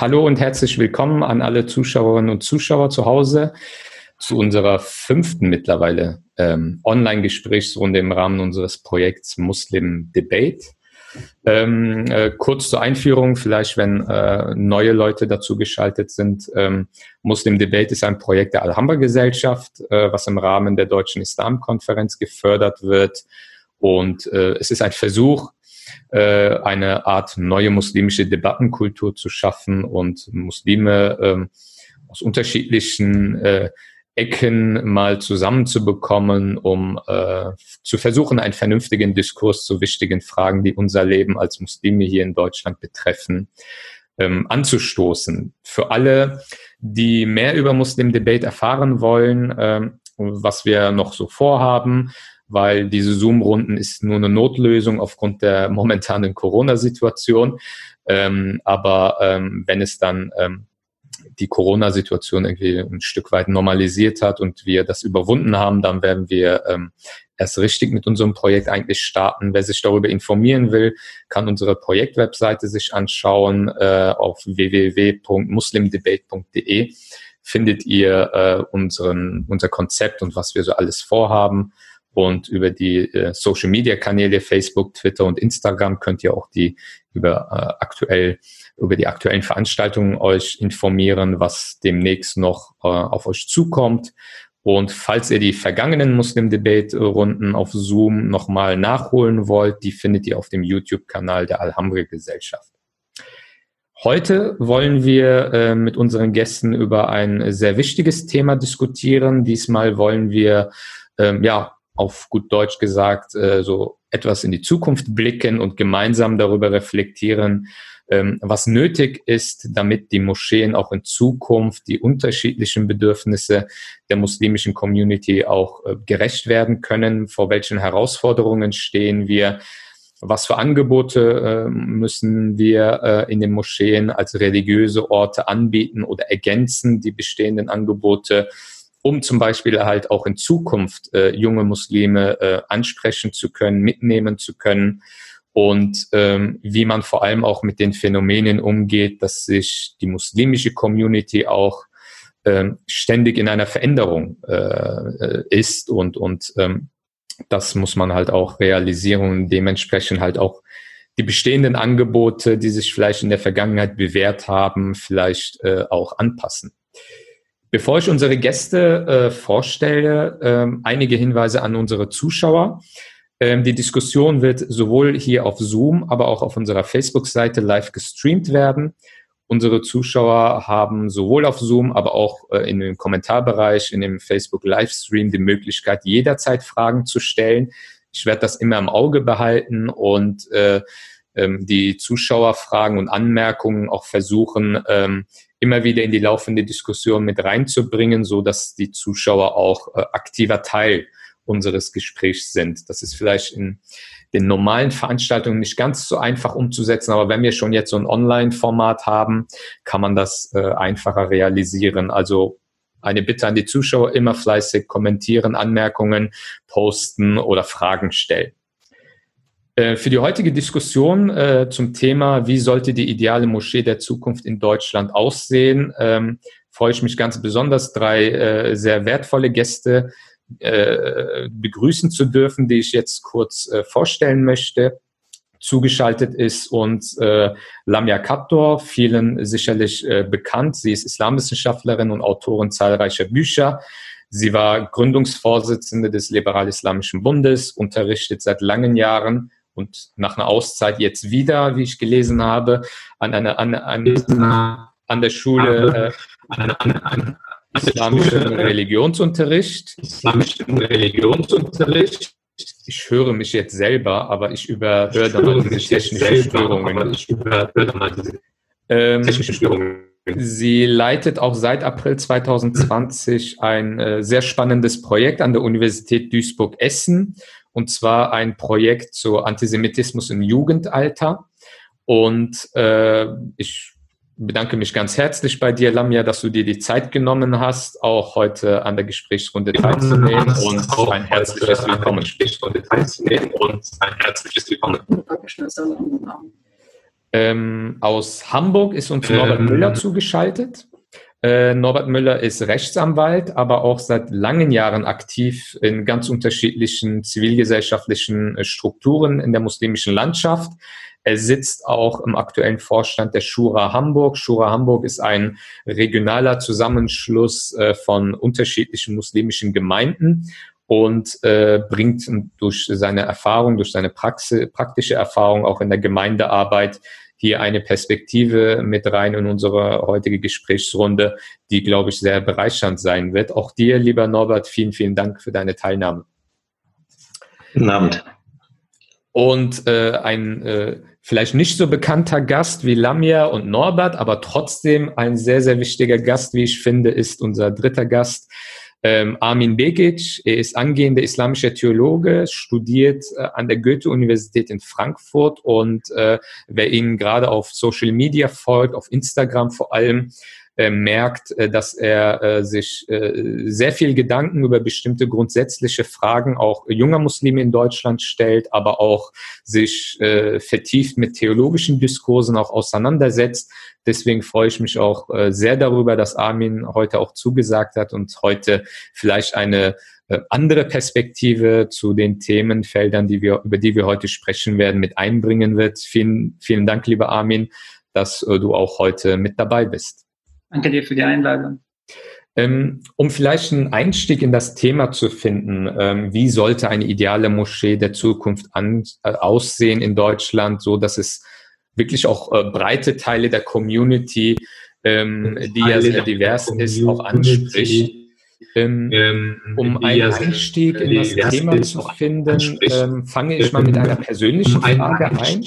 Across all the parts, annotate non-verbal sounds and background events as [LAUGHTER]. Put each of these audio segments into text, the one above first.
hallo und herzlich willkommen an alle Zuschauerinnen und Zuschauer zu Hause zu unserer fünften mittlerweile ähm, Online-Gesprächsrunde im Rahmen unseres Projekts Muslim Debate. Ähm, äh, kurz zur Einführung, vielleicht wenn äh, neue Leute dazu geschaltet sind. Ähm, Muslim Debate ist ein Projekt der Alhambra-Gesellschaft, äh, was im Rahmen der Deutschen Islamkonferenz gefördert wird. Und äh, es ist ein Versuch, äh, eine Art neue muslimische Debattenkultur zu schaffen und Muslime ähm, aus unterschiedlichen äh, Ecken mal zusammenzubekommen, um äh, zu versuchen, einen vernünftigen Diskurs zu wichtigen Fragen, die unser Leben als Muslime hier in Deutschland betreffen, ähm, anzustoßen. Für alle, die mehr über Muslim Debate erfahren wollen, äh, was wir noch so vorhaben, weil diese Zoom-Runden ist nur eine Notlösung aufgrund der momentanen Corona-Situation. Ähm, aber ähm, wenn es dann ähm, die Corona-Situation irgendwie ein Stück weit normalisiert hat und wir das überwunden haben, dann werden wir ähm, erst richtig mit unserem Projekt eigentlich starten. Wer sich darüber informieren will, kann unsere Projektwebseite sich anschauen äh, auf www.muslimdebate.de findet ihr äh, unseren, unser Konzept und was wir so alles vorhaben. Und über die äh, Social Media Kanäle Facebook, Twitter und Instagram könnt ihr auch die über äh, aktuell über die aktuellen Veranstaltungen euch informieren, was demnächst noch äh, auf euch zukommt. Und falls ihr die vergangenen Muslim Debate Runden auf Zoom nochmal nachholen wollt, die findet ihr auf dem YouTube-Kanal der Alhambra Gesellschaft. Heute wollen wir äh, mit unseren Gästen über ein sehr wichtiges Thema diskutieren. Diesmal wollen wir ähm, ja auf gut Deutsch gesagt, äh, so etwas in die Zukunft blicken und gemeinsam darüber reflektieren, ähm, was nötig ist, damit die Moscheen auch in Zukunft die unterschiedlichen Bedürfnisse der muslimischen Community auch äh, gerecht werden können, vor welchen Herausforderungen stehen wir, was für Angebote äh, müssen wir äh, in den Moscheen als religiöse Orte anbieten oder ergänzen die bestehenden Angebote um zum Beispiel halt auch in Zukunft äh, junge Muslime äh, ansprechen zu können, mitnehmen zu können und ähm, wie man vor allem auch mit den Phänomenen umgeht, dass sich die muslimische Community auch ähm, ständig in einer Veränderung äh, äh ist und, und ähm, das muss man halt auch realisieren und dementsprechend halt auch die bestehenden Angebote, die sich vielleicht in der Vergangenheit bewährt haben, vielleicht äh, auch anpassen. Bevor ich unsere Gäste äh, vorstelle, ähm, einige Hinweise an unsere Zuschauer. Ähm, die Diskussion wird sowohl hier auf Zoom, aber auch auf unserer Facebook-Seite live gestreamt werden. Unsere Zuschauer haben sowohl auf Zoom, aber auch äh, in dem Kommentarbereich, in dem Facebook-Livestream die Möglichkeit, jederzeit Fragen zu stellen. Ich werde das immer im Auge behalten und äh, ähm, die Zuschauerfragen und Anmerkungen auch versuchen, ähm, immer wieder in die laufende Diskussion mit reinzubringen, so dass die Zuschauer auch äh, aktiver Teil unseres Gesprächs sind. Das ist vielleicht in den normalen Veranstaltungen nicht ganz so einfach umzusetzen, aber wenn wir schon jetzt so ein Online-Format haben, kann man das äh, einfacher realisieren. Also eine Bitte an die Zuschauer, immer fleißig kommentieren, Anmerkungen posten oder Fragen stellen. Äh, für die heutige Diskussion äh, zum Thema, wie sollte die ideale Moschee der Zukunft in Deutschland aussehen, ähm, freue ich mich ganz besonders, drei äh, sehr wertvolle Gäste äh, begrüßen zu dürfen, die ich jetzt kurz äh, vorstellen möchte. Zugeschaltet ist uns äh, Lamia Kaptor, vielen sicherlich bekannt. Sie ist Islamwissenschaftlerin und Autorin zahlreicher Bücher. Sie war Gründungsvorsitzende des Liberal-Islamischen Bundes, unterrichtet seit langen Jahren und nach einer Auszeit jetzt wieder, wie ich gelesen habe, an einer an, an, an der Schule äh, islamischen Religionsunterricht. Islamischen Religionsunterricht. Ich höre mich jetzt selber, aber ich überhöre da mal diese technischen Störungen. Ich überhöre mal diese ähm, technischen Störungen. Sie leitet auch seit April 2020 ein äh, sehr spannendes Projekt an der Universität Duisburg-Essen und zwar ein Projekt zu Antisemitismus im Jugendalter. Und äh, ich bedanke mich ganz herzlich bei dir, Lamia, dass du dir die Zeit genommen hast, auch heute an der Gesprächsrunde teilzunehmen und ein herzliches Willkommen. Und ein herzliches Willkommen. Ähm, aus Hamburg ist uns Norbert ähm, Müller zugeschaltet. Äh, Norbert Müller ist Rechtsanwalt, aber auch seit langen Jahren aktiv in ganz unterschiedlichen zivilgesellschaftlichen äh, Strukturen in der muslimischen Landschaft. Er sitzt auch im aktuellen Vorstand der Shura Hamburg. Shura Hamburg ist ein regionaler Zusammenschluss äh, von unterschiedlichen muslimischen Gemeinden und äh, bringt durch seine Erfahrung, durch seine Praxis, praktische Erfahrung auch in der Gemeindearbeit hier eine Perspektive mit rein in unsere heutige Gesprächsrunde, die, glaube ich, sehr bereichernd sein wird. Auch dir, lieber Norbert, vielen, vielen Dank für deine Teilnahme. Guten Abend. Und äh, ein äh, vielleicht nicht so bekannter Gast wie Lamia und Norbert, aber trotzdem ein sehr, sehr wichtiger Gast, wie ich finde, ist unser dritter Gast, ähm, Armin Begic. Er ist angehender islamischer Theologe, studiert äh, an der Goethe-Universität in Frankfurt und äh, wer ihn gerade auf Social Media folgt, auf Instagram vor allem, äh, merkt, äh, dass er äh, sich äh, sehr viel Gedanken über bestimmte grundsätzliche Fragen auch junger Muslime in Deutschland stellt, aber auch sich äh, vertieft mit theologischen Diskursen auch auseinandersetzt. Deswegen freue ich mich auch sehr darüber, dass Armin heute auch zugesagt hat und heute vielleicht eine andere Perspektive zu den Themenfeldern, die wir, über die wir heute sprechen werden, mit einbringen wird. Vielen, vielen Dank, lieber Armin, dass du auch heute mit dabei bist. Danke dir für die Einladung. Ähm, um vielleicht einen Einstieg in das Thema zu finden, ähm, wie sollte eine ideale Moschee der Zukunft an, äh, aussehen in Deutschland, so dass es wirklich auch äh, breite Teile der Community, ähm, die ja sehr divers ist, auch anspricht. Ähm, um einen Einstieg in das Thema zu finden, ähm, fange ich mal mit einer persönlichen Frage ein.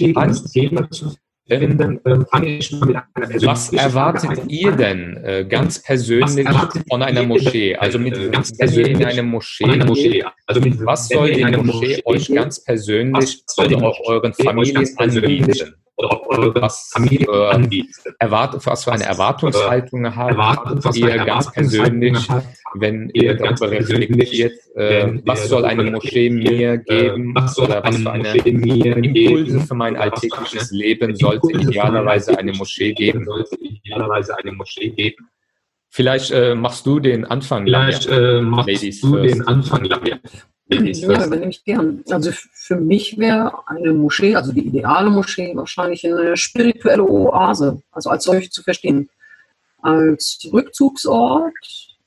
Ähm, ähm, was erwartet ihr denn äh, ganz persönlich von einer Moschee? Also mit äh, ganz persönlich in eine Moschee. Also mit was soll die Moschee euch ganz persönlich oder auch euren Familien anbieten? Was Familie anbietet. Erwart was für eine Erwartungshaltung habt Erwartung, ihr ganz persönlich, wenn ihr darüber reflektiert, äh, was soll eine Moschee mir geben oder was für eine Impulse für mein alltägliches Leben sollte idealerweise eine Moschee geben. Vielleicht äh, machst du den Anfang. Vielleicht äh, machst Ladies du first. den Anfang, Lamia. Ja, übernehme ich gern. Also für mich wäre eine Moschee, also die ideale Moschee, wahrscheinlich eine spirituelle Oase, also als solche zu verstehen. Als Rückzugsort,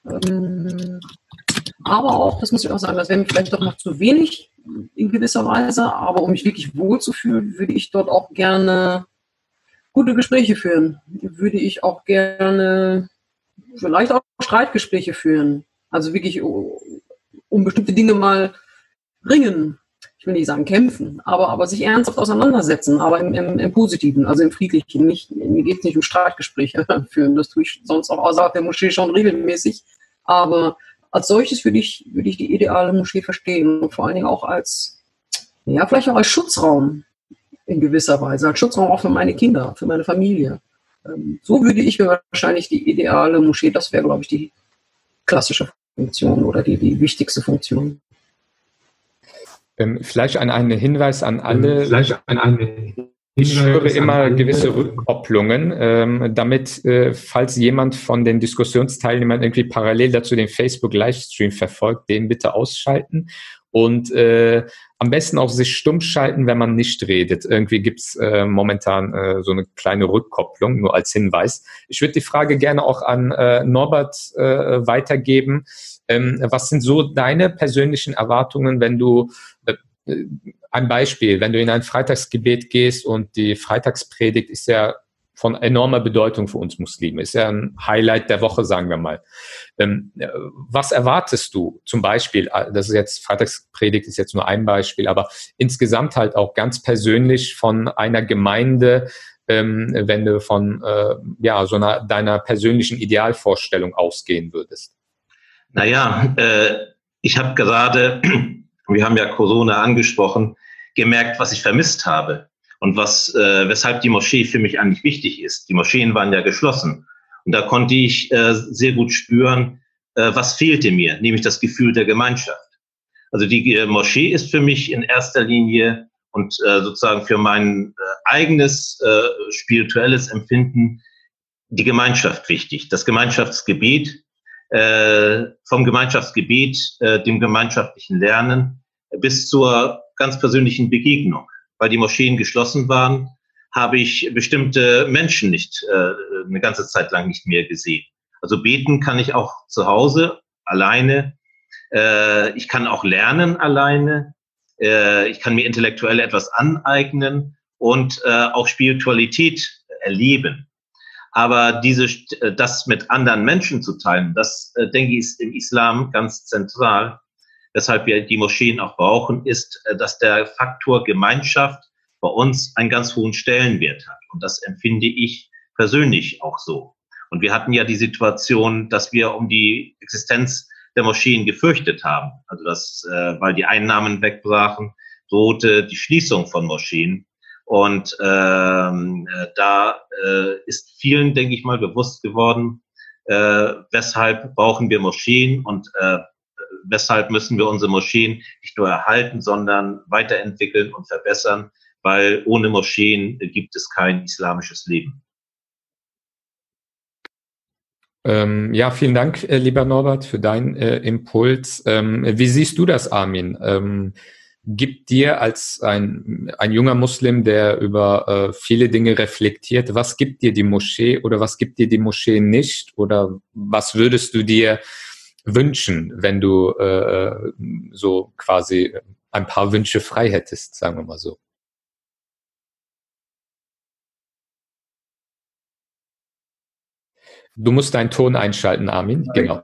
ähm, aber auch, das muss ich auch sagen, das wäre mir vielleicht doch noch zu wenig in gewisser Weise, aber um mich wirklich wohlzufühlen, würde ich dort auch gerne gute Gespräche führen. Würde ich auch gerne vielleicht auch Streitgespräche führen. Also wirklich um bestimmte Dinge mal ringen. Ich will nicht sagen kämpfen, aber, aber sich ernsthaft auseinandersetzen, aber im, im, im Positiven, also im Friedlichen. Nicht, mir geht es nicht um Streitgespräche [LAUGHS] führen, das tue ich sonst auch außerhalb der Moschee schon regelmäßig. Aber als solches würde ich, würde ich die ideale Moschee verstehen und vor allen Dingen auch als, ja, vielleicht auch als Schutzraum in gewisser Weise, als Schutzraum auch für meine Kinder, für meine Familie. Ähm, so würde ich mir wahrscheinlich die ideale Moschee, das wäre, glaube ich, die klassische Funktion oder die, die wichtigste Funktion. Ähm, vielleicht ein, ein Hinweis an alle. Ähm, vielleicht ein, ein ich höre immer gewisse Rückkopplungen, ähm, damit, äh, falls jemand von den Diskussionsteilnehmern irgendwie parallel dazu den Facebook-Livestream verfolgt, den bitte ausschalten und äh, am besten auch sich stumm schalten, wenn man nicht redet. Irgendwie gibt's äh, momentan äh, so eine kleine Rückkopplung, nur als Hinweis. Ich würde die Frage gerne auch an äh, Norbert äh, weitergeben. Ähm, was sind so deine persönlichen Erwartungen, wenn du äh, ein Beispiel, wenn du in ein Freitagsgebet gehst und die Freitagspredigt ist ja von enormer Bedeutung für uns Muslime. Ist ja ein Highlight der Woche, sagen wir mal. Ähm, was erwartest du zum Beispiel, äh, das ist jetzt, Freitagspredigt ist jetzt nur ein Beispiel, aber insgesamt halt auch ganz persönlich von einer Gemeinde, ähm, wenn du von äh, ja, so einer deiner persönlichen Idealvorstellung ausgehen würdest? Naja, äh, ich habe gerade, [CLEARS THROAT] wir haben ja Corona angesprochen, gemerkt, was ich vermisst habe und was, äh, weshalb die Moschee für mich eigentlich wichtig ist. Die Moscheen waren ja geschlossen. Und da konnte ich äh, sehr gut spüren, äh, was fehlte mir, nämlich das Gefühl der Gemeinschaft. Also die äh, Moschee ist für mich in erster Linie und äh, sozusagen für mein äh, eigenes äh, spirituelles Empfinden die Gemeinschaft wichtig, das Gemeinschaftsgebet, äh, vom Gemeinschaftsgebet, äh, dem gemeinschaftlichen Lernen bis zur ganz persönlichen Begegnung. Weil die Moscheen geschlossen waren, habe ich bestimmte Menschen nicht äh, eine ganze Zeit lang nicht mehr gesehen. Also beten kann ich auch zu Hause alleine. Äh, ich kann auch lernen alleine. Äh, ich kann mir intellektuell etwas aneignen und äh, auch Spiritualität erleben. Aber diese, äh, das mit anderen Menschen zu teilen, das, äh, denke ich, ist im Islam ganz zentral. Weshalb wir die Moscheen auch brauchen, ist, äh, dass der Faktor Gemeinschaft bei uns einen ganz hohen Stellenwert hat. Und das empfinde ich persönlich auch so. Und wir hatten ja die Situation, dass wir um die Existenz der Moscheen gefürchtet haben. Also dass, äh, weil die Einnahmen wegbrachen, drohte die Schließung von Moscheen. Und ähm, äh, da äh, ist vielen, denke ich mal, bewusst geworden, äh, weshalb brauchen wir Moscheen und äh, weshalb müssen wir unsere Moscheen nicht nur erhalten, sondern weiterentwickeln und verbessern, weil ohne Moscheen gibt es kein islamisches Leben. Ähm, ja, vielen Dank, äh, lieber Norbert, für deinen äh, Impuls. Ähm, wie siehst du das, Armin? Ähm, gibt dir als ein, ein junger Muslim, der über äh, viele Dinge reflektiert, was gibt dir die Moschee oder was gibt dir die Moschee nicht? Oder was würdest du dir wünschen, wenn du äh, so quasi ein paar Wünsche frei hättest, sagen wir mal so? Du musst deinen Ton einschalten, Armin. Genau.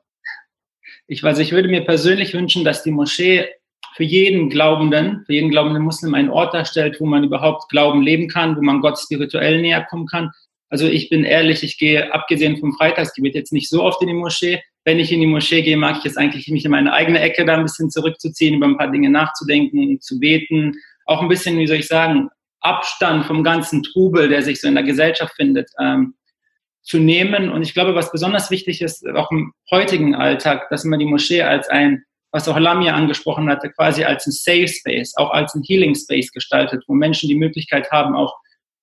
Ich weiß, ich würde mir persönlich wünschen, dass die Moschee für jeden Glaubenden, für jeden glaubenden Muslim einen Ort darstellt, wo man überhaupt Glauben leben kann, wo man Gott spirituell näher kommen kann. Also ich bin ehrlich, ich gehe abgesehen vom Freitagsgebet jetzt nicht so oft in die Moschee. Wenn ich in die Moschee gehe, mag ich es eigentlich, mich in meine eigene Ecke da ein bisschen zurückzuziehen, über ein paar Dinge nachzudenken, zu beten. Auch ein bisschen, wie soll ich sagen, Abstand vom ganzen Trubel, der sich so in der Gesellschaft findet, ähm, zu nehmen. Und ich glaube, was besonders wichtig ist, auch im heutigen Alltag, dass man die Moschee als ein was auch Lamia angesprochen hatte, quasi als ein Safe Space, auch als ein Healing Space gestaltet, wo Menschen die Möglichkeit haben, auch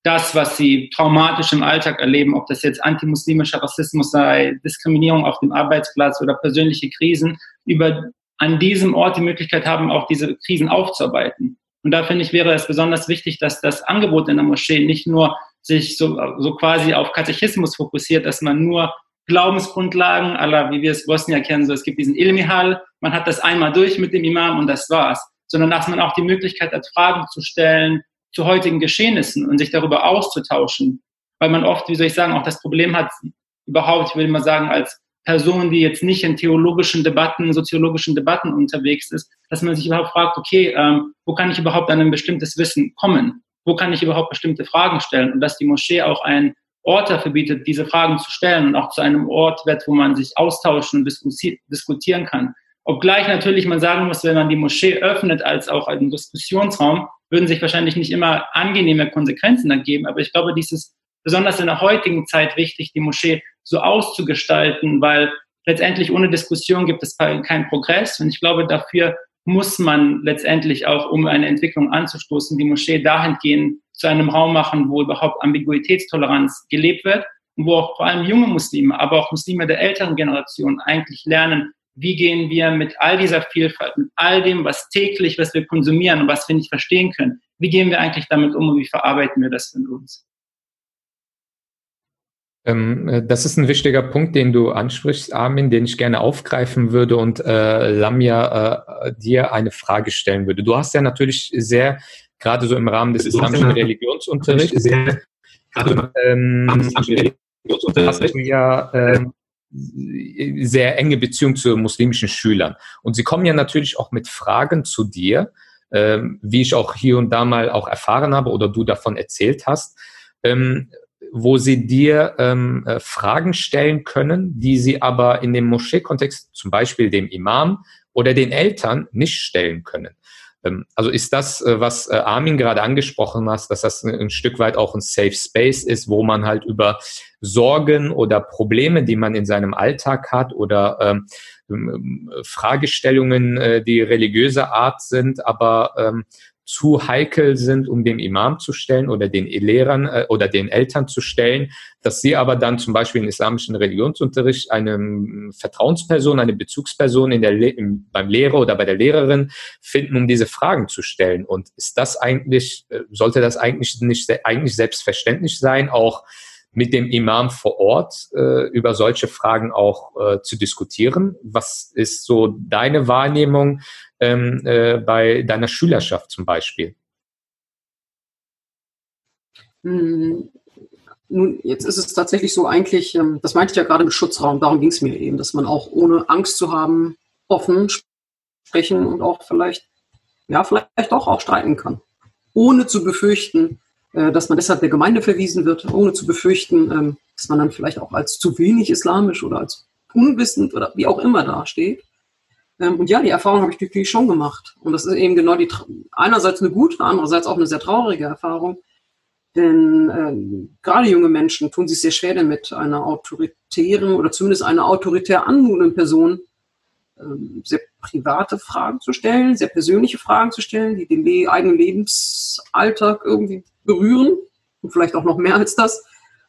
das, was sie traumatisch im Alltag erleben, ob das jetzt antimuslimischer Rassismus sei, Diskriminierung auf dem Arbeitsplatz oder persönliche Krisen, über an diesem Ort die Möglichkeit haben, auch diese Krisen aufzuarbeiten. Und da finde ich, wäre es besonders wichtig, dass das Angebot in der Moschee nicht nur sich so, so quasi auf Katechismus fokussiert, dass man nur Glaubensgrundlagen, aller wie wir es Bosnien kennen, so es gibt diesen Ilmihal, man hat das einmal durch mit dem Imam und das war's, sondern dass man auch die Möglichkeit hat, Fragen zu stellen zu heutigen Geschehnissen und sich darüber auszutauschen, weil man oft, wie soll ich sagen, auch das Problem hat, überhaupt, ich würde mal sagen, als Person, die jetzt nicht in theologischen Debatten, soziologischen Debatten unterwegs ist, dass man sich überhaupt fragt, okay, ähm, wo kann ich überhaupt an ein bestimmtes Wissen kommen? Wo kann ich überhaupt bestimmte Fragen stellen? Und dass die Moschee auch ein Ort dafür bietet, diese Fragen zu stellen und auch zu einem Ort wird, wo man sich austauschen und diskutieren kann. Obgleich natürlich man sagen muss, wenn man die Moschee öffnet als auch einen Diskussionsraum, würden sich wahrscheinlich nicht immer angenehme Konsequenzen ergeben. Aber ich glaube, dies ist besonders in der heutigen Zeit wichtig, die Moschee so auszugestalten, weil letztendlich ohne Diskussion gibt es keinen Progress. Und ich glaube, dafür muss man letztendlich auch, um eine Entwicklung anzustoßen, die Moschee dahingehend zu einem Raum machen, wo überhaupt Ambiguitätstoleranz gelebt wird und wo auch vor allem junge Muslime, aber auch Muslime der älteren Generation eigentlich lernen, wie gehen wir mit all dieser Vielfalt, mit all dem, was täglich, was wir konsumieren und was wir nicht verstehen können, wie gehen wir eigentlich damit um und wie verarbeiten wir das für uns? Ähm, äh, das ist ein wichtiger Punkt, den du ansprichst, Armin, den ich gerne aufgreifen würde und äh, Lamia äh, dir eine Frage stellen würde. Du hast ja natürlich sehr gerade so im Rahmen des islamischen Religionsunterrichts, sehr, ähm, hast du ja ähm, sehr enge Beziehung zu muslimischen Schülern. Und sie kommen ja natürlich auch mit Fragen zu dir, ähm, wie ich auch hier und da mal auch erfahren habe oder du davon erzählt hast, ähm, wo sie dir ähm, äh, Fragen stellen können, die sie aber in dem Moschee-Kontext, zum Beispiel dem Imam oder den Eltern, nicht stellen können. Ähm, also ist das, äh, was äh, Armin gerade angesprochen hat, dass das ein Stück weit auch ein Safe Space ist, wo man halt über Sorgen oder Probleme, die man in seinem Alltag hat oder ähm, ähm Fragestellungen, äh, die religiöser Art sind, aber ähm, zu heikel sind, um dem Imam zu stellen oder den Lehrern äh, oder den Eltern zu stellen, dass sie aber dann zum Beispiel im islamischen Religionsunterricht eine Vertrauensperson, eine Bezugsperson in der Le im, beim Lehrer oder bei der Lehrerin finden, um diese Fragen zu stellen. Und ist das eigentlich, äh, sollte das eigentlich nicht eigentlich selbstverständlich sein, auch mit dem Imam vor Ort äh, über solche Fragen auch äh, zu diskutieren. Was ist so deine Wahrnehmung ähm, äh, bei deiner Schülerschaft zum Beispiel? Hm, nun, jetzt ist es tatsächlich so eigentlich, ähm, das meinte ich ja gerade mit Schutzraum, darum ging es mir eben, dass man auch ohne Angst zu haben, offen sprechen und auch vielleicht, ja, vielleicht auch, auch streiten kann. Ohne zu befürchten, dass man deshalb der Gemeinde verwiesen wird, ohne zu befürchten, ähm, dass man dann vielleicht auch als zu wenig islamisch oder als unwissend oder wie auch immer dasteht. Ähm, und ja, die Erfahrung habe ich natürlich schon gemacht. Und das ist eben genau die, einerseits eine gute, andererseits auch eine sehr traurige Erfahrung. Denn äh, gerade junge Menschen tun sich sehr schwer damit, einer autoritären oder zumindest einer autoritär anmutenden Person äh, sehr private Fragen zu stellen, sehr persönliche Fragen zu stellen, die den eigenen Lebensalltag irgendwie berühren und vielleicht auch noch mehr als das.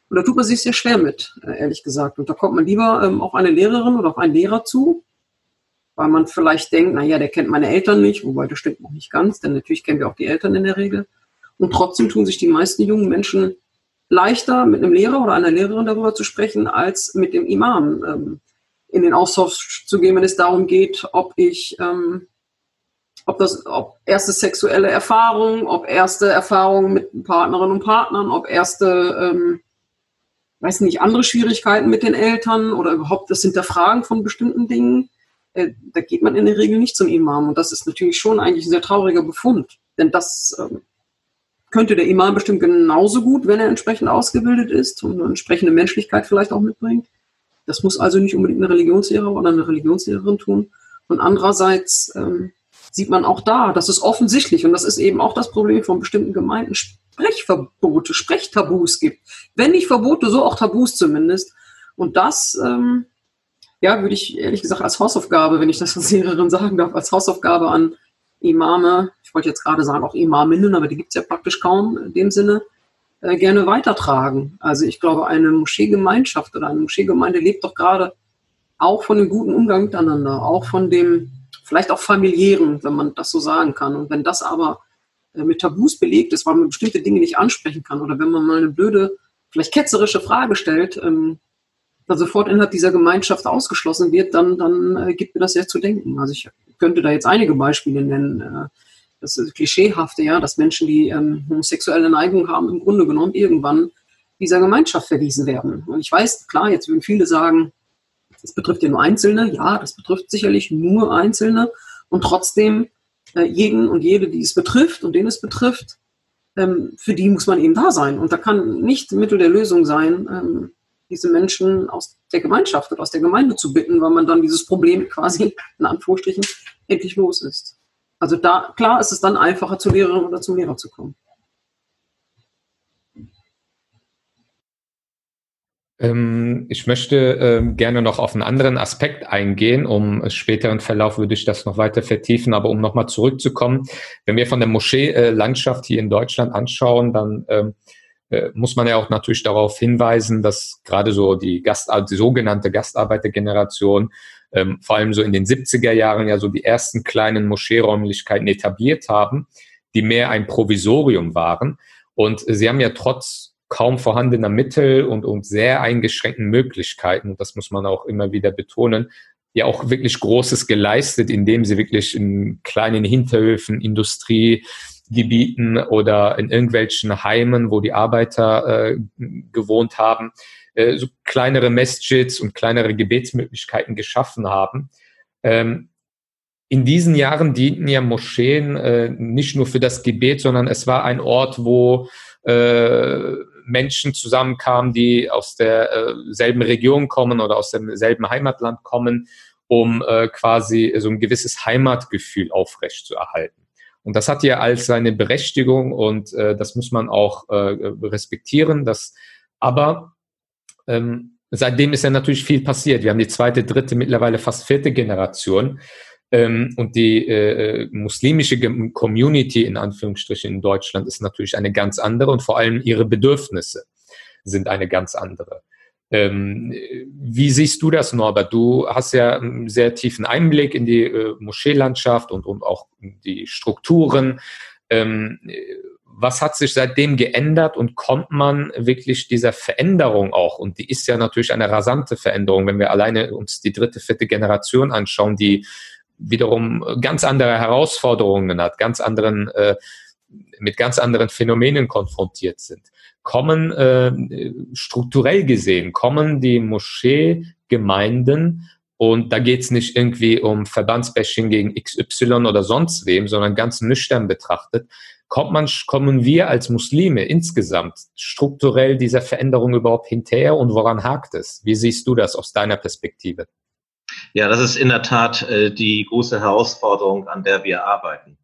Und da tut man sich sehr schwer mit, äh, ehrlich gesagt. Und da kommt man lieber ähm, auf eine Lehrerin oder auf einen Lehrer zu, weil man vielleicht denkt, naja, der kennt meine Eltern nicht, wobei das stimmt noch nicht ganz, denn natürlich kennen wir auch die Eltern in der Regel. Und trotzdem tun sich die meisten jungen Menschen leichter, mit einem Lehrer oder einer Lehrerin darüber zu sprechen, als mit dem Imam ähm, in den Austausch zu gehen, wenn es darum geht, ob ich ähm, ob das, ob erste sexuelle Erfahrungen, ob erste Erfahrungen mit Partnerinnen und Partnern, ob erste, ähm, weiß nicht, andere Schwierigkeiten mit den Eltern oder überhaupt das Hinterfragen von bestimmten Dingen. Äh, da geht man in der Regel nicht zum Imam. Und das ist natürlich schon eigentlich ein sehr trauriger Befund. Denn das ähm, könnte der Imam bestimmt genauso gut, wenn er entsprechend ausgebildet ist und eine entsprechende Menschlichkeit vielleicht auch mitbringt. Das muss also nicht unbedingt eine Religionslehrer oder eine Religionslehrerin tun. Und andererseits ähm, sieht man auch da, das ist offensichtlich und das ist eben auch das Problem von bestimmten Gemeinden, Sprechverbote, Sprechtabus gibt. Wenn nicht Verbote, so auch Tabus zumindest. Und das, ähm, ja, würde ich ehrlich gesagt als Hausaufgabe, wenn ich das als Lehrerin sagen darf, als Hausaufgabe an Imame, ich wollte jetzt gerade sagen auch Imaminnen, aber die gibt es ja praktisch kaum in dem Sinne, äh, gerne weitertragen. Also ich glaube, eine Moscheegemeinschaft oder eine Moscheegemeinde lebt doch gerade auch von dem guten Umgang miteinander, auch von dem vielleicht auch familiären, wenn man das so sagen kann. Und wenn das aber äh, mit Tabus belegt ist, weil man bestimmte Dinge nicht ansprechen kann oder wenn man mal eine blöde, vielleicht ketzerische Frage stellt, ähm, dann sofort innerhalb dieser Gemeinschaft ausgeschlossen wird, dann, dann äh, gibt mir das sehr zu denken. Also ich könnte da jetzt einige Beispiele nennen. Äh, das klischeehafte, ja, dass Menschen, die ähm, homosexuelle Neigung haben, im Grunde genommen irgendwann dieser Gemeinschaft verwiesen werden. Und ich weiß, klar, jetzt würden viele sagen, das betrifft ja nur Einzelne. Ja, das betrifft sicherlich nur Einzelne. Und trotzdem, äh, jeden und jede, die es betrifft und den es betrifft, ähm, für die muss man eben da sein. Und da kann nicht Mittel der Lösung sein, ähm, diese Menschen aus der Gemeinschaft oder aus der Gemeinde zu bitten, weil man dann dieses Problem quasi, in Anführungsstrichen, endlich los ist. Also da, klar ist es dann einfacher, zur Lehrerin oder zum Lehrer zu kommen. Ähm, ich möchte ähm, gerne noch auf einen anderen Aspekt eingehen. Um späteren Verlauf würde ich das noch weiter vertiefen. Aber um nochmal zurückzukommen, wenn wir von der Moschee-Landschaft hier in Deutschland anschauen, dann ähm, äh, muss man ja auch natürlich darauf hinweisen, dass gerade so die, Gast, die sogenannte Gastarbeitergeneration vor allem so in den 70er Jahren ja so die ersten kleinen Moscheeräumlichkeiten etabliert haben, die mehr ein Provisorium waren. Und sie haben ja trotz kaum vorhandener Mittel und, und sehr eingeschränkten Möglichkeiten, das muss man auch immer wieder betonen, ja auch wirklich Großes geleistet, indem sie wirklich in kleinen Hinterhöfen, Industriegebieten oder in irgendwelchen Heimen, wo die Arbeiter äh, gewohnt haben, äh, so kleinere Masjids und kleinere Gebetsmöglichkeiten geschaffen haben. Ähm, in diesen Jahren dienten ja Moscheen äh, nicht nur für das Gebet, sondern es war ein Ort, wo äh, Menschen zusammenkamen, die aus derselben äh, Region kommen oder aus demselben Heimatland kommen, um äh, quasi so ein gewisses Heimatgefühl aufrechtzuerhalten. Und das hat ja als seine Berechtigung und äh, das muss man auch äh, respektieren. Das, aber ähm, seitdem ist ja natürlich viel passiert. Wir haben die zweite, dritte, mittlerweile fast vierte Generation. Ähm, und die äh, muslimische Community in Anführungsstrichen in Deutschland ist natürlich eine ganz andere und vor allem ihre Bedürfnisse sind eine ganz andere. Ähm, wie siehst du das, Norbert? Du hast ja einen sehr tiefen Einblick in die äh, Moscheelandschaft und, und auch die Strukturen. Ähm, was hat sich seitdem geändert und kommt man wirklich dieser Veränderung auch? Und die ist ja natürlich eine rasante Veränderung, wenn wir alleine uns die dritte, vierte Generation anschauen, die wiederum ganz andere Herausforderungen hat, ganz anderen, äh, mit ganz anderen Phänomenen konfrontiert sind. Kommen äh, strukturell gesehen, kommen die Moscheegemeinden und da geht es nicht irgendwie um Verbandsbashing gegen XY oder sonst wem, sondern ganz nüchtern betrachtet, kommt man, kommen wir als Muslime insgesamt strukturell dieser Veränderung überhaupt hinterher und woran hakt es? Wie siehst du das aus deiner Perspektive? Ja, das ist in der Tat äh, die große Herausforderung, an der wir arbeiten.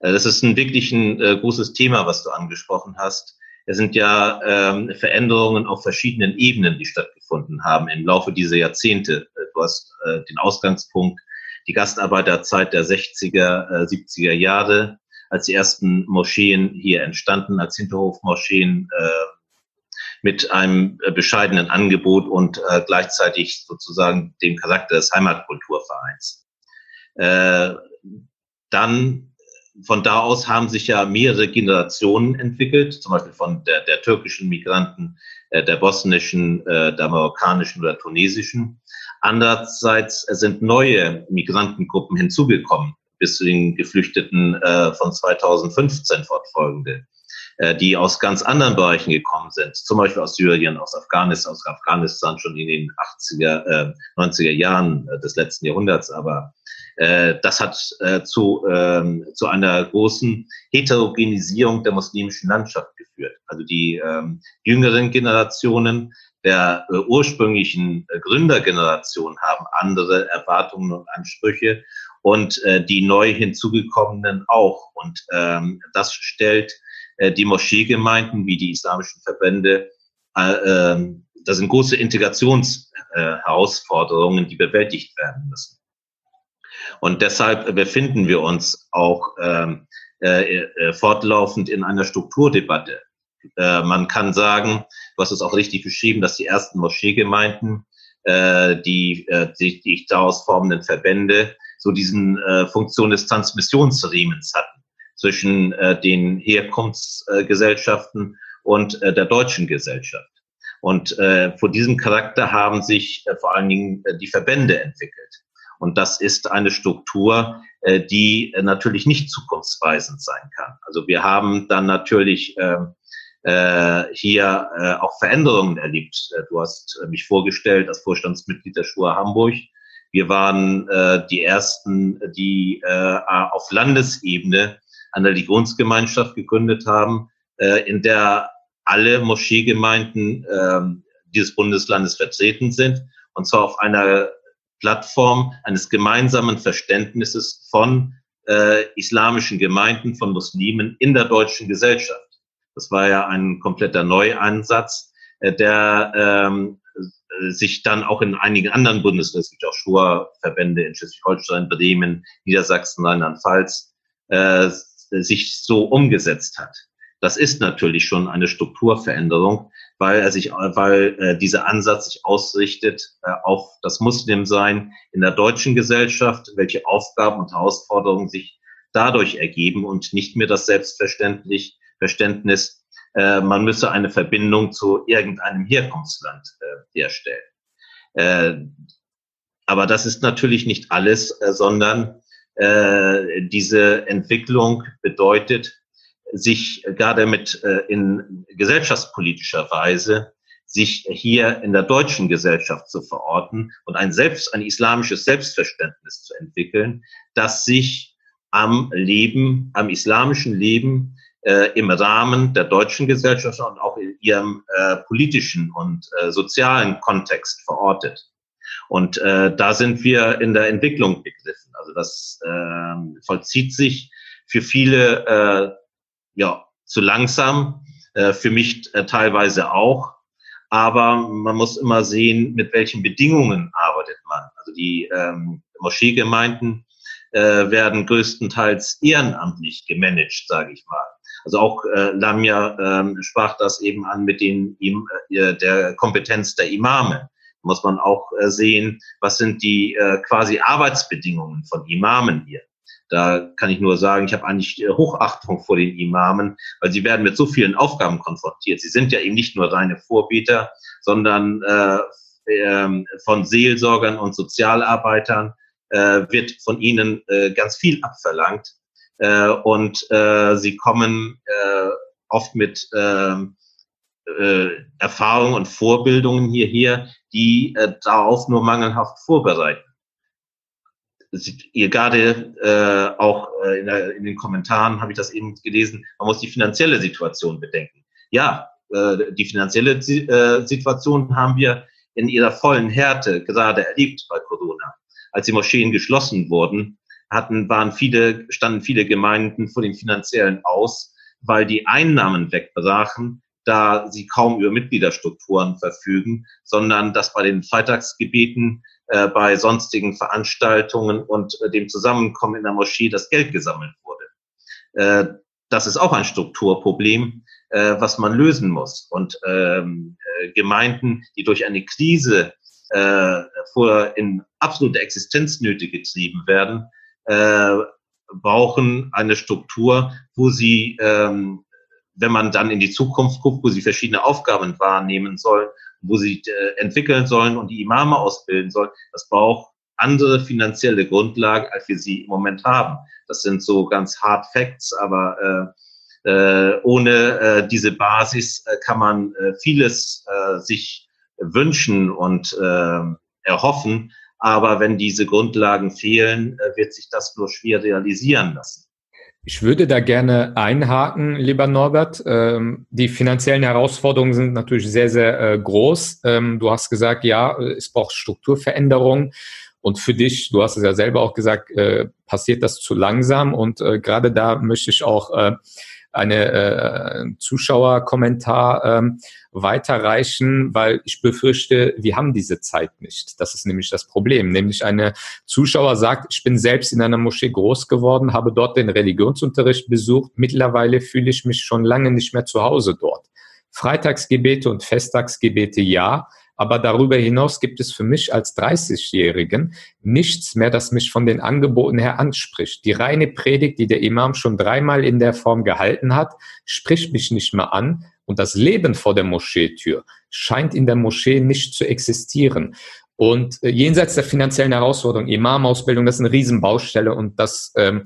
Äh, das ist ein wirklich ein äh, großes Thema, was du angesprochen hast. Es sind ja ähm, Veränderungen auf verschiedenen Ebenen, die stattgefunden haben im Laufe dieser Jahrzehnte. Du hast äh, den Ausgangspunkt, die Gastarbeiterzeit der 60er, äh, 70er Jahre, als die ersten Moscheen hier entstanden, als Hinterhofmoscheen äh, mit einem äh, bescheidenen Angebot und äh, gleichzeitig sozusagen dem Charakter des Heimatkulturvereins. Äh, dann von da aus haben sich ja mehrere Generationen entwickelt, zum Beispiel von der, der türkischen Migranten, äh, der bosnischen, äh, der marokkanischen oder tunesischen. Andererseits sind neue Migrantengruppen hinzugekommen, bis zu den Geflüchteten äh, von 2015 fortfolgende. Äh, die aus ganz anderen Bereichen gekommen sind, zum Beispiel aus Syrien, aus Afghanistan, aus Afghanistan schon in den 80er, äh, 90er Jahren äh, des letzten Jahrhunderts, aber das hat äh, zu, ähm, zu einer großen Heterogenisierung der muslimischen Landschaft geführt. Also die ähm, jüngeren Generationen der äh, ursprünglichen äh, Gründergeneration haben andere Erwartungen und Ansprüche und äh, die neu hinzugekommenen auch. Und ähm, das stellt äh, die Moscheegemeinden wie die islamischen Verbände, äh, äh, das sind große Integrationsherausforderungen, äh, die bewältigt werden müssen. Und deshalb befinden wir uns auch ähm, äh, äh, fortlaufend in einer Strukturdebatte. Äh, man kann sagen, du hast es auch richtig beschrieben, dass die ersten Moscheegemeinden, äh, die, äh, die, die daraus formenden Verbände, so diesen äh, Funktion des Transmissionsriemens hatten zwischen äh, den Herkunftsgesellschaften und äh, der deutschen Gesellschaft. Und äh, vor diesem Charakter haben sich äh, vor allen Dingen äh, die Verbände entwickelt. Und das ist eine Struktur, äh, die äh, natürlich nicht zukunftsweisend sein kann. Also wir haben dann natürlich äh, äh, hier auch Veränderungen erlebt. Du hast mich vorgestellt als Vorstandsmitglied der Schule Hamburg. Wir waren die ersten, die auf Landesebene eine Religionsgemeinschaft gegründet haben, in der alle Moscheegemeinden äh, dieses Bundeslandes vertreten sind. Und zwar auf einer Plattform eines gemeinsamen Verständnisses von äh, islamischen Gemeinden, von Muslimen in der deutschen Gesellschaft. Das war ja ein kompletter Neuansatz, äh, der ähm, sich dann auch in einigen anderen Bundesländern, es gibt auch Schwurverbände in Schleswig-Holstein, Bremen, Niedersachsen, Rheinland-Pfalz, äh, sich so umgesetzt hat. Das ist natürlich schon eine Strukturveränderung, weil er sich, weil äh, dieser Ansatz sich ausrichtet äh, auf das Muslimsein in der deutschen Gesellschaft, welche Aufgaben und Herausforderungen sich dadurch ergeben und nicht mehr das Selbstverständlich Verständnis, äh, man müsse eine Verbindung zu irgendeinem Herkunftsland äh, herstellen. Äh, aber das ist natürlich nicht alles, äh, sondern äh, diese Entwicklung bedeutet, sich gerade mit äh, in gesellschaftspolitischer Weise sich hier in der deutschen Gesellschaft zu verorten und ein selbst ein islamisches Selbstverständnis zu entwickeln, das sich am Leben, am islamischen Leben äh, im Rahmen der deutschen Gesellschaft und auch in ihrem äh, politischen und äh, sozialen Kontext verortet. Und äh, da sind wir in der Entwicklung begriffen. Also das äh, vollzieht sich für viele äh, ja zu langsam, äh, für mich äh, teilweise auch. Aber man muss immer sehen, mit welchen Bedingungen arbeitet man. Also die ähm, Moscheegemeinden äh, werden größtenteils ehrenamtlich gemanagt, sage ich mal. Also auch äh, Lamia ähm, sprach das eben an mit den, äh, der Kompetenz der Imame. Muss man auch äh, sehen, was sind die äh, quasi Arbeitsbedingungen von Imamen hier. Da kann ich nur sagen, ich habe eigentlich äh, Hochachtung vor den Imamen, weil sie werden mit so vielen Aufgaben konfrontiert. Sie sind ja eben nicht nur reine Vorbeter, sondern äh, äh, von Seelsorgern und Sozialarbeitern äh, wird von ihnen äh, ganz viel abverlangt. Äh, und äh, sie kommen äh, oft mit äh, äh, Erfahrungen und Vorbildungen hierher, die darauf nur mangelhaft vorbereiten. Ihr gerade äh, auch äh, in, der, in den Kommentaren habe ich das eben gelesen, man muss die finanzielle Situation bedenken. Ja, äh, die finanzielle äh, Situation haben wir in ihrer vollen Härte gerade erlebt bei Corona. Als die Moscheen geschlossen wurden, hatten, waren viele, standen viele Gemeinden vor den finanziellen aus, weil die Einnahmen wegbrachen, da sie kaum über Mitgliederstrukturen verfügen, sondern dass bei den Freitagsgebeten, äh, bei sonstigen Veranstaltungen und äh, dem Zusammenkommen in der Moschee das Geld gesammelt wurde. Äh, das ist auch ein Strukturproblem, äh, was man lösen muss. Und ähm, äh, Gemeinden, die durch eine Krise vor in absolute Existenznöte getrieben werden, brauchen eine Struktur, wo sie, ähm, wenn man dann in die Zukunft guckt, wo sie verschiedene Aufgaben wahrnehmen sollen, wo sie äh, entwickeln sollen und die Imame ausbilden sollen, das braucht andere finanzielle Grundlagen, als wir sie im Moment haben. Das sind so ganz hard Facts, aber äh, äh, ohne äh, diese Basis äh, kann man äh, vieles äh, sich wünschen und äh, erhoffen, aber wenn diese Grundlagen fehlen, äh, wird sich das nur schwer realisieren lassen. Ich würde da gerne einhaken, lieber Norbert. Ähm, die finanziellen Herausforderungen sind natürlich sehr, sehr äh, groß. Ähm, du hast gesagt, ja, es braucht Strukturveränderungen. Und für dich, du hast es ja selber auch gesagt, äh, passiert das zu langsam. Und gerade da möchte ich auch eine äh, Zuschauerkommentar ähm, weiterreichen, weil ich befürchte, wir haben diese Zeit nicht. Das ist nämlich das Problem. Nämlich eine Zuschauer sagt, ich bin selbst in einer Moschee groß geworden, habe dort den Religionsunterricht besucht. Mittlerweile fühle ich mich schon lange nicht mehr zu Hause dort. Freitagsgebete und Festtagsgebete ja, aber darüber hinaus gibt es für mich als 30-Jährigen nichts mehr, das mich von den Angeboten her anspricht. Die reine Predigt, die der Imam schon dreimal in der Form gehalten hat, spricht mich nicht mehr an. Und das Leben vor der Moscheetür scheint in der Moschee nicht zu existieren. Und äh, jenseits der finanziellen Herausforderung, Imam-Ausbildung, das ist eine Riesenbaustelle und das ähm,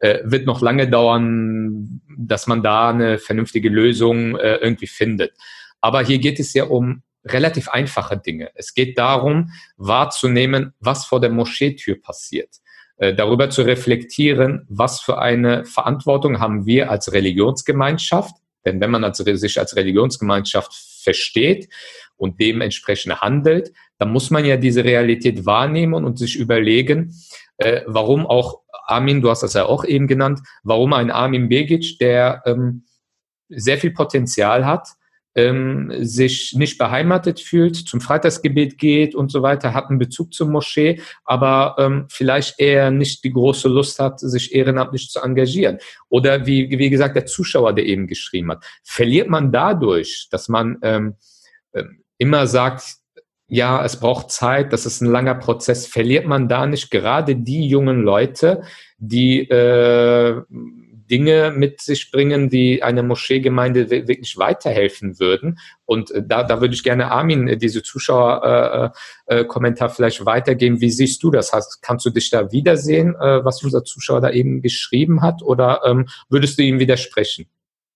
äh, wird noch lange dauern, dass man da eine vernünftige Lösung äh, irgendwie findet. Aber hier geht es ja um relativ einfache Dinge. Es geht darum, wahrzunehmen, was vor der Moscheetür passiert. Äh, darüber zu reflektieren, was für eine Verantwortung haben wir als Religionsgemeinschaft. Denn wenn man als, sich als Religionsgemeinschaft versteht und dementsprechend handelt, dann muss man ja diese Realität wahrnehmen und sich überlegen, äh, warum auch Armin, du hast das ja auch eben genannt, warum ein Armin Begic, der ähm, sehr viel Potenzial hat, ähm, sich nicht beheimatet fühlt, zum Freitagsgebet geht und so weiter, hat einen Bezug zur Moschee, aber ähm, vielleicht eher nicht die große Lust hat, sich ehrenamtlich zu engagieren. Oder wie, wie gesagt, der Zuschauer, der eben geschrieben hat. Verliert man dadurch, dass man ähm, ähm immer sagt, ja, es braucht Zeit, das ist ein langer Prozess, verliert man da nicht gerade die jungen Leute, die äh, Dinge mit sich bringen, die einer Moscheegemeinde wirklich weiterhelfen würden. Und äh, da, da würde ich gerne Armin äh, diese Zuschauerkommentar äh, äh, vielleicht weitergeben. Wie siehst du das? Hast, kannst du dich da wiedersehen, äh, was unser Zuschauer da eben geschrieben hat? Oder ähm, würdest du ihm widersprechen?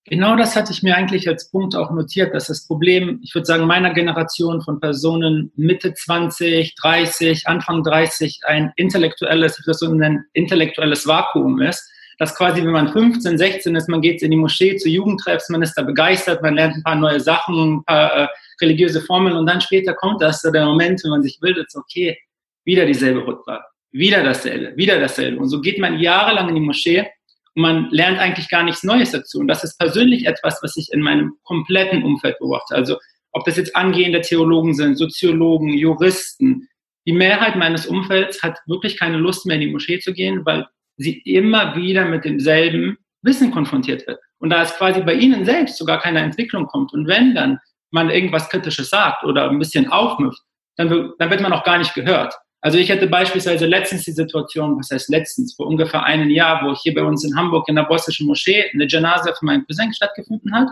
Genau das hatte ich mir eigentlich als Punkt auch notiert, dass das Problem, ich würde sagen, meiner Generation von Personen Mitte 20, 30, Anfang 30 ein intellektuelles, ich würde so ein intellektuelles Vakuum ist dass quasi, wenn man 15, 16 ist, man geht in die Moschee zu Jugendtreffs, man ist da begeistert, man lernt ein paar neue Sachen, ein paar äh, religiöse Formeln und dann später kommt das, so der Moment, wenn man sich bildet, so, okay, wieder dieselbe Rutba, wieder dasselbe, wieder dasselbe. Und so geht man jahrelang in die Moschee und man lernt eigentlich gar nichts Neues dazu. Und das ist persönlich etwas, was ich in meinem kompletten Umfeld beobachte. Also ob das jetzt angehende Theologen sind, Soziologen, Juristen, die Mehrheit meines Umfelds hat wirklich keine Lust mehr in die Moschee zu gehen, weil sie immer wieder mit demselben Wissen konfrontiert wird. Und da es quasi bei ihnen selbst sogar keine Entwicklung kommt und wenn dann man irgendwas Kritisches sagt oder ein bisschen aufmüpft, dann, dann wird man auch gar nicht gehört. Also ich hatte beispielsweise letztens die Situation, was heißt letztens, vor ungefähr einem Jahr, wo hier bei uns in Hamburg in der bosnischen Moschee eine Janaza für meinen Cousin stattgefunden hat.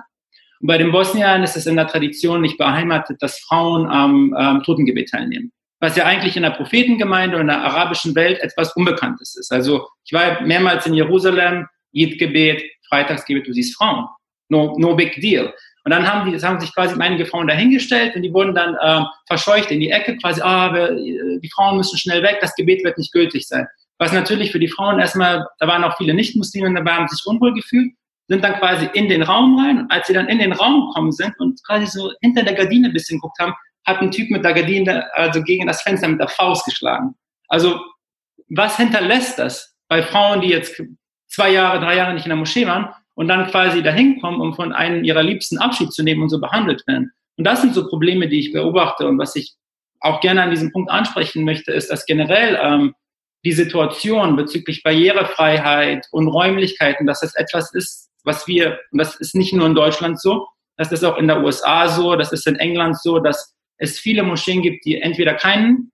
Und bei den Bosniern ist es in der Tradition nicht beheimatet, dass Frauen am ähm, Totengebet teilnehmen. Was ja eigentlich in der Prophetengemeinde und in der arabischen Welt etwas Unbekanntes ist. Also ich war mehrmals in Jerusalem, Jid-Gebet, Freitagsgebet, du siehst Frauen. No, no big deal. Und dann haben, die, das haben sich quasi einige Frauen dahingestellt und die wurden dann ähm, verscheucht in die Ecke, quasi, ah, wir, die Frauen müssen schnell weg, das Gebet wird nicht gültig sein. Was natürlich für die Frauen erstmal, da waren auch viele Nicht-Muslime dabei, haben sich unwohl gefühlt, sind dann quasi in den Raum rein und als sie dann in den Raum gekommen sind und quasi so hinter der Gardine ein bisschen geguckt haben, hat ein Typ mit der Gardine, also gegen das Fenster mit der Faust geschlagen. Also was hinterlässt das bei Frauen, die jetzt zwei Jahre, drei Jahre nicht in der Moschee waren und dann quasi dahin kommen, um von einem ihrer Liebsten Abschied zu nehmen und so behandelt werden. Und das sind so Probleme, die ich beobachte und was ich auch gerne an diesem Punkt ansprechen möchte, ist, dass generell ähm, die Situation bezüglich Barrierefreiheit und Räumlichkeiten, dass das etwas ist, was wir, und das ist nicht nur in Deutschland so, das ist auch in der USA so, das ist in England so, dass es viele Moscheen gibt, die entweder keinen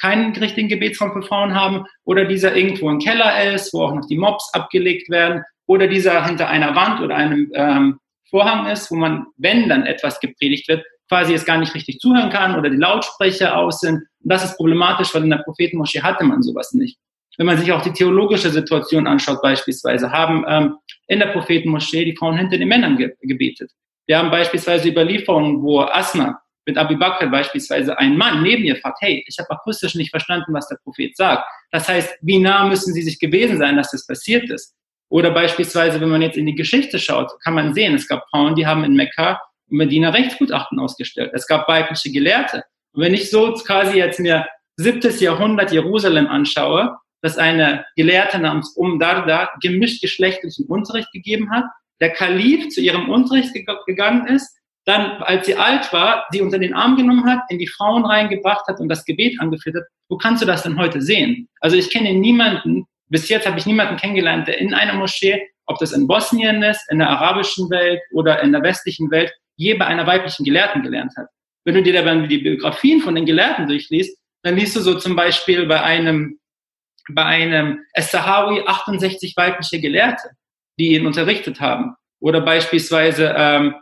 keinen richtigen Gebetsraum für Frauen haben oder dieser irgendwo im Keller ist, wo auch noch die Mobs abgelegt werden oder dieser hinter einer Wand oder einem ähm, Vorhang ist, wo man, wenn dann etwas gepredigt wird, quasi es gar nicht richtig zuhören kann oder die Lautsprecher aus sind. Und das ist problematisch, weil in der Prophetenmoschee hatte man sowas nicht. Wenn man sich auch die theologische Situation anschaut, beispielsweise, haben ähm, in der Prophetenmoschee die Frauen hinter den Männern ge gebetet. Wir haben beispielsweise Überlieferungen, wo Asma mit Abu Bakr beispielsweise ein Mann neben ihr fragt, hey, ich habe akustisch nicht verstanden, was der Prophet sagt. Das heißt, wie nah müssen sie sich gewesen sein, dass das passiert ist? Oder beispielsweise, wenn man jetzt in die Geschichte schaut, kann man sehen, es gab Frauen, die haben in Mekka und Medina Rechtsgutachten ausgestellt. Es gab weibliche Gelehrte. Und wenn ich so quasi jetzt mir siebtes Jahrhundert Jerusalem anschaue, dass eine Gelehrte namens Um Darda gemischt geschlechtlichen Unterricht gegeben hat, der Kalif zu ihrem Unterricht gegangen ist, dann, als sie alt war, sie unter den Arm genommen hat, in die Frauen reingebracht hat und das Gebet angeführt hat. Wo kannst du das denn heute sehen? Also ich kenne niemanden, bis jetzt habe ich niemanden kennengelernt, der in einer Moschee, ob das in Bosnien ist, in der arabischen Welt oder in der westlichen Welt, je bei einer weiblichen Gelehrten gelernt hat. Wenn du dir dann die Biografien von den Gelehrten durchliest, dann liest du so zum Beispiel bei einem, bei einem Es-Sahawi 68 weibliche Gelehrte, die ihn unterrichtet haben. Oder beispielsweise ähm,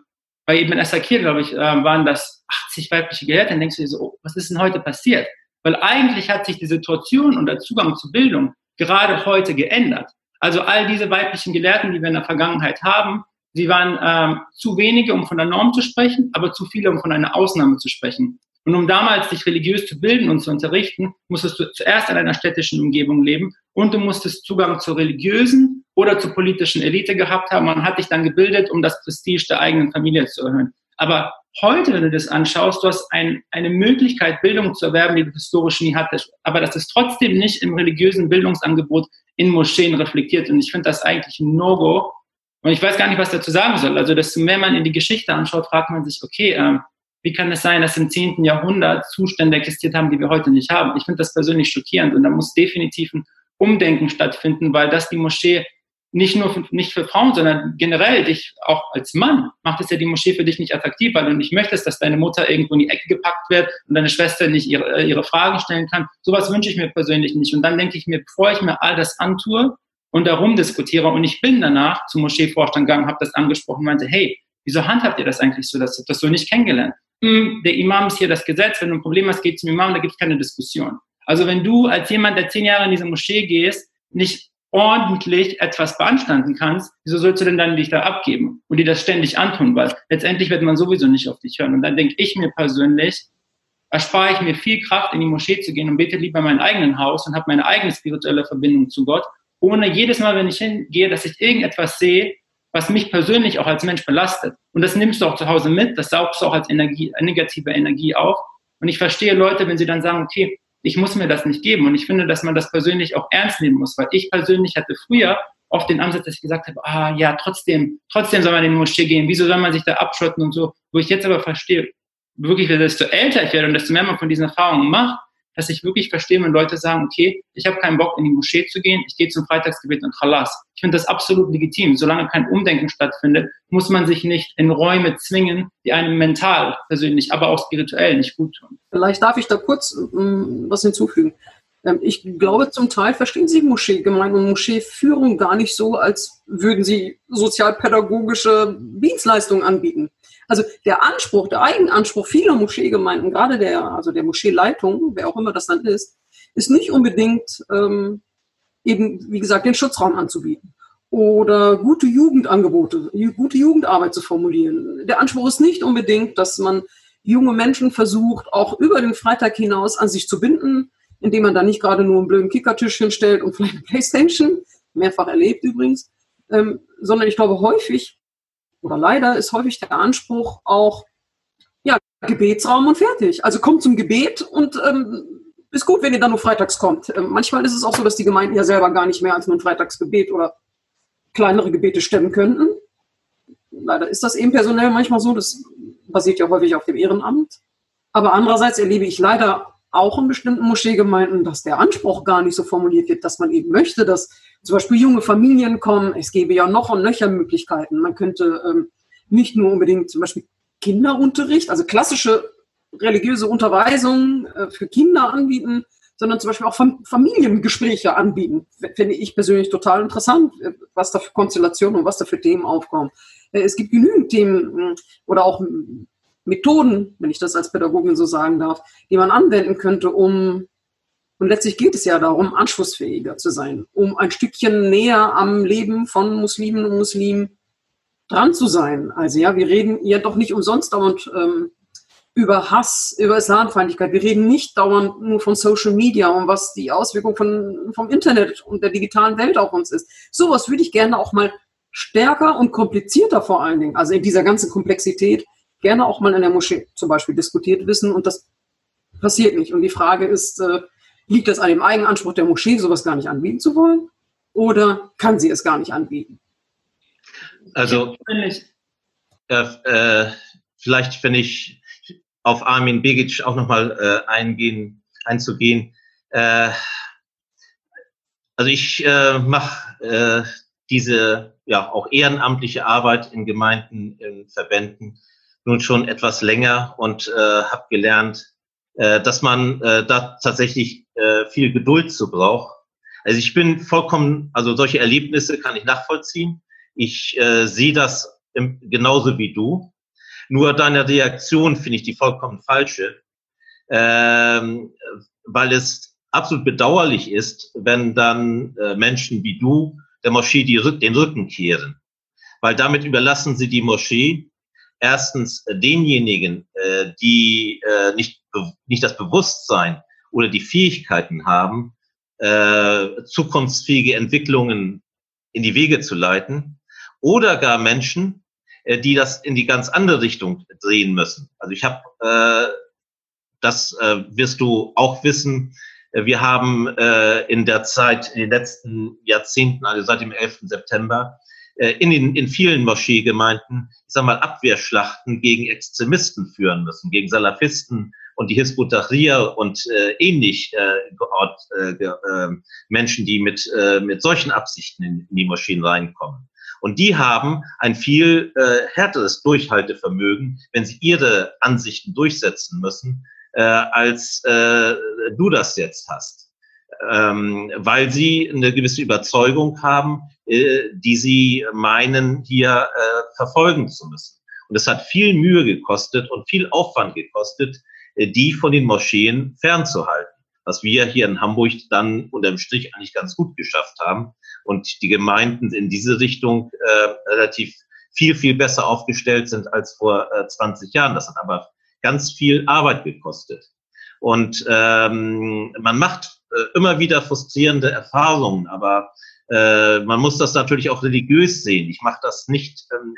bei Ibn Asakir, glaube ich, äh, waren das 80 weibliche Gelehrte. Dann denkst du dir so, oh, was ist denn heute passiert? Weil eigentlich hat sich die Situation und der Zugang zur Bildung gerade heute geändert. Also all diese weiblichen Gelehrten, die wir in der Vergangenheit haben, sie waren ähm, zu wenige, um von der Norm zu sprechen, aber zu viele, um von einer Ausnahme zu sprechen. Und um damals dich religiös zu bilden und zu unterrichten, musstest du zuerst in einer städtischen Umgebung leben und du musstest Zugang zur religiösen oder zur politischen Elite gehabt haben. Man hat dich dann gebildet, um das Prestige der eigenen Familie zu erhöhen. Aber heute, wenn du das anschaust, du hast ein, eine Möglichkeit, Bildung zu erwerben, die du historisch nie hattest. Aber das ist trotzdem nicht im religiösen Bildungsangebot in Moscheen reflektiert. Und ich finde das eigentlich ein No-Go. Und ich weiß gar nicht, was dazu sagen soll. Also, desto mehr man in die Geschichte anschaut, fragt man sich, okay, äh, wie kann es sein, dass im 10. Jahrhundert Zustände existiert haben, die wir heute nicht haben? Ich finde das persönlich schockierend. Und da muss definitiv ein Umdenken stattfinden, weil das die Moschee nicht nur für, nicht für Frauen, sondern generell dich auch als Mann macht es ja die Moschee für dich nicht attraktiv, weil du nicht möchtest, dass deine Mutter irgendwo in die Ecke gepackt wird und deine Schwester nicht ihre, äh, ihre Fragen stellen kann. Sowas wünsche ich mir persönlich nicht. Und dann denke ich mir, bevor ich mir all das antue und darum diskutiere und ich bin danach zum Moscheevorstand gegangen, habe das angesprochen, meinte, hey, wieso handhabt ihr das eigentlich so? Das habt das so nicht kennengelernt. Hm, der Imam ist hier das Gesetz, wenn du ein Problem hast, geh zum Imam, da gibt es keine Diskussion. Also wenn du als jemand, der zehn Jahre in diese Moschee gehst, nicht ordentlich etwas beanstanden kannst, wieso sollst du denn dann dich da abgeben und dir das ständig antun? Weil letztendlich wird man sowieso nicht auf dich hören. Und dann denke ich mir persönlich, erspare ich mir viel Kraft, in die Moschee zu gehen und bete lieber in mein eigenes Haus und habe meine eigene spirituelle Verbindung zu Gott, ohne jedes Mal, wenn ich hingehe, dass ich irgendetwas sehe, was mich persönlich auch als Mensch belastet. Und das nimmst du auch zu Hause mit, das saugst du auch als Energie, negative Energie auf. Und ich verstehe Leute, wenn sie dann sagen, okay, ich muss mir das nicht geben. Und ich finde, dass man das persönlich auch ernst nehmen muss, weil ich persönlich hatte früher oft den Ansatz, dass ich gesagt habe, ah ja, trotzdem, trotzdem soll man in die Moschee gehen, wieso soll man sich da abschotten und so, wo ich jetzt aber verstehe, wirklich, desto älter ich werde und desto mehr man von diesen Erfahrungen macht, dass ich wirklich verstehe, wenn Leute sagen, okay, ich habe keinen Bock in die Moschee zu gehen, ich gehe zum Freitagsgebet und Khalas. Ich finde das absolut legitim. Solange kein Umdenken stattfindet, muss man sich nicht in Räume zwingen, die einem mental persönlich, aber auch spirituell nicht gut tun. Vielleicht darf ich da kurz ähm, was hinzufügen. Ähm, ich glaube, zum Teil verstehen Sie Moscheegemeinde und Moscheeführung gar nicht so, als würden sie sozialpädagogische Dienstleistungen anbieten. Also der Anspruch, der Eigenanspruch vieler Moscheegemeinden, gerade der, also der Moscheeleitung, wer auch immer das dann ist, ist nicht unbedingt ähm, eben, wie gesagt, den Schutzraum anzubieten oder gute Jugendangebote, gute Jugendarbeit zu formulieren. Der Anspruch ist nicht unbedingt, dass man junge Menschen versucht, auch über den Freitag hinaus an sich zu binden, indem man da nicht gerade nur einen blöden Kickertisch hinstellt und [LAUGHS] vielleicht eine Playstation, mehrfach erlebt übrigens, ähm, sondern ich glaube häufig oder leider ist häufig der Anspruch auch, ja, Gebetsraum und fertig. Also kommt zum Gebet und ähm, ist gut, wenn ihr dann nur freitags kommt. Ähm, manchmal ist es auch so, dass die Gemeinden ja selber gar nicht mehr als nur ein Freitagsgebet oder kleinere Gebete stemmen könnten. Leider ist das eben personell manchmal so. Das basiert ja häufig auf dem Ehrenamt. Aber andererseits erlebe ich leider auch in bestimmten Moscheegemeinden, dass der Anspruch gar nicht so formuliert wird, dass man eben möchte, dass zum Beispiel junge Familien kommen. Es gäbe ja noch und nöcher Möglichkeiten. Man könnte ähm, nicht nur unbedingt zum Beispiel Kinderunterricht, also klassische religiöse Unterweisung äh, für Kinder anbieten, sondern zum Beispiel auch Fam Familiengespräche anbieten. Finde ich persönlich total interessant, äh, was da für Konstellationen und was da für Themen aufkommen. Äh, es gibt genügend Themen äh, oder auch Methoden, wenn ich das als Pädagogin so sagen darf, die man anwenden könnte, um, und letztlich geht es ja darum, anschlussfähiger zu sein, um ein Stückchen näher am Leben von Muslimen und Muslimen dran zu sein. Also ja, wir reden ja doch nicht umsonst dauernd ähm, über Hass, über Islamfeindlichkeit. Wir reden nicht dauernd nur von Social Media und was die Auswirkung von, vom Internet und der digitalen Welt auf uns ist. Sowas würde ich gerne auch mal stärker und komplizierter vor allen Dingen, also in dieser ganzen Komplexität, gerne auch mal in der Moschee zum Beispiel diskutiert wissen und das passiert nicht. Und die Frage ist, äh, liegt das an dem Eigenanspruch der Moschee, sowas gar nicht anbieten zu wollen? Oder kann sie es gar nicht anbieten? Also, äh, äh, vielleicht, wenn ich auf Armin Begic auch nochmal äh, eingehen, einzugehen. Äh, also ich äh, mache äh, diese ja auch ehrenamtliche Arbeit in Gemeinden, in Verbänden nun schon etwas länger und äh, habe gelernt, äh, dass man äh, da tatsächlich äh, viel Geduld zu braucht. Also ich bin vollkommen, also solche Erlebnisse kann ich nachvollziehen. Ich äh, sehe das im, genauso wie du. Nur deine Reaktion finde ich die vollkommen falsche, ähm, weil es absolut bedauerlich ist, wenn dann äh, Menschen wie du der Moschee die, den Rücken kehren. Weil damit überlassen sie die Moschee erstens äh, denjenigen, äh, die äh, nicht, nicht das Bewusstsein oder die Fähigkeiten haben, äh, zukunftsfähige Entwicklungen in die Wege zu leiten, oder gar Menschen, die das in die ganz andere Richtung drehen müssen. Also ich habe, äh, das äh, wirst du auch wissen, wir haben äh, in der Zeit, in den letzten Jahrzehnten, also seit dem 11. September, in, den, in vielen Moscheegemeinden, ich sag mal, Abwehrschlachten gegen Extremisten führen müssen, gegen Salafisten und die Hizbut und äh, ähnlich äh, äh, äh, Menschen, die mit, äh, mit solchen Absichten in, in die Moscheen reinkommen. Und die haben ein viel äh, härteres Durchhaltevermögen, wenn sie ihre Ansichten durchsetzen müssen, äh, als äh, du das jetzt hast. Ähm, weil sie eine gewisse Überzeugung haben, äh, die sie meinen, hier äh, verfolgen zu müssen. Und es hat viel Mühe gekostet und viel Aufwand gekostet, äh, die von den Moscheen fernzuhalten. Was wir hier in Hamburg dann unterm Strich eigentlich ganz gut geschafft haben und die Gemeinden in diese Richtung äh, relativ viel, viel besser aufgestellt sind als vor äh, 20 Jahren. Das hat aber ganz viel Arbeit gekostet. Und ähm, man macht äh, immer wieder frustrierende Erfahrungen, aber äh, man muss das natürlich auch religiös sehen. Ich mache das nicht, ähm,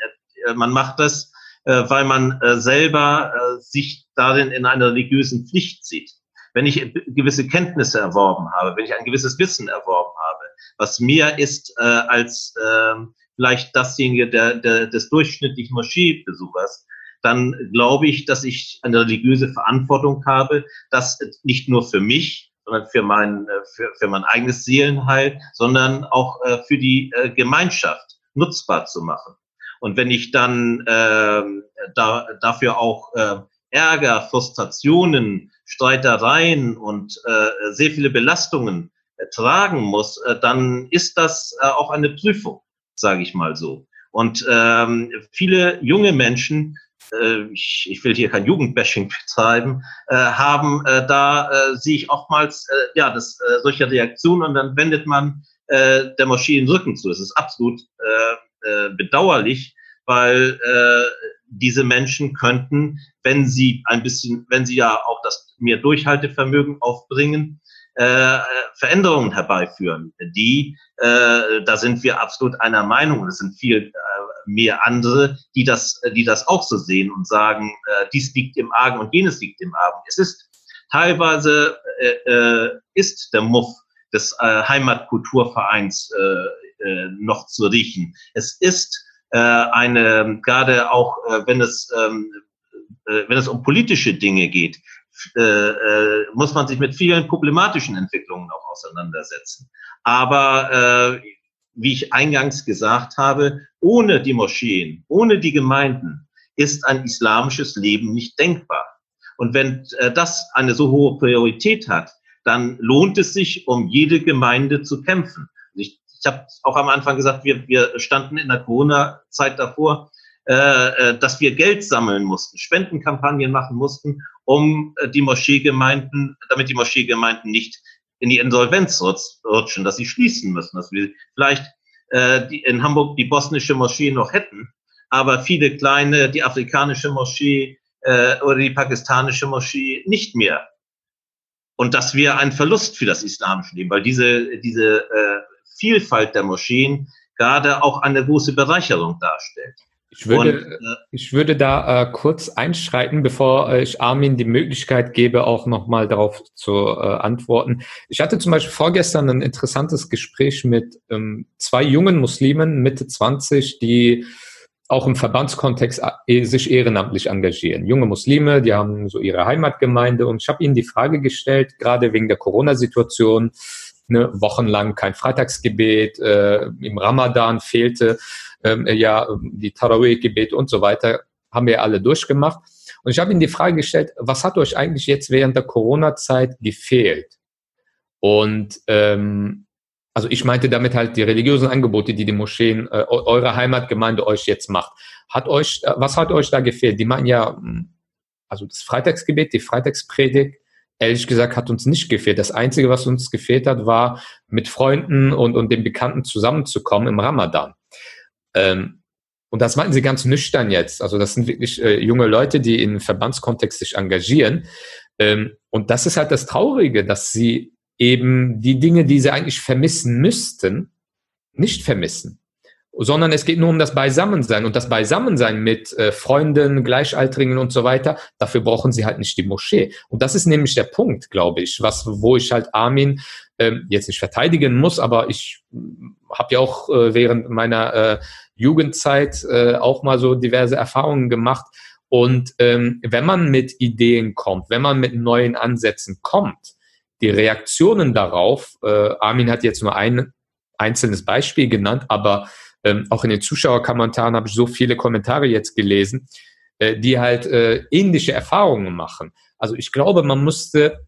äh, man macht das, äh, weil man äh, selber äh, sich darin in einer religiösen Pflicht sieht. Wenn ich gewisse Kenntnisse erworben habe, wenn ich ein gewisses Wissen erworben habe, was mehr ist äh, als äh, vielleicht dasjenige der, der, des durchschnittlichen Moscheebesuchers, dann glaube ich, dass ich eine religiöse Verantwortung habe, das nicht nur für mich, sondern für mein, äh, für, für mein eigenes Seelenheil, sondern auch äh, für die äh, Gemeinschaft nutzbar zu machen. Und wenn ich dann äh, da, dafür auch äh, Ärger, Frustrationen, Streitereien und äh, sehr viele Belastungen äh, tragen muss, äh, dann ist das äh, auch eine Prüfung, sage ich mal so. Und ähm, viele junge Menschen äh, ich, ich will hier kein Jugendbashing betreiben, äh, haben äh, da äh, sehe ich oftmals äh, ja das äh, solche Reaktionen und dann wendet man äh, der Moschee den Rücken zu. Es ist absolut äh, äh, bedauerlich, weil äh, diese Menschen könnten, wenn sie ein bisschen, wenn sie ja auch das mehr Durchhaltevermögen aufbringen, äh, Veränderungen herbeiführen. Die, äh, da sind wir absolut einer Meinung. Es sind viel äh, mehr andere, die das, die das auch so sehen und sagen, äh, dies liegt im Argen und jenes liegt im Argen. Es ist teilweise äh, äh, ist der Muff des äh, Heimatkulturvereins äh, äh, noch zu riechen. Es ist äh, eine, gerade auch äh, wenn es ähm, äh, wenn es um politische Dinge geht, äh, äh, muss man sich mit vielen problematischen Entwicklungen auch auseinandersetzen. Aber äh, wie ich eingangs gesagt habe, ohne die Moscheen, ohne die Gemeinden ist ein islamisches Leben nicht denkbar. Und wenn äh, das eine so hohe Priorität hat, dann lohnt es sich, um jede Gemeinde zu kämpfen. Ich, ich habe auch am Anfang gesagt, wir, wir standen in der Corona-Zeit davor, äh, äh, dass wir Geld sammeln mussten, Spendenkampagnen machen mussten, um äh, die Moscheegemeinden, damit die Moscheegemeinden nicht in die Insolvenz rutschen, dass sie schließen müssen, dass wir vielleicht äh, die, in Hamburg die bosnische Moschee noch hätten, aber viele kleine, die afrikanische Moschee äh, oder die pakistanische Moschee nicht mehr. Und das wäre ein Verlust für das islamische Leben, weil diese, diese äh, Vielfalt der Moscheen gerade auch eine große Bereicherung darstellt. Ich würde, und, äh, ich würde da äh, kurz einschreiten, bevor äh, ich Armin die Möglichkeit gebe, auch nochmal darauf zu äh, antworten. Ich hatte zum Beispiel vorgestern ein interessantes Gespräch mit ähm, zwei jungen Muslimen, Mitte 20, die auch im Verbandskontext äh, sich ehrenamtlich engagieren. Junge Muslime, die haben so ihre Heimatgemeinde und ich habe ihnen die Frage gestellt, gerade wegen der Corona-Situation, ne, wochenlang kein Freitagsgebet, äh, im Ramadan fehlte ähm, ja die Tarawih-Gebet und so weiter, haben wir alle durchgemacht. Und ich habe ihnen die Frage gestellt, was hat euch eigentlich jetzt während der Corona-Zeit gefehlt? Und ähm, also ich meinte damit halt die religiösen Angebote, die die Moscheen, äh, eure Heimatgemeinde euch jetzt macht. Hat euch, äh, was hat euch da gefehlt? Die meinen ja, hm, also das Freitagsgebet, die Freitagspredigt, ehrlich gesagt, hat uns nicht gefehlt. Das Einzige, was uns gefehlt hat, war, mit Freunden und, und den Bekannten zusammenzukommen im Ramadan. Ähm, und das meinten sie ganz nüchtern jetzt. Also das sind wirklich äh, junge Leute, die in Verbandskontext sich engagieren. Ähm, und das ist halt das Traurige, dass sie eben die Dinge, die sie eigentlich vermissen müssten, nicht vermissen sondern es geht nur um das Beisammensein. Und das Beisammensein mit äh, Freunden, Gleichaltrigen und so weiter, dafür brauchen sie halt nicht die Moschee. Und das ist nämlich der Punkt, glaube ich, was, wo ich halt Armin ähm, jetzt nicht verteidigen muss, aber ich hm, habe ja auch äh, während meiner äh, Jugendzeit äh, auch mal so diverse Erfahrungen gemacht. Und ähm, wenn man mit Ideen kommt, wenn man mit neuen Ansätzen kommt, die Reaktionen darauf, äh, Armin hat jetzt nur ein einzelnes Beispiel genannt, aber ähm, auch in den Zuschauerkommentaren habe ich so viele Kommentare jetzt gelesen, äh, die halt äh, ähnliche Erfahrungen machen. Also ich glaube, man müsste,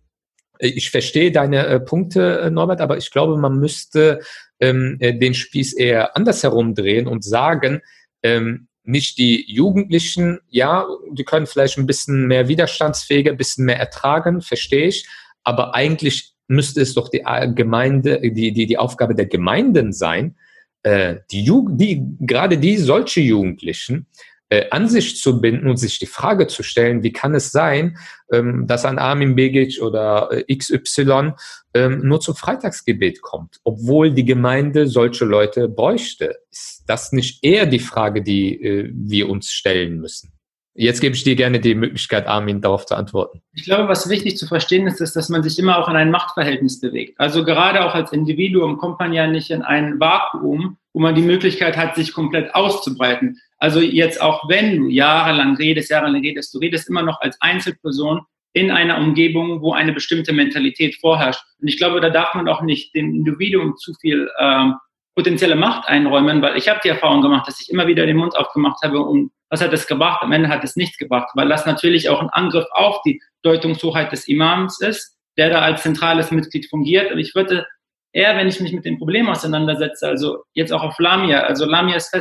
äh, ich verstehe deine äh, Punkte, äh, Norbert, aber ich glaube, man müsste ähm, äh, den Spieß eher andersherum drehen und sagen, ähm, nicht die Jugendlichen, ja, die können vielleicht ein bisschen mehr widerstandsfähiger, ein bisschen mehr ertragen, verstehe ich, aber eigentlich müsste es doch die Gemeinde, die, die, die Aufgabe der Gemeinden sein, äh, die, Jugend, die gerade die solche Jugendlichen äh, an sich zu binden und sich die Frage zu stellen, wie kann es sein, ähm, dass ein Armin Begic oder äh, XY ähm, nur zum Freitagsgebet kommt, obwohl die Gemeinde solche Leute bräuchte? Ist das nicht eher die Frage, die äh, wir uns stellen müssen? Jetzt gebe ich dir gerne die Möglichkeit, Armin, darauf zu antworten. Ich glaube, was wichtig zu verstehen ist, ist, dass man sich immer auch in ein Machtverhältnis bewegt. Also gerade auch als Individuum kommt man ja nicht in ein Vakuum, wo man die Möglichkeit hat, sich komplett auszubreiten. Also jetzt auch wenn du jahrelang redest, jahrelang redest, du redest immer noch als Einzelperson in einer Umgebung, wo eine bestimmte Mentalität vorherrscht. Und ich glaube, da darf man auch nicht dem Individuum zu viel ähm, potenzielle Macht einräumen, weil ich habe die Erfahrung gemacht, dass ich immer wieder den Mund aufgemacht habe und was hat es gebracht? Am Ende hat es nichts gebracht, weil das natürlich auch ein Angriff auf die Deutungshoheit des Imams ist, der da als zentrales Mitglied fungiert. Und ich würde eher, wenn ich mich mit dem Problem auseinandersetze, also jetzt auch auf Lamia, also Lamias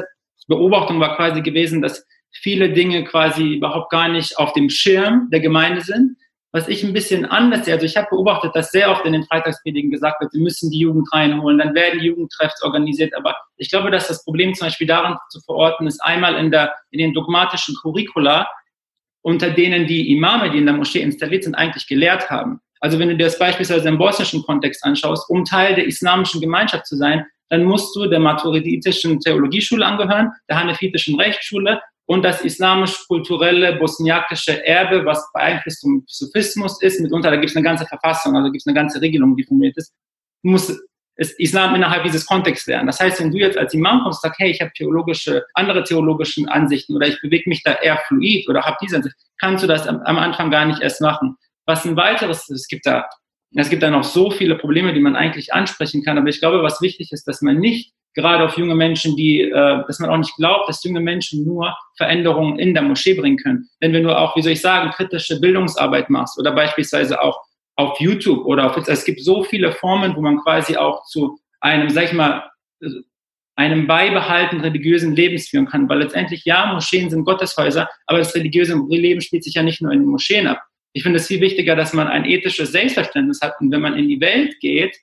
Beobachtung war quasi gewesen, dass viele Dinge quasi überhaupt gar nicht auf dem Schirm der Gemeinde sind. Was ich ein bisschen anders sehe, also ich habe beobachtet, dass sehr oft in den Freitagspredigen gesagt wird, wir müssen die Jugend reinholen, dann werden Jugendtreffs organisiert. Aber ich glaube, dass das Problem zum Beispiel daran zu verorten ist, einmal in, der, in den dogmatischen Curricula, unter denen die Imame, die in der Moschee installiert sind, eigentlich gelehrt haben. Also wenn du dir das beispielsweise im bosnischen Kontext anschaust, um Teil der islamischen Gemeinschaft zu sein, dann musst du der maturiditischen Theologieschule angehören, der hanefitischen Rechtsschule und das islamisch-kulturelle bosniakische Erbe, was beeinflusst zum Sufismus ist. Mitunter, da gibt es eine ganze Verfassung, also gibt es eine ganze Regelung, die formuliert ist. Du musst Islam innerhalb dieses Kontexts lernen. Das heißt, wenn du jetzt als Imam kommst, sagst, hey, ich habe theologische, andere theologische Ansichten oder ich bewege mich da eher fluid oder habe diese Ansicht, kannst du das am Anfang gar nicht erst machen. Was ein weiteres, es gibt da es gibt da noch so viele Probleme, die man eigentlich ansprechen kann. Aber ich glaube, was wichtig ist, dass man nicht gerade auf junge Menschen, die, äh, dass man auch nicht glaubt, dass junge Menschen nur Veränderungen in der Moschee bringen können. Denn wenn du auch, wie soll ich sagen, kritische Bildungsarbeit machst oder beispielsweise auch auf YouTube oder auf, es gibt so viele Formen, wo man quasi auch zu einem, sag ich mal, einem beibehalten religiösen Lebens führen kann. Weil letztendlich, ja, Moscheen sind Gotteshäuser, aber das religiöse Leben spielt sich ja nicht nur in den Moscheen ab. Ich finde es viel wichtiger, dass man ein ethisches Selbstverständnis hat und wenn man in die Welt geht,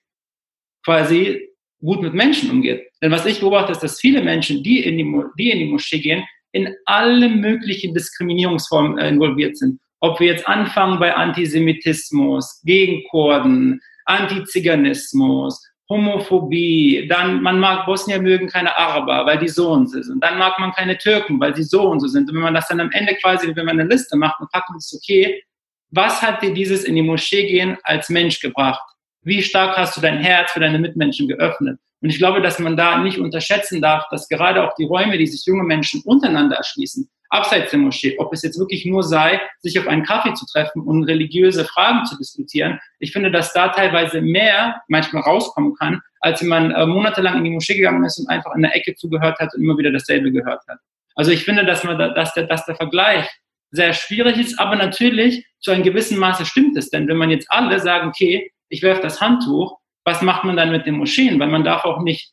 quasi gut mit Menschen umgeht. Denn was ich beobachte, ist, dass viele Menschen, die in die, die in die Moschee gehen, in alle möglichen Diskriminierungsformen äh, involviert sind. Ob wir jetzt anfangen bei Antisemitismus, gegen Kurden, Antiziganismus, Homophobie, dann man mag Bosnier mögen keine Araber, weil die so und so sind. Dann mag man keine Türken, weil sie so und so sind. Und wenn man das dann am Ende quasi, wenn man eine Liste macht und fragt uns, okay, was hat dir dieses in die Moschee gehen als Mensch gebracht? Wie stark hast du dein Herz für deine Mitmenschen geöffnet? Und ich glaube, dass man da nicht unterschätzen darf, dass gerade auch die Räume, die sich junge Menschen untereinander erschließen, abseits der Moschee, ob es jetzt wirklich nur sei, sich auf einen Kaffee zu treffen und religiöse Fragen zu diskutieren. Ich finde, dass da teilweise mehr manchmal rauskommen kann, als wenn man äh, monatelang in die Moschee gegangen ist und einfach in der Ecke zugehört hat und immer wieder dasselbe gehört hat. Also ich finde, dass man da, dass der, dass der Vergleich sehr schwierig ist, aber natürlich zu einem gewissen Maße stimmt es. Denn wenn man jetzt alle sagen, okay, ich werfe das Handtuch, was macht man dann mit den Moscheen? Weil man darf auch nicht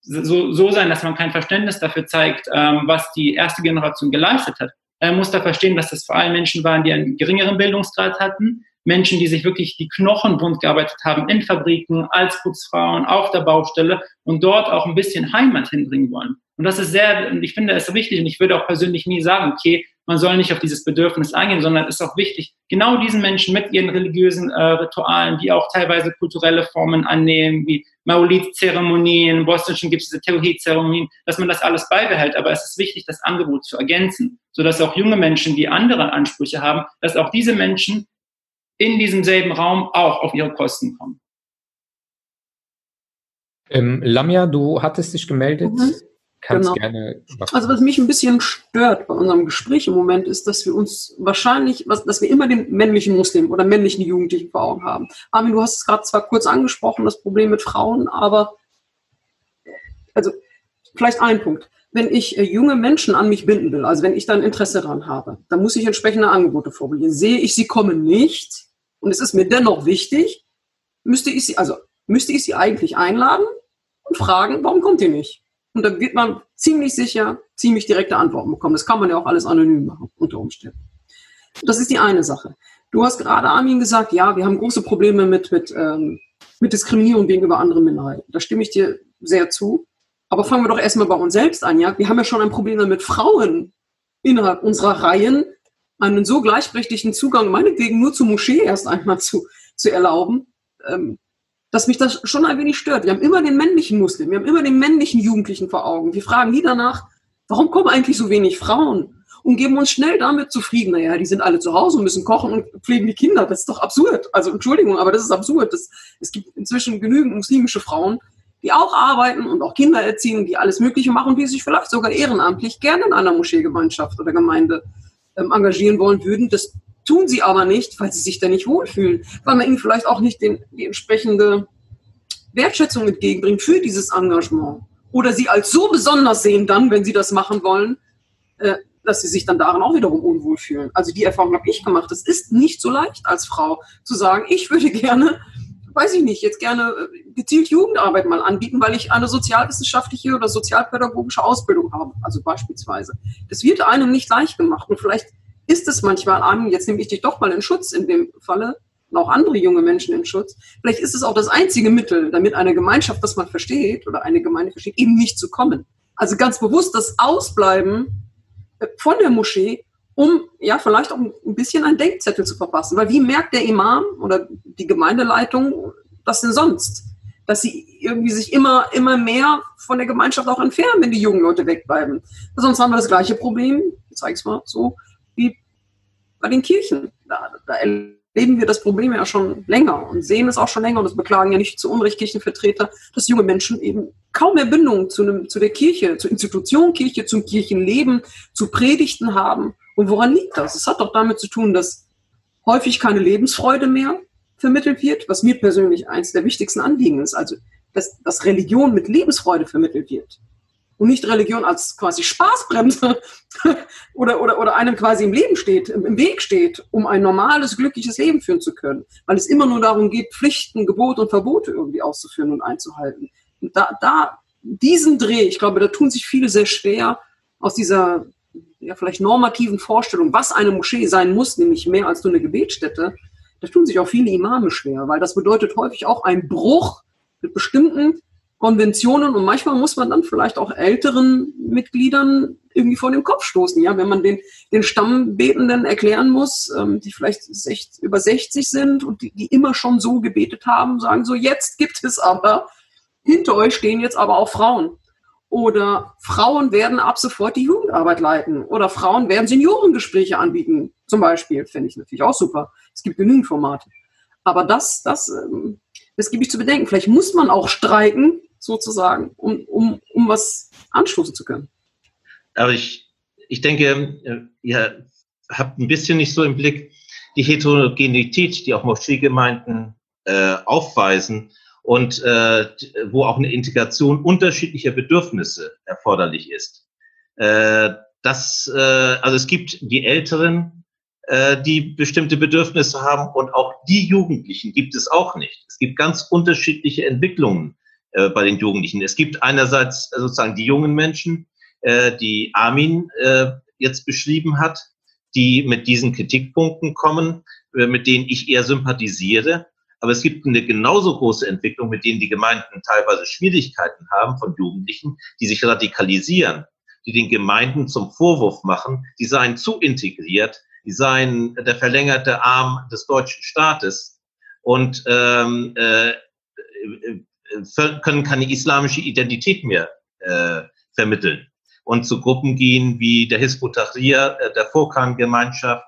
so, so sein, dass man kein Verständnis dafür zeigt, ähm, was die erste Generation geleistet hat. Man muss da verstehen, dass das vor allem Menschen waren, die einen geringeren Bildungsgrad hatten, Menschen, die sich wirklich die Knochen bunt gearbeitet haben in Fabriken, als Putzfrauen, auf der Baustelle und dort auch ein bisschen Heimat hinbringen wollen. Und das ist sehr, ich finde, ist wichtig und ich würde auch persönlich nie sagen, okay, man soll nicht auf dieses Bedürfnis eingehen, sondern es ist auch wichtig, genau diesen Menschen mit ihren religiösen äh, Ritualen, die auch teilweise kulturelle Formen annehmen, wie Maulid-Zeremonien, im Bosnischen gibt es diese Tawhid-Zeremonien, dass man das alles beibehält. Aber es ist wichtig, das Angebot zu ergänzen, sodass auch junge Menschen, die andere Ansprüche haben, dass auch diese Menschen in diesem selben Raum auch auf ihre Kosten kommen. Ähm, Lamia, du hattest dich gemeldet. Mhm. Kannst genau. gerne. Was also was mich ein bisschen stört bei unserem Gespräch im Moment ist, dass wir uns wahrscheinlich, was, dass wir immer den männlichen Muslim oder männlichen Jugendlichen vor Augen haben. Armin, du hast es gerade zwar kurz angesprochen, das Problem mit Frauen, aber also vielleicht ein Punkt. Wenn ich äh, junge Menschen an mich binden will, also wenn ich dann Interesse daran habe, dann muss ich entsprechende Angebote formulieren. Sehe ich, sie kommen nicht und es ist mir dennoch wichtig, müsste ich sie, also müsste ich sie eigentlich einladen und fragen, warum kommt ihr nicht? Und da wird man ziemlich sicher ziemlich direkte Antworten bekommen. Das kann man ja auch alles anonym machen, unter Umständen. Das ist die eine Sache. Du hast gerade, Armin, gesagt, ja, wir haben große Probleme mit, mit, ähm, mit Diskriminierung gegenüber anderen Minderheiten. Da stimme ich dir sehr zu. Aber fangen wir doch erstmal bei uns selbst an, ja. Wir haben ja schon ein Problem damit, Frauen innerhalb unserer Reihen einen so gleichberechtigten Zugang, meinetwegen nur zur Moschee erst einmal zu, zu erlauben. Ähm, dass mich das schon ein wenig stört. Wir haben immer den männlichen Muslim, wir haben immer den männlichen Jugendlichen vor Augen. Wir fragen nie danach, warum kommen eigentlich so wenig Frauen? und geben uns schnell damit zufrieden. Naja, die sind alle zu Hause und müssen kochen und pflegen die Kinder. Das ist doch absurd. Also Entschuldigung, aber das ist absurd. Das, es gibt inzwischen genügend muslimische Frauen, die auch arbeiten und auch Kinder erziehen, die alles Mögliche machen, die sich vielleicht sogar ehrenamtlich gerne in einer Moscheegemeinschaft oder Gemeinde ähm, engagieren wollen würden. Das tun sie aber nicht, weil sie sich da nicht wohlfühlen, weil man ihnen vielleicht auch nicht den, die entsprechende Wertschätzung entgegenbringt für dieses Engagement. Oder sie als so besonders sehen dann, wenn sie das machen wollen, äh, dass sie sich dann darin auch wiederum unwohl fühlen. Also die Erfahrung habe ich gemacht. Es ist nicht so leicht als Frau zu sagen, ich würde gerne, weiß ich nicht, jetzt gerne äh, gezielt Jugendarbeit mal anbieten, weil ich eine sozialwissenschaftliche oder sozialpädagogische Ausbildung habe, also beispielsweise. Das wird einem nicht leicht gemacht. Und vielleicht ist es manchmal an, jetzt nehme ich dich doch mal in Schutz in dem Falle, und auch andere junge Menschen in Schutz. Vielleicht ist es auch das einzige Mittel, damit eine Gemeinschaft, das man versteht oder eine Gemeinde versteht, eben nicht zu kommen. Also ganz bewusst das Ausbleiben äh, von der Moschee, um ja vielleicht auch ein bisschen einen Denkzettel zu verpassen. Weil wie merkt der Imam oder die Gemeindeleitung das denn sonst? Dass sie irgendwie sich immer, immer mehr von der Gemeinschaft auch entfernen, wenn die jungen Leute wegbleiben. Sonst haben wir das gleiche Problem, ich zeige es mal so, wie bei den Kirchen. Da, da erleben wir das Problem ja schon länger und sehen es auch schon länger und das beklagen ja nicht zu Unrecht Kirchenvertreter, dass junge Menschen eben kaum mehr Bindung zu, einem, zu der Kirche, zur Institution Kirche, zum Kirchenleben, zu Predigten haben. Und woran liegt das? Es hat doch damit zu tun, dass häufig keine Lebensfreude mehr vermittelt wird, was mir persönlich eins der wichtigsten Anliegen ist. Also, dass, dass Religion mit Lebensfreude vermittelt wird und nicht Religion als quasi Spaßbremse [LAUGHS] oder, oder, oder einem quasi im Leben steht, im Weg steht, um ein normales, glückliches Leben führen zu können. Weil es immer nur darum geht, Pflichten, Gebote und Verbote irgendwie auszuführen und einzuhalten. Und da, da, diesen Dreh, ich glaube, da tun sich viele sehr schwer aus dieser ja, vielleicht normativen Vorstellung, was eine Moschee sein muss, nämlich mehr als nur eine Gebetsstätte, da tun sich auch viele Imame schwer, weil das bedeutet häufig auch ein Bruch mit bestimmten Konventionen und manchmal muss man dann vielleicht auch älteren Mitgliedern irgendwie vor den Kopf stoßen, ja, wenn man den, den Stammbetenden erklären muss, ähm, die vielleicht sech, über 60 sind und die, die immer schon so gebetet haben, sagen so, jetzt gibt es aber, hinter euch stehen jetzt aber auch Frauen. Oder Frauen werden ab sofort die Jugendarbeit leiten. Oder Frauen werden Seniorengespräche anbieten, zum Beispiel. Finde ich natürlich auch super. Es gibt genügend Formate. Aber das, das, ähm, das gebe ich zu bedenken. Vielleicht muss man auch streiken, sozusagen, um, um, um was anstoßen zu können. Aber ich, ich denke, äh, ihr habt ein bisschen nicht so im Blick die Heterogenität, die auch Moscheegemeinden äh, aufweisen und äh, wo auch eine Integration unterschiedlicher Bedürfnisse erforderlich ist. Äh, das, äh, also es gibt die Älteren, äh, die bestimmte Bedürfnisse haben und auch die Jugendlichen gibt es auch nicht. Es gibt ganz unterschiedliche Entwicklungen äh, bei den Jugendlichen. Es gibt einerseits sozusagen die jungen Menschen, äh, die Armin äh, jetzt beschrieben hat, die mit diesen Kritikpunkten kommen, äh, mit denen ich eher sympathisiere. Aber es gibt eine genauso große Entwicklung, mit denen die Gemeinden teilweise Schwierigkeiten haben von Jugendlichen, die sich radikalisieren, die den Gemeinden zum Vorwurf machen, die seien zu integriert, die seien der verlängerte Arm des deutschen Staates und ähm, äh, können keine islamische Identität mehr äh, vermitteln und zu Gruppen gehen wie der Hizb Tahrir, äh, der Furkan-Gemeinschaft,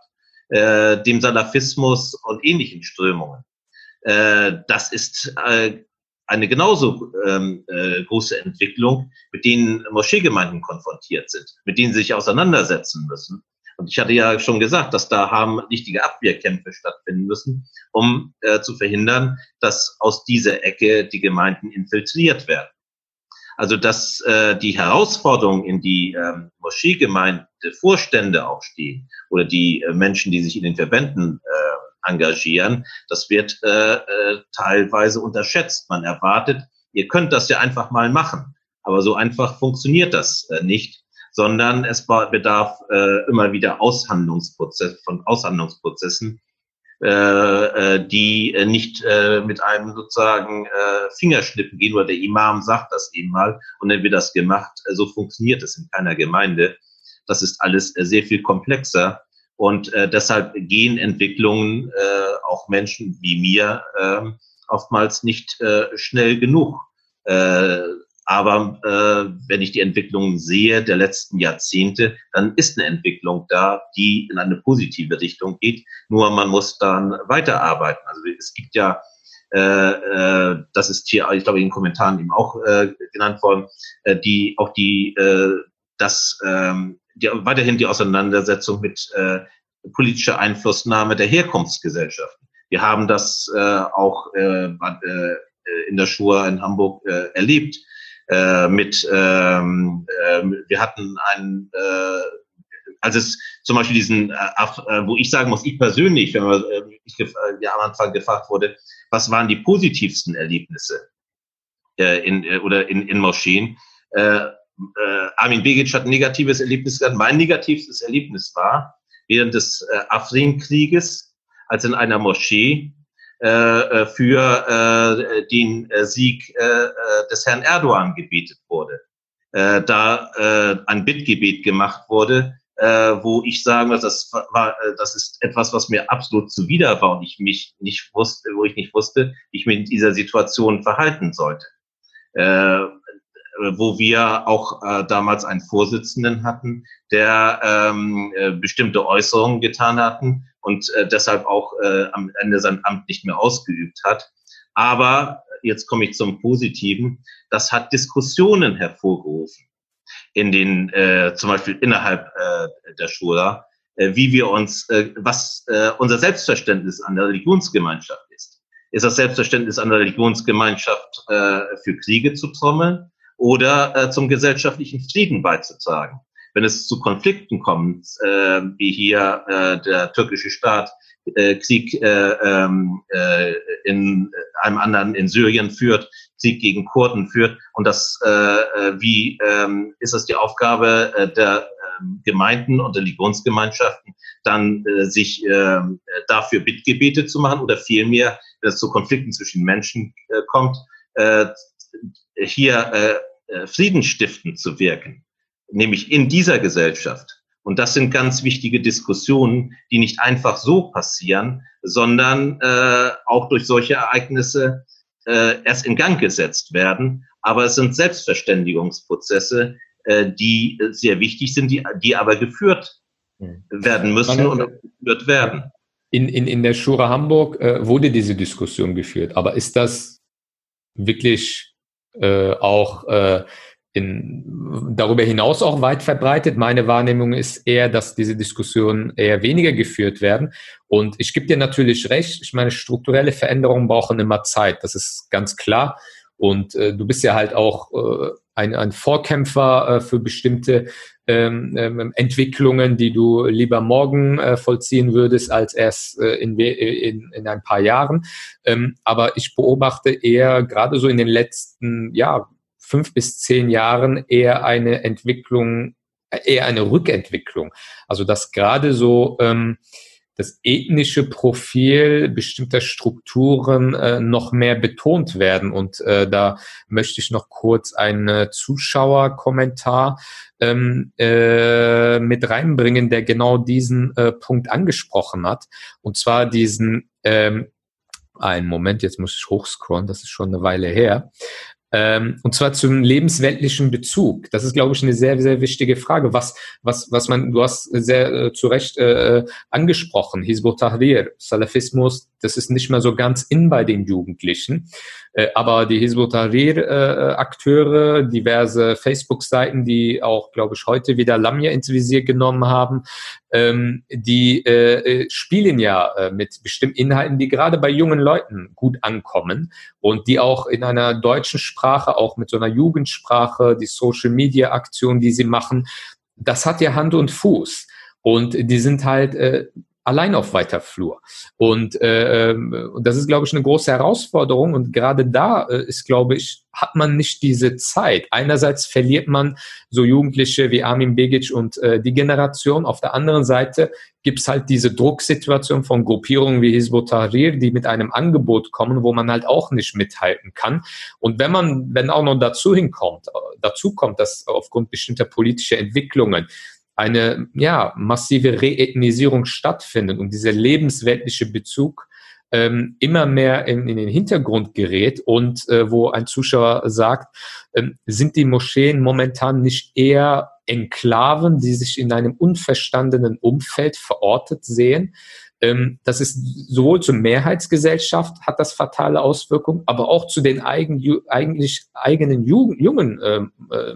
äh, dem Salafismus und ähnlichen Strömungen. Äh, das ist äh, eine genauso ähm, äh, große Entwicklung, mit denen Moscheegemeinden konfrontiert sind, mit denen sie sich auseinandersetzen müssen. Und ich hatte ja schon gesagt, dass da haben richtige Abwehrkämpfe stattfinden müssen, um äh, zu verhindern, dass aus dieser Ecke die Gemeinden infiltriert werden. Also dass äh, die Herausforderungen, in die ähm, Moscheegemeinde Vorstände auch stehen oder die äh, Menschen, die sich in den Verbänden äh, engagieren, das wird äh, äh, teilweise unterschätzt. Man erwartet, ihr könnt das ja einfach mal machen. Aber so einfach funktioniert das äh, nicht, sondern es bedarf äh, immer wieder Aushandlungsprozess, von Aushandlungsprozessen, äh, äh, die äh, nicht äh, mit einem sozusagen äh, Fingerschnippen gehen oder der Imam sagt das eben mal und dann wird das gemacht. Äh, so funktioniert es in keiner Gemeinde. Das ist alles äh, sehr viel komplexer und äh, deshalb gehen Entwicklungen äh, auch Menschen wie mir äh, oftmals nicht äh, schnell genug. Äh, aber äh, wenn ich die Entwicklung sehe der letzten Jahrzehnte, dann ist eine Entwicklung da, die in eine positive Richtung geht. Nur man muss dann weiterarbeiten. Also es gibt ja, äh, äh, das ist hier, ich glaube, in den Kommentaren eben auch äh, genannt worden, äh, die auch die, äh, das, ähm, die, weiterhin die Auseinandersetzung mit äh, politischer Einflussnahme der Herkunftsgesellschaften. Wir haben das äh, auch äh, äh, in der Schur in Hamburg äh, erlebt äh, mit, ähm, äh, wir hatten einen, äh, als es zum Beispiel diesen, äh, äh, wo ich sagen muss, ich persönlich, wenn man, äh, ich äh, ja, am Anfang gefragt wurde, was waren die positivsten Erlebnisse äh, in, äh, oder in, in Moscheen? Äh, äh, Armin Begic hat ein negatives Erlebnis gehabt. Mein negativstes Erlebnis war während des äh, Afrin-Krieges, als in einer Moschee äh, äh, für äh, den Sieg des Herrn Erdogan gebetet wurde. da ein Bittgebet gemacht wurde, wo ich sagen muss, das war, das ist etwas, was mir absolut zuwider war und ich mich nicht wusste, wo ich nicht wusste, wie ich mich in dieser Situation verhalten sollte. Wo wir auch äh, damals einen Vorsitzenden hatten, der ähm, äh, bestimmte Äußerungen getan hatten, und äh, deshalb auch äh, am Ende sein Amt nicht mehr ausgeübt hat. Aber jetzt komme ich zum Positiven. Das hat Diskussionen hervorgerufen in den äh, zum Beispiel innerhalb äh, der Schula, äh, wie wir uns, äh, was äh, unser Selbstverständnis an der Religionsgemeinschaft ist. Ist das Selbstverständnis an der Religionsgemeinschaft äh, für Kriege zu trommeln oder äh, zum gesellschaftlichen Frieden beizutragen? wenn es zu Konflikten kommt, äh, wie hier äh, der türkische Staat äh, Krieg äh, ähm, äh, in einem anderen in Syrien führt, Krieg gegen Kurden führt und das äh, äh wie äh, ist es die Aufgabe äh, der äh, Gemeinden und Religionsgemeinschaften dann äh, sich äh, dafür Bittgebete zu machen oder vielmehr, wenn es zu Konflikten zwischen Menschen äh, kommt, äh, hier äh, Friedensstiftend zu wirken nämlich in dieser Gesellschaft. Und das sind ganz wichtige Diskussionen, die nicht einfach so passieren, sondern äh, auch durch solche Ereignisse äh, erst in Gang gesetzt werden. Aber es sind Selbstverständigungsprozesse, äh, die sehr wichtig sind, die, die aber geführt hm. werden müssen und geführt werden. In, in, in der Schura Hamburg äh, wurde diese Diskussion geführt, aber ist das wirklich äh, auch äh, in, darüber hinaus auch weit verbreitet. Meine Wahrnehmung ist eher, dass diese Diskussionen eher weniger geführt werden. Und ich gebe dir natürlich recht, ich meine, strukturelle Veränderungen brauchen immer Zeit, das ist ganz klar. Und äh, du bist ja halt auch äh, ein, ein Vorkämpfer äh, für bestimmte ähm, ähm, Entwicklungen, die du lieber morgen äh, vollziehen würdest, als erst äh, in, in, in ein paar Jahren. Ähm, aber ich beobachte eher gerade so in den letzten, ja, fünf bis zehn Jahren eher eine Entwicklung, eher eine Rückentwicklung. Also dass gerade so ähm, das ethnische Profil bestimmter Strukturen äh, noch mehr betont werden. Und äh, da möchte ich noch kurz einen Zuschauerkommentar ähm, äh, mit reinbringen, der genau diesen äh, Punkt angesprochen hat. Und zwar diesen, ähm, einen Moment, jetzt muss ich hochscrollen, das ist schon eine Weile her. Ähm, und zwar zum lebensweltlichen Bezug. Das ist, glaube ich, eine sehr, sehr wichtige Frage. Was, was, was man, du hast sehr äh, zu Recht äh, angesprochen, Hizbut Tahrir, Salafismus, das ist nicht mehr so ganz in bei den Jugendlichen. Äh, aber die Hizbut Tahrir-Akteure, äh, diverse Facebook-Seiten, die auch, glaube ich, heute wieder Lamia ins Visier genommen haben, ähm, die äh, spielen ja mit bestimmten Inhalten, die gerade bei jungen Leuten gut ankommen und die auch in einer deutschen Sprache, auch mit so einer Jugendsprache, die Social-Media-Aktion, die sie machen, das hat ja Hand und Fuß. Und die sind halt allein auf weiter Flur. Und, äh, ähm, das ist, glaube ich, eine große Herausforderung. Und gerade da äh, ist, glaube ich, hat man nicht diese Zeit. Einerseits verliert man so Jugendliche wie Armin Begic und äh, die Generation. Auf der anderen Seite gibt's halt diese Drucksituation von Gruppierungen wie Hizbut Tahrir, die mit einem Angebot kommen, wo man halt auch nicht mithalten kann. Und wenn man, wenn auch noch dazu hinkommt, äh, dazu kommt, dass aufgrund bestimmter politischer Entwicklungen eine ja, massive Reethnisierung stattfindet und dieser lebensweltliche Bezug ähm, immer mehr in, in, den Hintergrund gerät und äh, wo ein Zuschauer sagt, ähm, sind die Moscheen momentan nicht eher Enklaven, die sich in einem unverstandenen Umfeld verortet sehen, das ist sowohl zur Mehrheitsgesellschaft hat das fatale Auswirkungen, aber auch zu den eigen, eigentlich eigenen Jugend, jungen äh, äh,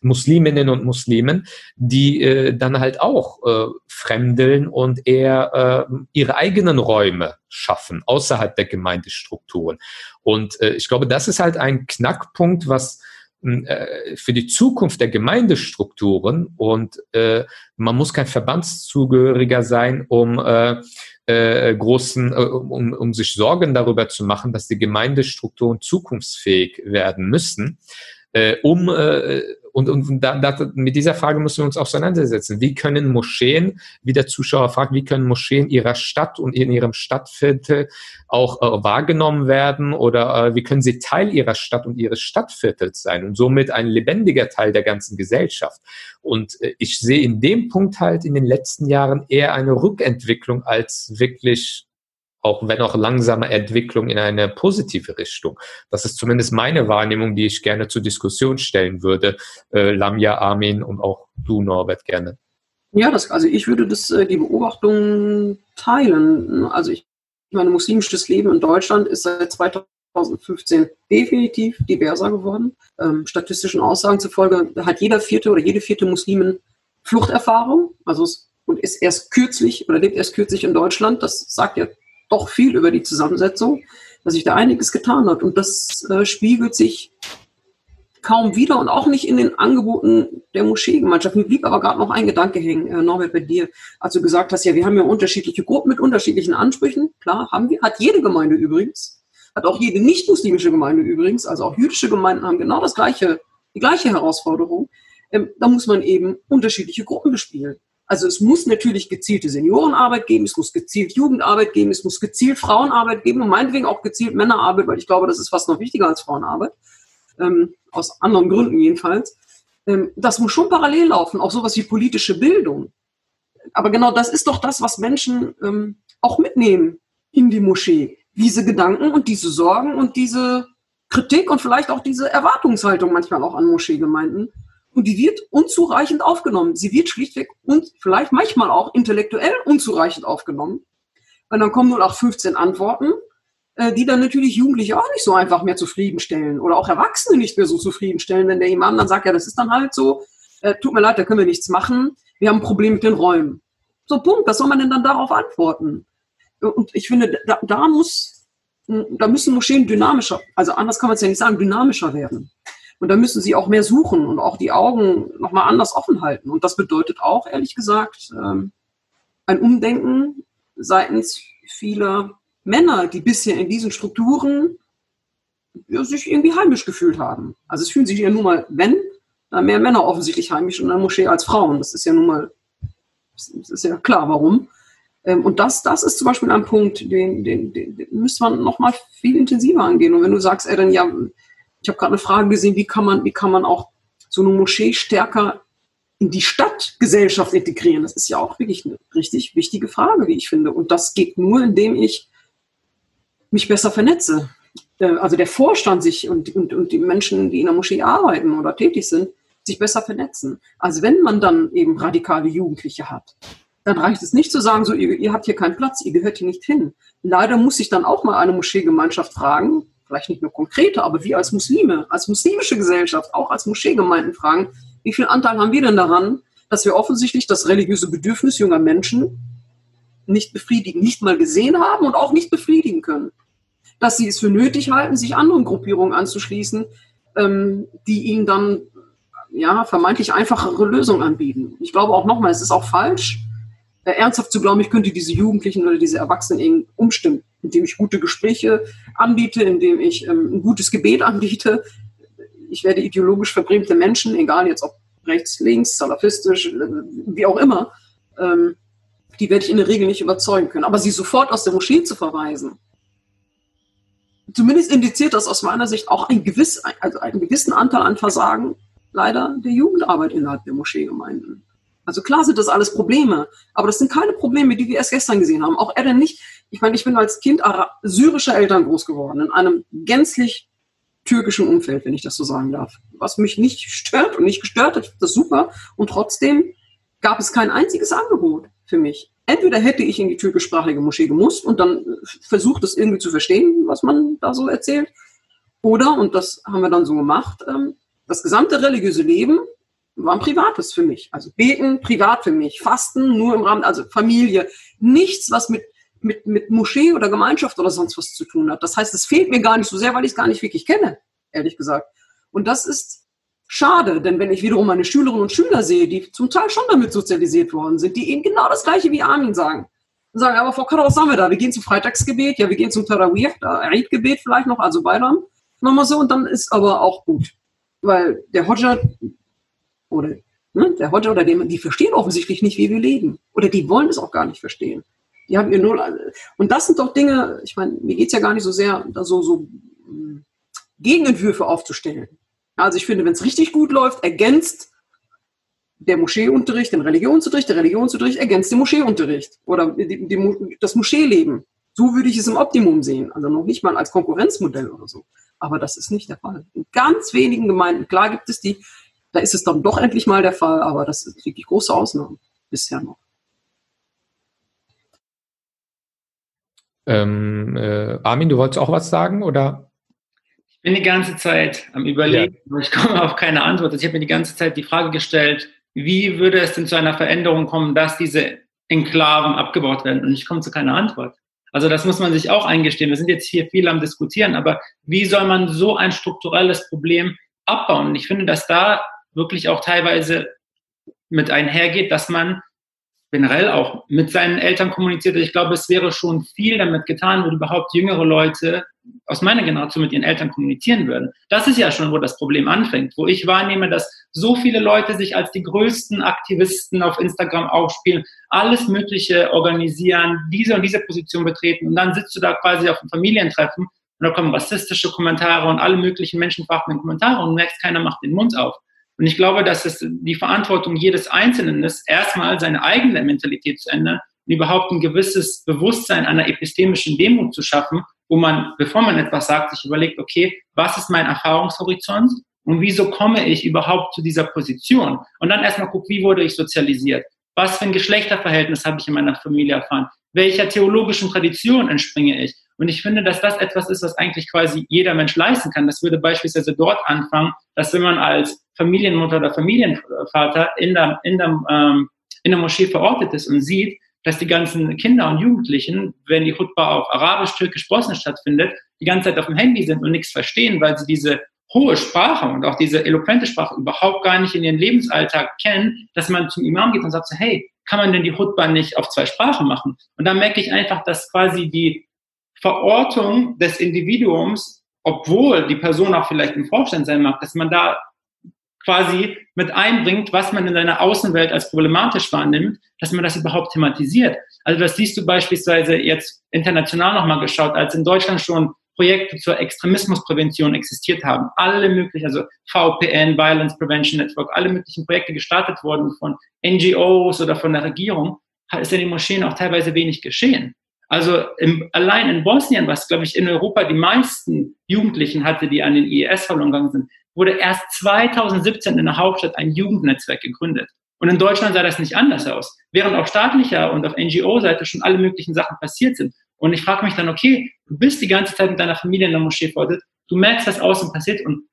Musliminnen und Muslimen, die äh, dann halt auch äh, fremdeln und eher äh, ihre eigenen Räume schaffen außerhalb der Gemeindestrukturen. Und äh, ich glaube, das ist halt ein Knackpunkt, was für die Zukunft der Gemeindestrukturen und äh, man muss kein Verbandszugehöriger sein, um äh, äh, großen, äh, um, um sich Sorgen darüber zu machen, dass die Gemeindestrukturen zukunftsfähig werden müssen, äh, um äh, und, und da, da, mit dieser Frage müssen wir uns auseinandersetzen. Wie können Moscheen, wie der Zuschauer fragt, wie können Moscheen ihrer Stadt und in ihrem Stadtviertel auch äh, wahrgenommen werden oder äh, wie können sie Teil ihrer Stadt und ihres Stadtviertels sein und somit ein lebendiger Teil der ganzen Gesellschaft. Und äh, ich sehe in dem Punkt halt in den letzten Jahren eher eine Rückentwicklung als wirklich auch wenn auch langsame Entwicklung in eine positive Richtung. Das ist zumindest meine Wahrnehmung, die ich gerne zur Diskussion stellen würde. Äh, Lamia, Armin und auch du, Norbert, gerne. Ja, das, also ich würde das, äh, die Beobachtung teilen. Also ich meine, muslimisches Leben in Deutschland ist seit 2015 definitiv diverser geworden. Ähm, statistischen Aussagen zufolge hat jeder vierte oder jede vierte Muslimin Fluchterfahrung. Also es, und ist erst kürzlich oder lebt erst kürzlich in Deutschland. Das sagt ja doch viel über die Zusammensetzung, dass sich da einiges getan hat. Und das äh, spiegelt sich kaum wieder und auch nicht in den Angeboten der Moscheegemeinschaft. Mir blieb aber gerade noch ein Gedanke hängen, äh, Norbert, bei dir, als du gesagt hast, ja, wir haben ja unterschiedliche Gruppen mit unterschiedlichen Ansprüchen. Klar, haben wir, hat jede Gemeinde übrigens, hat auch jede nicht-muslimische Gemeinde übrigens, also auch jüdische Gemeinden haben genau das gleiche, die gleiche Herausforderung. Ähm, da muss man eben unterschiedliche Gruppen bespielen. Also es muss natürlich gezielte Seniorenarbeit geben, es muss gezielt Jugendarbeit geben, es muss gezielt Frauenarbeit geben und meinetwegen auch gezielt Männerarbeit, weil ich glaube, das ist fast noch wichtiger als Frauenarbeit. Ähm, aus anderen Gründen jedenfalls. Ähm, das muss schon parallel laufen, auch sowas wie politische Bildung. Aber genau das ist doch das, was Menschen ähm, auch mitnehmen in die Moschee. Diese Gedanken und diese Sorgen und diese Kritik und vielleicht auch diese Erwartungshaltung manchmal auch an Moscheegemeinden und die wird unzureichend aufgenommen. Sie wird schlichtweg und vielleicht manchmal auch intellektuell unzureichend aufgenommen. Und dann kommen nur auch 15 Antworten, äh, die dann natürlich Jugendliche auch nicht so einfach mehr zufriedenstellen oder auch Erwachsene nicht mehr so zufriedenstellen, wenn der Imam dann sagt, ja, das ist dann halt so, äh, tut mir leid, da können wir nichts machen, wir haben ein Problem mit den Räumen. So, Punkt, was soll man denn dann darauf antworten? Und ich finde, da, da muss, da müssen Moscheen dynamischer, also anders kann man es ja nicht sagen, dynamischer werden. Und da müssen sie auch mehr suchen und auch die Augen nochmal anders offen halten. Und das bedeutet auch, ehrlich gesagt, ähm, ein Umdenken seitens vieler Männer, die bisher in diesen Strukturen ja, sich irgendwie heimisch gefühlt haben. Also es fühlen sich ja nun mal, wenn, da mehr Männer offensichtlich heimisch in der Moschee als Frauen. Das ist ja nun mal, das ist ja klar, warum. Ähm, und das, das ist zum Beispiel ein Punkt, den, den, den, den müsste man nochmal viel intensiver angehen. Und wenn du sagst, ey, dann ja, ich habe gerade eine Frage gesehen, wie kann man, wie kann man auch so eine Moschee stärker in die Stadtgesellschaft integrieren? Das ist ja auch wirklich eine richtig wichtige Frage, wie ich finde. Und das geht nur, indem ich mich besser vernetze. Äh, also der Vorstand sich und, und, und die Menschen, die in der Moschee arbeiten oder tätig sind, sich besser vernetzen. Also wenn man dann eben radikale Jugendliche hat, dann reicht es nicht zu sagen, so ihr, ihr habt hier keinen Platz, ihr gehört hier nicht hin. Leider muss sich dann auch mal eine Moscheegemeinschaft fragen, vielleicht nicht nur konkrete, aber wir als Muslime, als muslimische Gesellschaft, auch als Moscheegemeinden fragen, wie viel Anteil haben wir denn daran, dass wir offensichtlich das religiöse Bedürfnis junger Menschen nicht befriedigen, nicht mal gesehen haben und auch nicht befriedigen können. Dass sie es für nötig halten, sich anderen Gruppierungen anzuschließen, ähm, die ihnen dann ja, vermeintlich einfachere Lösungen anbieten. Ich glaube auch nochmal, es ist auch falsch, äh, ernsthaft zu glauben, ich könnte diese Jugendlichen oder diese Erwachsenen umstimmen, indem ich gute Gespräche anbiete, indem ich ähm, ein gutes Gebet anbiete. Ich werde ideologisch verbrämte Menschen, egal jetzt ob rechts, links, salafistisch, äh, wie auch immer, ähm, die werde ich in der Regel nicht überzeugen können. Aber sie sofort aus der Moschee zu verweisen, zumindest indiziert das aus meiner Sicht auch ein gewiss, also einen gewissen Anteil an Versagen leider der Jugendarbeit innerhalb der Moscheegemeinden. Also klar sind das alles Probleme, aber das sind keine Probleme, die wir erst gestern gesehen haben. Auch er denn nicht, ich meine, ich bin als Kind syrischer Eltern groß geworden, in einem gänzlich türkischen Umfeld, wenn ich das so sagen darf. Was mich nicht stört und nicht gestört hat, das ist super. Und trotzdem gab es kein einziges Angebot für mich. Entweder hätte ich in die türkischsprachige Moschee gemusst und dann versucht, das irgendwie zu verstehen, was man da so erzählt. Oder, und das haben wir dann so gemacht, ähm, das gesamte religiöse Leben war ein privates für mich. Also beten, privat für mich. Fasten, nur im Rahmen, also Familie. Nichts, was mit, mit, mit Moschee oder Gemeinschaft oder sonst was zu tun hat. Das heißt, es fehlt mir gar nicht so sehr, weil ich es gar nicht wirklich kenne, ehrlich gesagt. Und das ist schade, denn wenn ich wiederum meine Schülerinnen und Schüler sehe, die zum Teil schon damit sozialisiert worden sind, die eben genau das Gleiche wie Armin sagen. Und sagen, aber Frau Kader, was sagen wir da? Wir gehen zum Freitagsgebet, ja, wir gehen zum Tarawih, Eid-Gebet vielleicht noch, also Beilam. Nochmal so, und dann ist aber auch gut. Weil der Hodja oder ne, der Hodja oder dem, die verstehen offensichtlich nicht, wie wir leben. Oder die wollen es auch gar nicht verstehen. Die haben ihr null. Und das sind doch Dinge, ich meine, mir geht es ja gar nicht so sehr, da so, so hm, Gegenentwürfe aufzustellen. Also ich finde, wenn es richtig gut läuft, ergänzt der Moscheeunterricht den Religionsunterricht, der Religionsunterricht ergänzt den Moscheeunterricht oder die, die, das Moscheeleben. So würde ich es im Optimum sehen. Also noch nicht mal als Konkurrenzmodell oder so. Aber das ist nicht der Fall. In ganz wenigen Gemeinden, klar gibt es die, da ist es dann doch endlich mal der Fall, aber das ist wirklich große Ausnahmen bisher noch. Ähm, äh, Armin, du wolltest auch was sagen oder? Ich bin die ganze Zeit am Überlegen, ja. aber ich komme auf keine Antwort. Also ich habe mir die ganze Zeit die Frage gestellt, wie würde es denn zu einer Veränderung kommen, dass diese Enklaven abgebaut werden? Und ich komme zu keiner Antwort. Also das muss man sich auch eingestehen. Wir sind jetzt hier viel am Diskutieren, aber wie soll man so ein strukturelles Problem abbauen? Und ich finde, dass da wirklich auch teilweise mit einhergeht, dass man generell auch mit seinen Eltern kommuniziert. Ich glaube, es wäre schon viel damit getan, wenn überhaupt jüngere Leute aus meiner Generation mit ihren Eltern kommunizieren würden. Das ist ja schon, wo das Problem anfängt, wo ich wahrnehme, dass so viele Leute sich als die größten Aktivisten auf Instagram aufspielen, alles Mögliche organisieren, diese und diese Position betreten und dann sitzt du da quasi auf einem Familientreffen und da kommen rassistische Kommentare und alle möglichen menschenverachtenden Kommentare und merkst, keiner macht den Mund auf. Und ich glaube, dass es die Verantwortung jedes Einzelnen ist, erstmal seine eigene Mentalität zu ändern und überhaupt ein gewisses Bewusstsein einer epistemischen Demut zu schaffen, wo man, bevor man etwas sagt, sich überlegt, okay, was ist mein Erfahrungshorizont und wieso komme ich überhaupt zu dieser Position? Und dann erstmal guckt, wie wurde ich sozialisiert? Was für ein Geschlechterverhältnis habe ich in meiner Familie erfahren? Welcher theologischen Tradition entspringe ich? Und ich finde, dass das etwas ist, was eigentlich quasi jeder Mensch leisten kann. Das würde beispielsweise dort anfangen, dass wenn man als Familienmutter oder Familienvater in der, in der, ähm, in der Moschee verortet ist und sieht, dass die ganzen Kinder und Jugendlichen, wenn die Hutba auf Arabisch, Türkisch, Bosnisch stattfindet, die ganze Zeit auf dem Handy sind und nichts verstehen, weil sie diese hohe Sprache und auch diese eloquente Sprache überhaupt gar nicht in ihren Lebensalltag kennen, dass man zum Imam geht und sagt so, hey, kann man denn die Hutba nicht auf zwei Sprachen machen? Und da merke ich einfach, dass quasi die Verortung des Individuums, obwohl die Person auch vielleicht im Vorstand sein mag, dass man da quasi mit einbringt, was man in seiner Außenwelt als problematisch wahrnimmt, dass man das überhaupt thematisiert. Also das siehst du beispielsweise jetzt international nochmal geschaut, als in Deutschland schon Projekte zur Extremismusprävention existiert haben. Alle möglichen, also VPN, Violence Prevention Network, alle möglichen Projekte gestartet wurden von NGOs oder von der Regierung, ist in den Moscheen auch teilweise wenig geschehen. Also im, allein in Bosnien, was, glaube ich, in Europa die meisten Jugendlichen hatte, die an den IS verloren gegangen sind, wurde erst 2017 in der Hauptstadt ein Jugendnetzwerk gegründet. Und in Deutschland sah das nicht anders aus. Während auf staatlicher und auf NGO-Seite schon alle möglichen Sachen passiert sind. Und ich frage mich dann, okay, du bist die ganze Zeit mit deiner Familie in der Moschee verortet, du merkst, was außen passiert und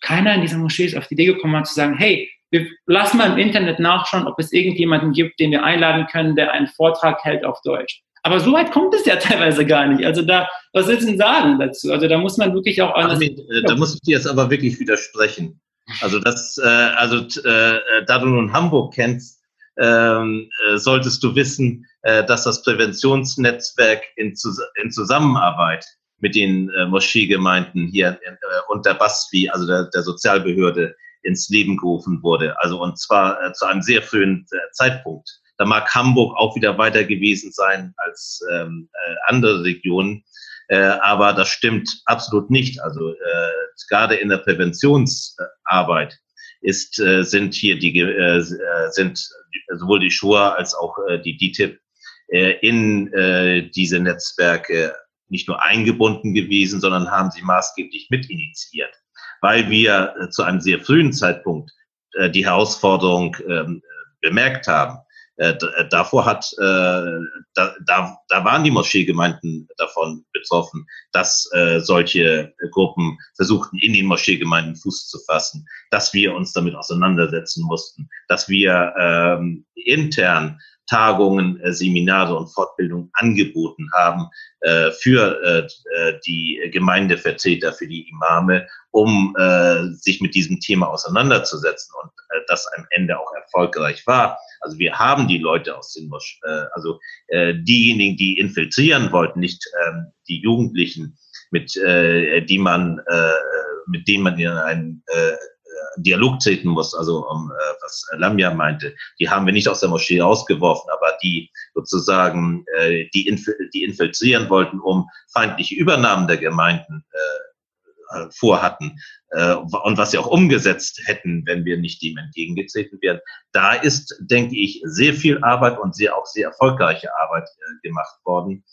keiner in dieser Moschee ist auf die Idee gekommen, zu sagen, hey, wir lassen mal im Internet nachschauen, ob es irgendjemanden gibt, den wir einladen können, der einen Vortrag hält auf Deutsch. Aber so weit kommt es ja [LAUGHS] teilweise gar nicht. Also da, was willst du denn sagen dazu? Also da muss man wirklich auch anders. Armin, äh, da muss ich dir jetzt aber wirklich widersprechen. Also das, äh, also äh, da du nun Hamburg kennst, ähm, äh, solltest du wissen, äh, dass das Präventionsnetzwerk in, Zus in Zusammenarbeit mit den äh, Moscheegemeinden hier und der BASFI, also der, der Sozialbehörde, ins Leben gerufen wurde. Also und zwar zu einem sehr frühen Zeitpunkt. Da mag Hamburg auch wieder weiter gewesen sein als ähm, äh, andere Regionen. Äh, aber das stimmt absolut nicht. Also äh, gerade in der Präventionsarbeit ist, äh, sind hier die äh, sind sowohl die Shoah als auch äh, die DITIB äh, in äh, diese Netzwerke nicht nur eingebunden gewesen, sondern haben sie maßgeblich mitinitiiert, weil wir äh, zu einem sehr frühen Zeitpunkt äh, die Herausforderung ähm, bemerkt haben. Äh, äh, davor hat, äh, da, da, da waren die Moscheegemeinden davon betroffen, dass äh, solche Gruppen versuchten, in den Moscheegemeinden Fuß zu fassen, dass wir uns damit auseinandersetzen mussten, dass wir ähm, intern Tagungen, äh, Seminare und Fortbildungen angeboten haben äh, für äh, die Gemeindevertreter, für die Imame, um sich mit diesem Thema auseinanderzusetzen und das am Ende auch erfolgreich war. Also wir haben die Leute aus den Mosch, also diejenigen, die infiltrieren wollten, nicht äh, die Jugendlichen, mit die man, mit denen man in einen Dialog treten muss, also um, äh, was Lamia meinte, die haben wir nicht aus der Moschee rausgeworfen, aber die sozusagen äh, die, inf die infiltrieren wollten, um feindliche Übernahmen der Gemeinden äh, vorhatten äh, und was sie auch umgesetzt hätten, wenn wir nicht dem entgegengetreten wären. Da ist, denke ich, sehr viel Arbeit und sehr auch sehr erfolgreiche Arbeit äh, gemacht worden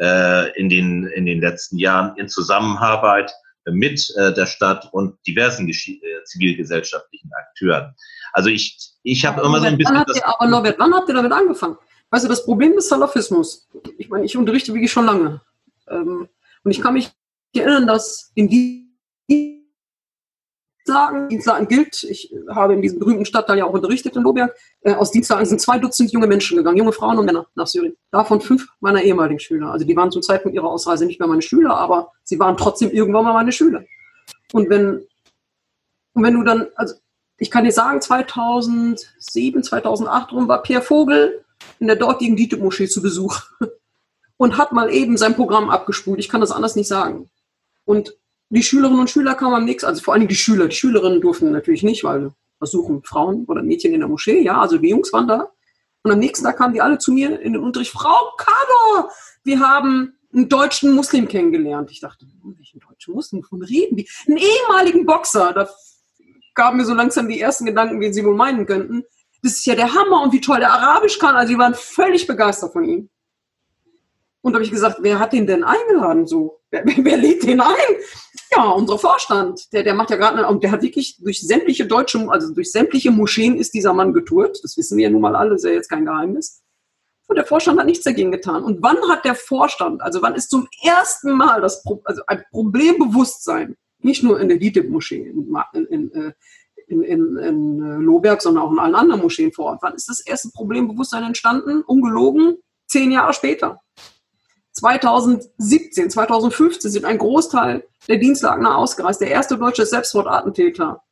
äh, in, den, in den letzten Jahren in Zusammenarbeit mit äh, der Stadt und diversen äh, zivilgesellschaftlichen Akteuren. Also ich, ich habe immer so ein bisschen. Ihr, aber Norbert, wann habt ihr damit angefangen? Weißt du, das Problem des Salafismus, ich meine, ich unterrichte wirklich schon lange. Ähm, und ich kann mich erinnern, dass in die Dienstlagen, Dienstlagen gilt, ich habe in diesem berühmten Stadtteil ja auch unterrichtet in Lohberg, äh, aus Dienstlagen sind zwei Dutzend junge Menschen gegangen, junge Frauen und Männer nach Syrien. Davon fünf meiner ehemaligen Schüler. Also die waren zum Zeitpunkt ihrer Ausreise nicht mehr meine Schüler, aber sie waren trotzdem irgendwann mal meine Schüler. Und wenn, und wenn du dann, also ich kann dir sagen, 2007, 2008 rum war Pierre Vogel in der dortigen DITIB-Moschee zu Besuch [LAUGHS] und hat mal eben sein Programm abgespult. Ich kann das anders nicht sagen. Und die Schülerinnen und Schüler kamen am nächsten, also vor allem die Schüler, die Schülerinnen durften natürlich nicht, weil versuchen Frauen oder Mädchen in der Moschee, ja, also die Jungs waren da. Und am nächsten Tag kamen die alle zu mir in den Unterricht, Frau Kado, wir haben einen deutschen Muslim kennengelernt. Ich dachte, hm, welchen deutschen Muslim, von reden die? Einen ehemaligen Boxer, da gaben mir so langsam die ersten Gedanken, wen sie wohl meinen könnten. Das ist ja der Hammer und wie toll der Arabisch kann. Also die waren völlig begeistert von ihm. Und da habe ich gesagt, wer hat den denn eingeladen so? Wer, wer, lädt den ein? Ja, unser Vorstand. Der, der macht ja gerade, und der hat wirklich durch sämtliche deutsche, also durch sämtliche Moscheen ist dieser Mann getourt. Das wissen wir ja nun mal alle, ist ja jetzt kein Geheimnis. Und der Vorstand hat nichts dagegen getan. Und wann hat der Vorstand, also wann ist zum ersten Mal das also ein Problembewusstsein, nicht nur in der DITIB-Moschee in, in, äh, in, in, in äh, Lohberg, sondern auch in allen anderen Moscheen vor Ort, wann ist das erste Problembewusstsein entstanden? Ungelogen, zehn Jahre später. 2017, 2015 sind ein Großteil der Dienstlagner ausgereist. Der erste deutsche Selbstmordattentäter,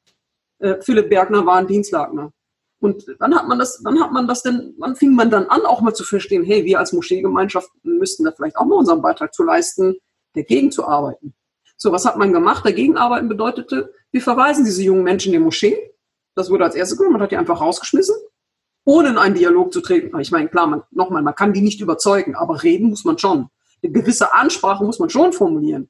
äh, Philipp Bergner, war ein Dienstlagner. Und wann hat man das, wann hat man das denn, wann fing man dann an, auch mal zu verstehen, hey, wir als Moscheegemeinschaft müssten da vielleicht auch mal unseren Beitrag zu leisten, dagegen zu arbeiten. So, was hat man gemacht? Dagegen arbeiten bedeutete, wir verweisen diese jungen Menschen in die Moschee. Das wurde als erstes gemacht, man hat die einfach rausgeschmissen ohne in einen Dialog zu treten. Ich meine, klar, man, nochmal, man kann die nicht überzeugen, aber reden muss man schon. Eine gewisse Ansprache muss man schon formulieren.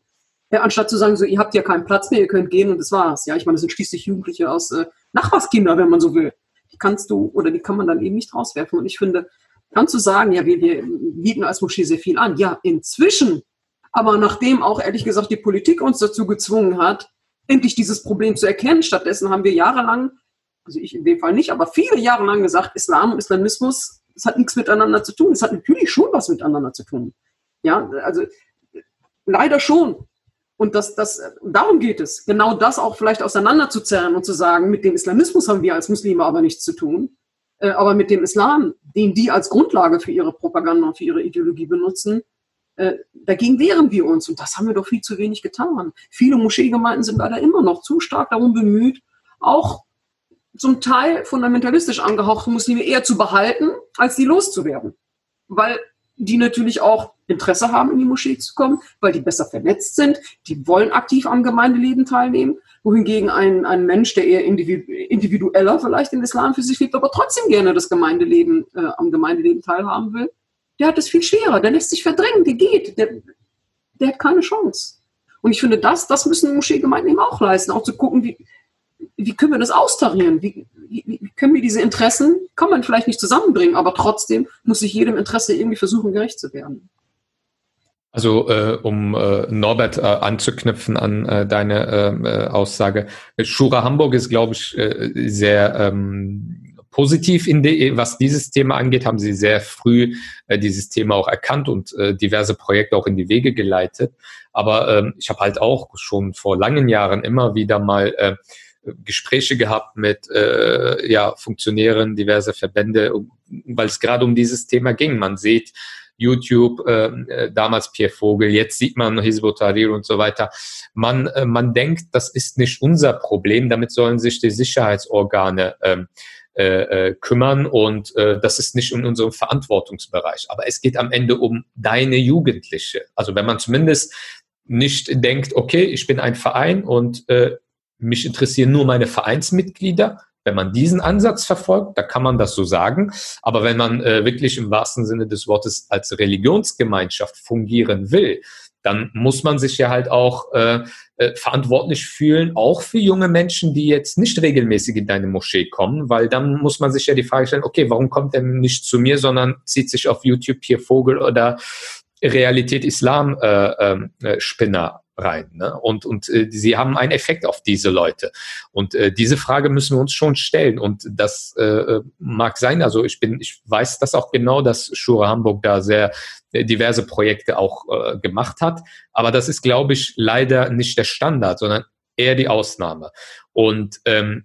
Ja, anstatt zu sagen, so, ihr habt ja keinen Platz mehr, ihr könnt gehen und das war's. Ja, ich meine, das sind schließlich Jugendliche aus äh, Nachbarskinder, wenn man so will. Die kannst du oder die kann man dann eben nicht rauswerfen. Und ich finde, kannst du sagen, ja, wir, wir bieten als Moschee sehr viel an. Ja, inzwischen. Aber nachdem auch ehrlich gesagt die Politik uns dazu gezwungen hat, endlich dieses Problem zu erkennen, stattdessen haben wir jahrelang also ich in dem Fall nicht, aber viele Jahre lang gesagt, Islam und Islamismus, das hat nichts miteinander zu tun. Es hat natürlich schon was miteinander zu tun. Ja, also leider schon. Und das, das, darum geht es, genau das auch vielleicht auseinanderzuzerren und zu sagen, mit dem Islamismus haben wir als Muslime aber nichts zu tun. Äh, aber mit dem Islam, den die als Grundlage für ihre Propaganda und für ihre Ideologie benutzen, äh, dagegen wehren wir uns. Und das haben wir doch viel zu wenig getan. Viele Moscheegemeinden sind leider immer noch zu stark darum bemüht, auch zum Teil fundamentalistisch angehauchte Muslime eher zu behalten, als die loszuwerden. Weil die natürlich auch Interesse haben, in die Moschee zu kommen, weil die besser vernetzt sind, die wollen aktiv am Gemeindeleben teilnehmen, wohingegen ein, ein Mensch, der eher individueller vielleicht den Islam für sich lebt, aber trotzdem gerne das Gemeindeleben, äh, am Gemeindeleben teilhaben will, der hat es viel schwerer, der lässt sich verdrängen, der geht, der, der hat keine Chance. Und ich finde, das, das müssen Moscheegemeinden eben auch leisten, auch zu gucken, wie, wie können wir das austarieren? Wie, wie, wie, können wir diese Interessen, kann man vielleicht nicht zusammenbringen, aber trotzdem muss sich jedem Interesse irgendwie versuchen, gerecht zu werden. Also äh, um äh, Norbert äh, anzuknüpfen an äh, deine ähm, äh, Aussage, Schura Hamburg ist, glaube ich, äh, sehr ähm, positiv in die, was dieses Thema angeht, haben sie sehr früh dieses Thema auch erkannt und diverse Projekte auch in die Wege geleitet. Aber ähm, ich habe halt auch schon vor langen Jahren immer wieder mal Gespräche gehabt mit äh, ja, Funktionären diverser Verbände, weil es gerade um dieses Thema ging. Man sieht YouTube, äh, äh damals Pierre Vogel, jetzt sieht man Hizbut Tahrir und so weiter. Man, äh, man denkt, das ist nicht unser Problem, damit sollen sich die Sicherheitsorgane ähm, äh, äh, kümmern und äh, das ist nicht in unserem Verantwortungsbereich. Aber es geht am Ende um deine Jugendliche. Also wenn man zumindest nicht denkt, okay, ich bin ein Verein und äh, mich interessieren nur meine Vereinsmitglieder. Wenn man diesen Ansatz verfolgt, da kann man das so sagen. Aber wenn man äh, wirklich im wahrsten Sinne des Wortes als Religionsgemeinschaft fungieren will, dann muss man sich ja halt auch äh, äh, verantwortlich fühlen, auch für junge Menschen, die jetzt nicht regelmäßig in deine Moschee kommen, weil dann muss man sich ja die Frage stellen, okay, warum kommt er nicht zu mir, sondern zieht sich auf YouTube hier Vogel oder Realität Islam äh, ähm, äh, Spinner rein. Ne? Und, und äh, sie haben einen Effekt auf diese Leute. Und äh, diese Frage müssen wir uns schon stellen. Und das äh, mag sein, also ich bin, ich weiß das auch genau, dass Schura Hamburg da sehr äh, diverse Projekte auch äh, gemacht hat. Aber das ist, glaube ich, leider nicht der Standard, sondern eher die Ausnahme. Und ähm,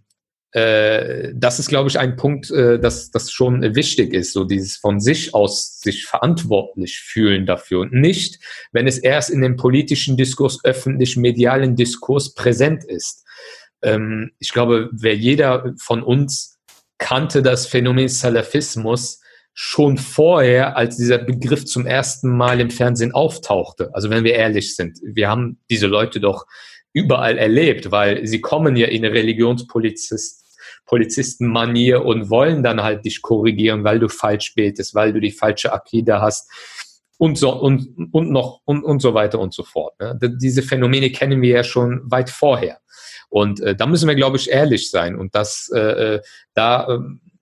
äh, das ist, glaube ich, ein Punkt, äh, dass das schon wichtig ist, so dieses von sich aus sich verantwortlich fühlen dafür und nicht, wenn es erst in dem politischen Diskurs, öffentlich medialen Diskurs präsent ist. Ähm, ich glaube, wer jeder von uns kannte das Phänomen Salafismus schon vorher, als dieser Begriff zum ersten Mal im Fernsehen auftauchte. Also wenn wir ehrlich sind, wir haben diese Leute doch überall erlebt, weil sie kommen ja in eine Religionspolizist Polizistenmanier und wollen dann halt dich korrigieren, weil du falsch betest, weil du die falsche Akide hast und so und, und noch und, und so weiter und so fort. Ne? Diese Phänomene kennen wir ja schon weit vorher. Und äh, da müssen wir, glaube ich, ehrlich sein. Und das, äh, äh da äh,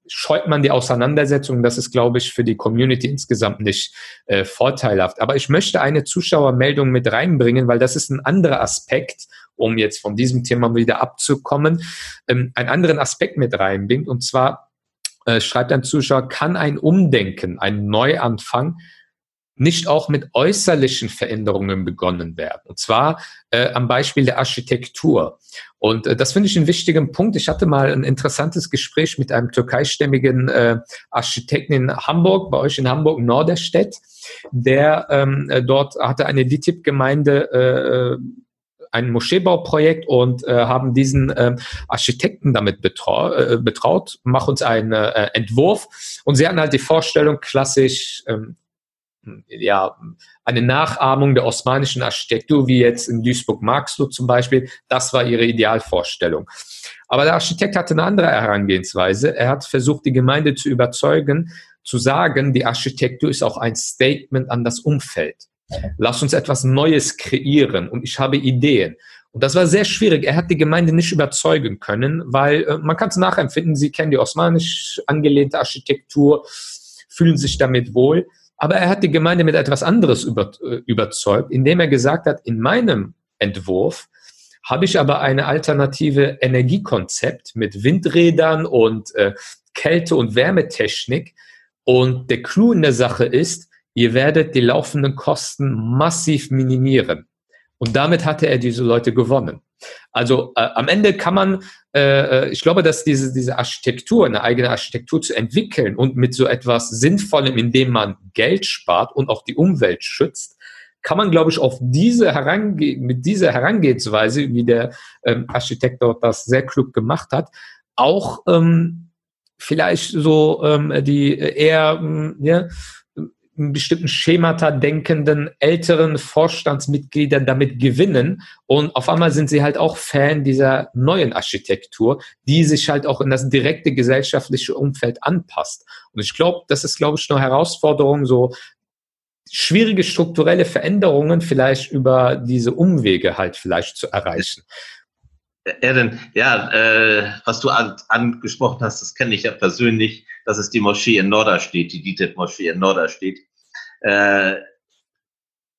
scheut man die Auseinandersetzung. Das ist, glaube ich, für die Community insgesamt nicht äh, vorteilhaft. Aber ich möchte eine Zuschauermeldung mit reinbringen, weil das ist ein anderer Aspekt, um jetzt von diesem Thema wieder abzukommen, ähm, einen anderen Aspekt mit reinbringt. Und zwar äh, schreibt ein Zuschauer, kann ein Umdenken, ein Neuanfang nicht auch mit äußerlichen Veränderungen begonnen werden. Und zwar äh, am Beispiel der Architektur. Und äh, das finde ich einen wichtigen Punkt. Ich hatte mal ein interessantes Gespräch mit einem türkeistämmigen äh, Architekten in Hamburg, bei euch in Hamburg, Norderstedt, der ähm, äh, dort hatte eine DITIB-Gemeinde äh, ein Moscheebauprojekt und äh, haben diesen äh, Architekten damit betrau äh, betraut, mach uns einen äh, Entwurf und sie hatten halt die Vorstellung, klassisch ähm, ja, eine Nachahmung der osmanischen Architektur, wie jetzt in Duisburg-Marxloh zum Beispiel. Das war ihre Idealvorstellung. Aber der Architekt hatte eine andere Herangehensweise. Er hat versucht, die Gemeinde zu überzeugen, zu sagen, die Architektur ist auch ein Statement an das Umfeld. Lass uns etwas Neues kreieren und ich habe Ideen. Und das war sehr schwierig. Er hat die Gemeinde nicht überzeugen können, weil äh, man kann es nachempfinden, sie kennen die osmanisch angelehnte Architektur, fühlen sich damit wohl. Aber er hat die Gemeinde mit etwas anderes über, äh, überzeugt, indem er gesagt hat, in meinem Entwurf habe ich aber eine alternative Energiekonzept mit Windrädern und äh, Kälte- und Wärmetechnik. Und der Clou in der Sache ist, ihr werdet die laufenden Kosten massiv minimieren. Und damit hatte er diese Leute gewonnen. Also äh, am Ende kann man, äh, äh, ich glaube, dass diese, diese Architektur, eine eigene Architektur zu entwickeln und mit so etwas Sinnvollem, indem man Geld spart und auch die Umwelt schützt, kann man, glaube ich, auf diese Herange mit dieser Herangehensweise, wie der ähm, Architekt dort das sehr klug gemacht hat, auch ähm, vielleicht so ähm, die eher ähm, ja, in bestimmten Schemata denkenden älteren Vorstandsmitgliedern damit gewinnen und auf einmal sind sie halt auch Fan dieser neuen Architektur, die sich halt auch in das direkte gesellschaftliche Umfeld anpasst. Und ich glaube, das ist, glaube ich, eine Herausforderung, so schwierige strukturelle Veränderungen vielleicht über diese Umwege halt vielleicht zu erreichen. Erin, ja, äh, was du an, angesprochen hast, das kenne ich ja persönlich. Das ist die Moschee in Norderstedt, die DITIB-Moschee in Norderstedt. Äh,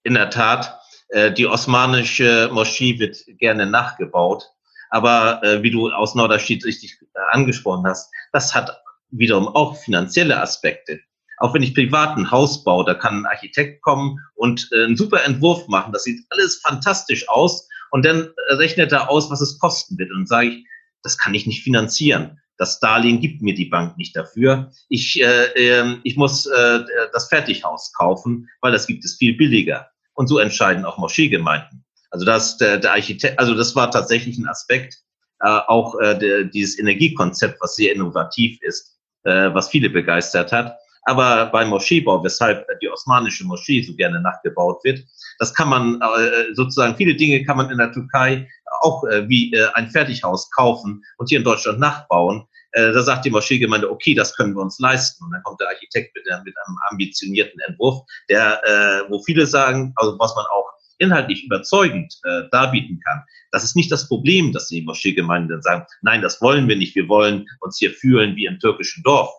in der Tat, äh, die osmanische Moschee wird gerne nachgebaut. Aber äh, wie du aus Norderstedt richtig äh, angesprochen hast, das hat wiederum auch finanzielle Aspekte. Auch wenn ich privaten Haus baue, da kann ein Architekt kommen und äh, einen super Entwurf machen. Das sieht alles fantastisch aus. Und dann rechnet er aus, was es kosten wird. Und sage ich, das kann ich nicht finanzieren. Das Darlehen gibt mir die Bank nicht dafür. Ich, äh, äh, ich muss äh, das Fertighaus kaufen, weil das gibt es viel billiger. Und so entscheiden auch Moscheegemeinden. Also das, der, der Architekt, also das war tatsächlich ein Aspekt, äh, auch äh, der, dieses Energiekonzept, was sehr innovativ ist, äh, was viele begeistert hat. Aber beim Moscheebau, weshalb die osmanische Moschee so gerne nachgebaut wird, das kann man äh, sozusagen, viele Dinge kann man in der Türkei auch äh, wie äh, ein Fertighaus kaufen und hier in Deutschland nachbauen. Da sagt die Moscheegemeinde, okay, das können wir uns leisten. Und dann kommt der Architekt mit, mit einem ambitionierten Entwurf, der, wo viele sagen, also was man auch inhaltlich überzeugend äh, darbieten kann. Das ist nicht das Problem, dass die Moscheegemeinden dann sagen, nein, das wollen wir nicht, wir wollen uns hier fühlen wie im türkischen Dorf.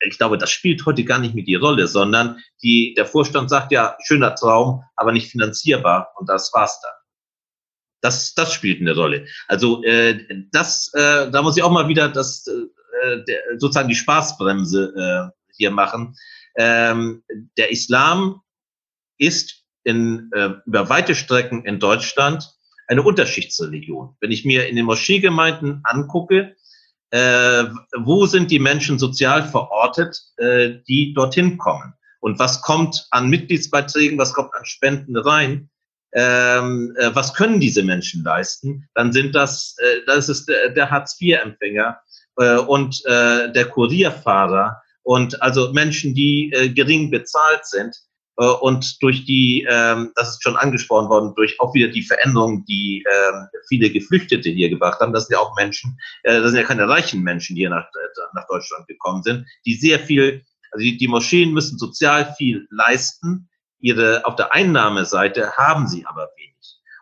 Ich glaube, das spielt heute gar nicht mehr die Rolle, sondern die, der Vorstand sagt ja, schöner Traum, aber nicht finanzierbar und das war's dann. Das, das spielt eine Rolle. Also äh, das, äh, da muss ich auch mal wieder das, äh, der, sozusagen die Spaßbremse äh, hier machen. Ähm, der Islam ist in, äh, über weite Strecken in Deutschland eine Unterschichtsreligion. Wenn ich mir in den Moscheegemeinden angucke, äh, wo sind die Menschen sozial verortet, äh, die dorthin kommen? Und was kommt an Mitgliedsbeiträgen, was kommt an Spenden rein? Ähm, äh, was können diese Menschen leisten? Dann sind das, äh, das ist der, der Hartz-IV-Empfänger äh, und äh, der Kurierfahrer und also Menschen, die gering bezahlt sind und durch die, ähm, das ist schon angesprochen worden, durch auch wieder die Veränderung, die ähm, viele Geflüchtete hier gebracht haben, das sind ja auch Menschen, äh, das sind ja keine reichen Menschen, die hier nach, äh, nach Deutschland gekommen sind, die sehr viel, also die, die Moscheen müssen sozial viel leisten, ihre, auf der Einnahmeseite haben sie aber wenig.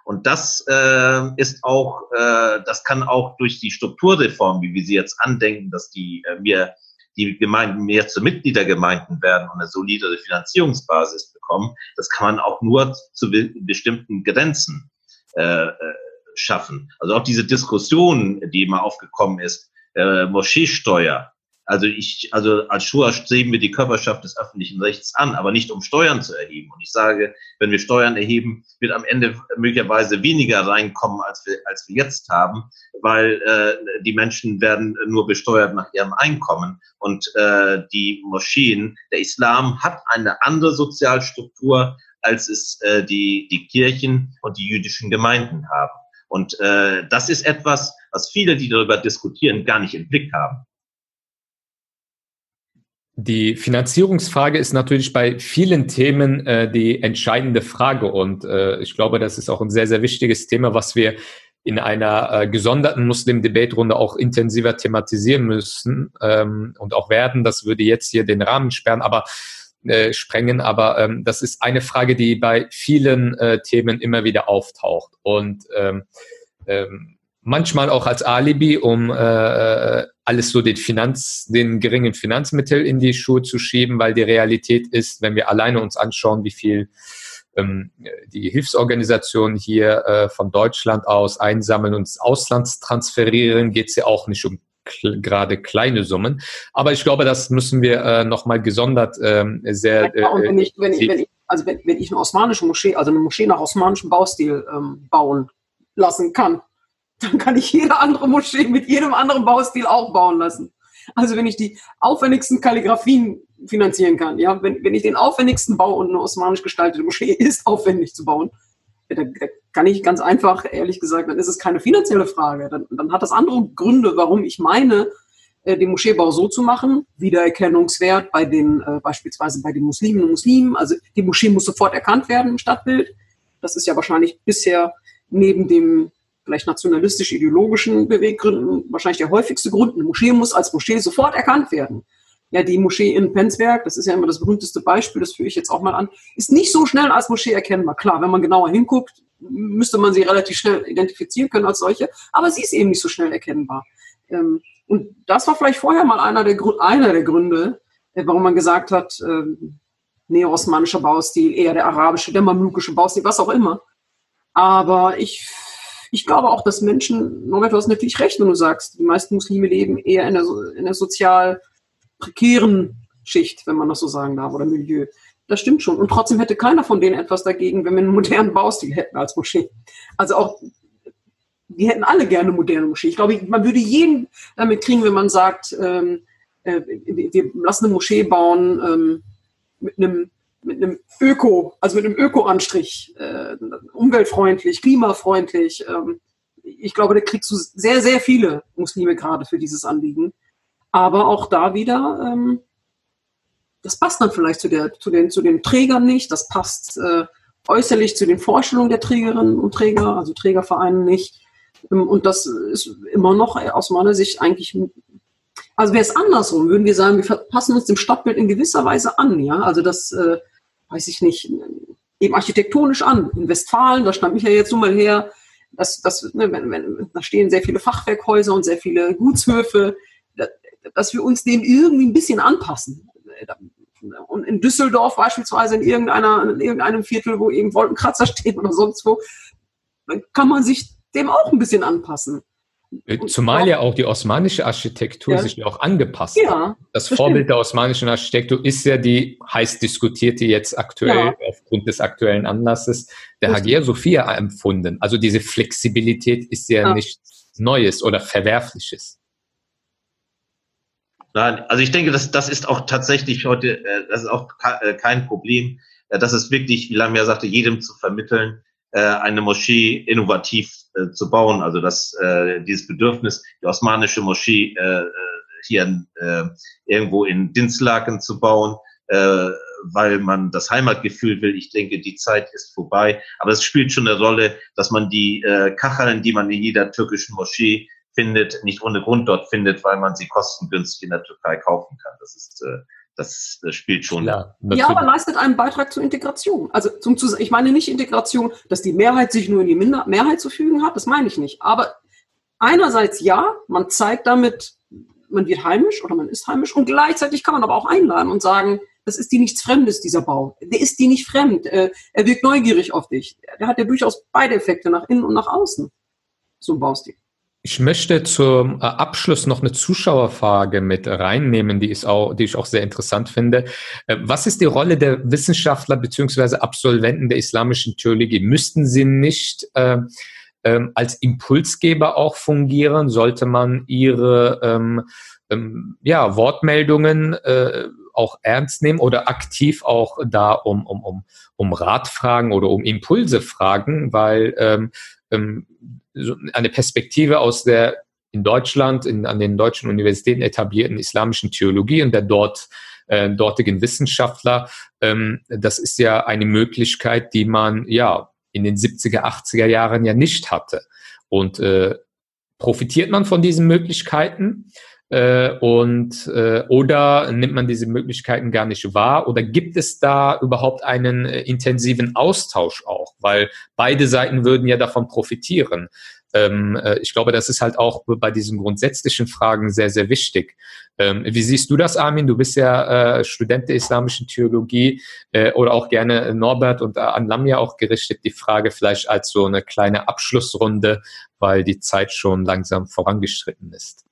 Und das äh, ist auch, äh, das kann auch durch die Strukturreform, wie wir sie jetzt andenken, dass die äh, wir die Gemeinden mehr zu Mitgliedergemeinden werden und eine solidere Finanzierungsbasis bekommen, das kann man auch nur zu bestimmten Grenzen äh, äh, schaffen. Also auch diese Diskussion, die immer aufgekommen ist, äh, Moscheesteuer, also ich, also als Schua streben wir die Körperschaft des öffentlichen Rechts an, aber nicht um Steuern zu erheben. Und ich sage, wenn wir Steuern erheben, wird am Ende möglicherweise weniger reinkommen, als wir, als wir jetzt haben, weil äh, die Menschen werden nur besteuert nach ihrem Einkommen. Und äh, die Moscheen, der Islam hat eine andere Sozialstruktur, als es äh, die, die Kirchen und die jüdischen Gemeinden haben. Und äh, das ist etwas, was viele, die darüber diskutieren, gar nicht im Blick haben. Die Finanzierungsfrage ist natürlich bei vielen Themen äh, die entscheidende Frage. Und äh, ich glaube, das ist auch ein sehr, sehr wichtiges Thema, was wir in einer äh, gesonderten Muslim-Debate-Runde auch intensiver thematisieren müssen ähm, und auch werden. Das würde jetzt hier den Rahmen sperren, aber äh, sprengen, aber ähm, das ist eine Frage, die bei vielen äh, Themen immer wieder auftaucht. Und ähm, ähm, manchmal auch als Alibi, um äh, alles so den Finanz, den geringen Finanzmittel in die Schuhe zu schieben, weil die Realität ist, wenn wir alleine uns anschauen, wie viel ähm, die Hilfsorganisationen hier äh, von Deutschland aus einsammeln und ins Ausland transferieren, geht es ja auch nicht um gerade kleine Summen. Aber ich glaube, das müssen wir äh, nochmal gesondert ähm, sehr. Ja, und wenn ich, wenn ich, wenn ich, also wenn, wenn ich eine osmanische Moschee, also eine Moschee nach osmanischem Baustil ähm, bauen lassen kann, dann kann ich jede andere Moschee mit jedem anderen Baustil auch bauen lassen. Also wenn ich die aufwendigsten Kalligrafien finanzieren kann, ja, wenn, wenn ich den aufwendigsten Bau und eine osmanisch gestaltete Moschee [LAUGHS] ist aufwendig zu bauen, da, da kann ich ganz einfach, ehrlich gesagt, dann ist es keine finanzielle Frage. Dann, dann hat das andere Gründe, warum ich meine, äh, den Moscheebau so zu machen, Wiedererkennungswert bei den, äh, beispielsweise bei den Muslimen und Muslimen. Also die Moschee muss sofort erkannt werden im Stadtbild. Das ist ja wahrscheinlich bisher neben dem vielleicht nationalistisch-ideologischen Beweggründen wahrscheinlich der häufigste Grund. Eine Moschee muss als Moschee sofort erkannt werden. ja, die Moschee in Penzberg, das ist ja immer das berühmteste Beispiel, das führe ich jetzt auch mal an, ist nicht so schnell als Moschee erkennbar. Klar, wenn man genauer hinguckt, müsste man sie relativ schnell identifizieren können als solche, aber sie ist eben nicht so schnell erkennbar. Ähm, und das war vielleicht vorher mal einer der, einer der Gründe, äh, warum man gesagt hat, ähm, neo-osmanischer Baustil, eher der arabische, der mamlukische Baustil, was auch immer. Aber ich, ich glaube auch, dass Menschen, Norbert, du hast natürlich recht, wenn du sagst, die meisten Muslime leben eher in der, in der sozial prekären Schicht, wenn man das so sagen darf, oder Milieu. Das stimmt schon. Und trotzdem hätte keiner von denen etwas dagegen, wenn wir einen modernen Baustil hätten als Moschee. Also auch, die hätten alle gerne eine moderne Moschee. Ich glaube, man würde jeden damit kriegen, wenn man sagt, ähm, äh, wir lassen eine Moschee bauen ähm, mit einem mit einem Öko, also mit einem Öko-Anstrich, äh, umweltfreundlich, klimafreundlich. Ähm, ich glaube, da kriegst du sehr, sehr viele Muslime gerade für dieses Anliegen. Aber auch da wieder, ähm, das passt dann vielleicht zu, der, zu, den, zu den Trägern nicht, das passt äh, äußerlich zu den Vorstellungen der Trägerinnen und Träger, also Trägervereine nicht. Ähm, und das ist immer noch aus meiner Sicht eigentlich, also wäre es andersrum, würden wir sagen, wir passen uns dem Stadtbild in gewisser Weise an, ja, also das, äh, weiß ich nicht, eben architektonisch an. In Westfalen, da stand mich ja jetzt nun mal her, das, das, ne, wenn, wenn, da stehen sehr viele Fachwerkhäuser und sehr viele Gutshöfe dass wir uns dem irgendwie ein bisschen anpassen. Und in Düsseldorf beispielsweise in, irgendeiner, in irgendeinem Viertel, wo eben Wolkenkratzer [LAUGHS] stehen oder sonst wo, kann man sich dem auch ein bisschen anpassen. Äh, zumal ja auch die osmanische Architektur ja. sich ja auch angepasst ja, hat. Das, das Vorbild stimmt. der osmanischen Architektur ist ja die heiß diskutierte jetzt aktuell ja. aufgrund des aktuellen Anlasses der Hagia Sophia empfunden. Also diese Flexibilität ist ja, ja. nichts Neues oder Verwerfliches. Nein, also ich denke, das, das ist auch tatsächlich heute, äh, das ist auch äh, kein Problem. Das ist wirklich, wie Lamia sagte, jedem zu vermitteln, eine Moschee innovativ äh, zu bauen. Also dass äh, dieses Bedürfnis, die osmanische Moschee äh, äh hier äh, irgendwo in Dinslaken zu bauen, äh, weil man das Heimatgefühl will. Ich denke, die Zeit ist vorbei. Aber es spielt schon eine Rolle, dass man die äh, Kacheln, die man in jeder türkischen Moschee findet, nicht ohne Grund dort findet, weil man sie kostengünstig in der Türkei kaufen kann. Das ist äh, das, das spielt schon. Ja, ja, aber leistet einen Beitrag zur Integration. Also zum, ich meine nicht Integration, dass die Mehrheit sich nur in die Minder Mehrheit zu fügen hat, das meine ich nicht. Aber einerseits ja, man zeigt damit, man wird heimisch oder man ist heimisch und gleichzeitig kann man aber auch einladen und sagen, das ist dir nichts Fremdes, dieser Bau. Der ist dir nicht fremd. Äh, er wirkt neugierig auf dich. Der hat ja durchaus beide Effekte nach innen und nach außen. So ein Baustil. Ich möchte zum äh, Abschluss noch eine Zuschauerfrage mit reinnehmen, die, ist auch, die ich auch sehr interessant finde. Äh, was ist die Rolle der Wissenschaftler beziehungsweise Absolventen der islamischen Theologie? Müssten sie nicht äh, ähm, als Impulsgeber auch fungieren? Sollte man ihre ähm, ähm, ja, Wortmeldungen äh, auch ernst nehmen oder aktiv auch da um, um, um, um Rat fragen oder um Impulse fragen? Weil ähm, ähm, eine Perspektive aus der in Deutschland, in, an den deutschen Universitäten etablierten islamischen Theologie und der dort äh, dortigen Wissenschaftler. Ähm, das ist ja eine Möglichkeit, die man ja in den 70er, 80er Jahren ja nicht hatte. Und äh, profitiert man von diesen Möglichkeiten? Äh, und äh, oder nimmt man diese Möglichkeiten gar nicht wahr? Oder gibt es da überhaupt einen äh, intensiven Austausch auch? Weil beide Seiten würden ja davon profitieren. Ähm, äh, ich glaube das ist halt auch bei diesen grundsätzlichen Fragen sehr sehr wichtig. Ähm, wie siehst du das Armin? Du bist ja äh, Student der islamischen Theologie äh, oder auch gerne Norbert und an Lamia auch gerichtet die Frage vielleicht als so eine kleine Abschlussrunde weil die Zeit schon langsam vorangeschritten ist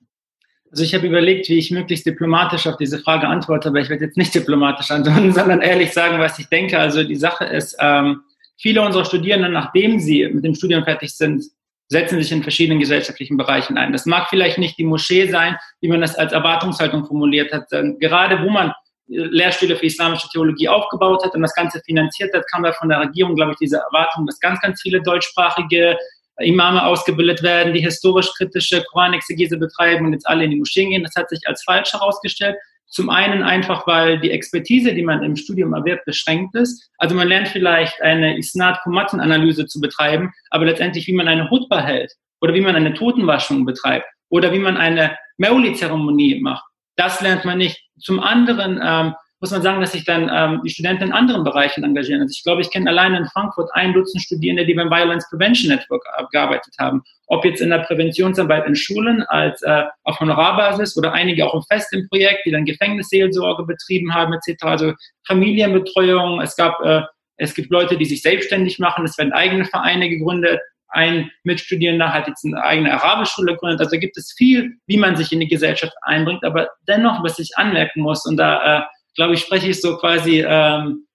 also ich habe überlegt, wie ich möglichst diplomatisch auf diese Frage antworte, aber ich werde jetzt nicht diplomatisch antworten, [LAUGHS] sondern ehrlich sagen, was ich denke. Also die Sache ist, ähm, viele unserer Studierenden, nachdem sie mit dem Studium fertig sind, setzen sich in verschiedenen gesellschaftlichen Bereichen ein. Das mag vielleicht nicht die Moschee sein, wie man das als Erwartungshaltung formuliert hat. Gerade wo man Lehrstühle für islamische Theologie aufgebaut hat und das Ganze finanziert hat, kam da von der Regierung, glaube ich, diese Erwartung, dass ganz, ganz viele deutschsprachige Imame ausgebildet werden, die historisch-kritische Koranexegese betreiben und jetzt alle in die Moscheen gehen. Das hat sich als falsch herausgestellt. Zum einen einfach, weil die Expertise, die man im Studium erwirbt, beschränkt ist. Also man lernt vielleicht eine Isnad-Komatten-Analyse zu betreiben, aber letztendlich, wie man eine Hutba hält oder wie man eine Totenwaschung betreibt oder wie man eine Mauli-Zeremonie macht Das lernt man nicht. Zum anderen ähm, muss man sagen, dass sich dann ähm, die Studenten in anderen Bereichen engagieren. Also ich glaube, ich kenne alleine in Frankfurt ein Dutzend Studierende, die beim Violence Prevention Network gearbeitet haben. Ob jetzt in der Präventionsarbeit in Schulen als äh, auf Honorarbasis oder einige auch im Fest im Projekt, die dann Gefängnisseelsorge betrieben haben etc. Also Familienbetreuung. Es gab äh, es gibt Leute, die sich selbstständig machen. Es werden eigene Vereine gegründet. Ein Mitstudierender hat jetzt eine eigene Arabischschule gegründet. Also gibt es viel, wie man sich in die Gesellschaft einbringt. Aber dennoch, was ich anmerken muss, und da äh, glaube ich, spreche ich so quasi ähm,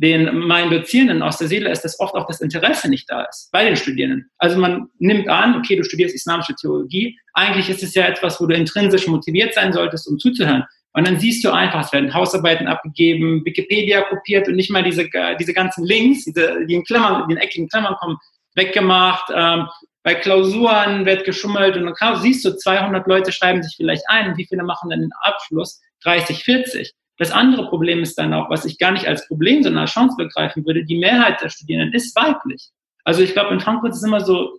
den meinen Dozierenden aus der Seele, ist, dass oft auch das Interesse nicht da ist bei den Studierenden. Also man nimmt an, okay, du studierst islamische Theologie. Eigentlich ist es ja etwas, wo du intrinsisch motiviert sein solltest, um zuzuhören. Und dann siehst du einfach, es werden Hausarbeiten abgegeben, Wikipedia kopiert und nicht mal diese, diese ganzen Links, diese, die in Klammern, die in eckigen Klammern kommen, weggemacht. Ähm, bei Klausuren wird geschummelt und dann siehst du, 200 Leute schreiben sich vielleicht ein und wie viele machen dann den Abschluss? 30, 40. Das andere Problem ist dann auch, was ich gar nicht als Problem, sondern als Chance begreifen würde, die Mehrheit der Studierenden ist weiblich. Also ich glaube, in Frankfurt ist immer so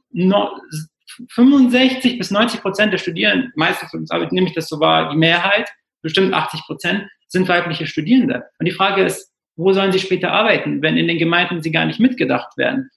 65 bis 90 Prozent der Studierenden, meistens nehme ich das so wahr, die Mehrheit, bestimmt 80 Prozent, sind weibliche Studierende. Und die Frage ist, wo sollen sie später arbeiten, wenn in den Gemeinden sie gar nicht mitgedacht werden?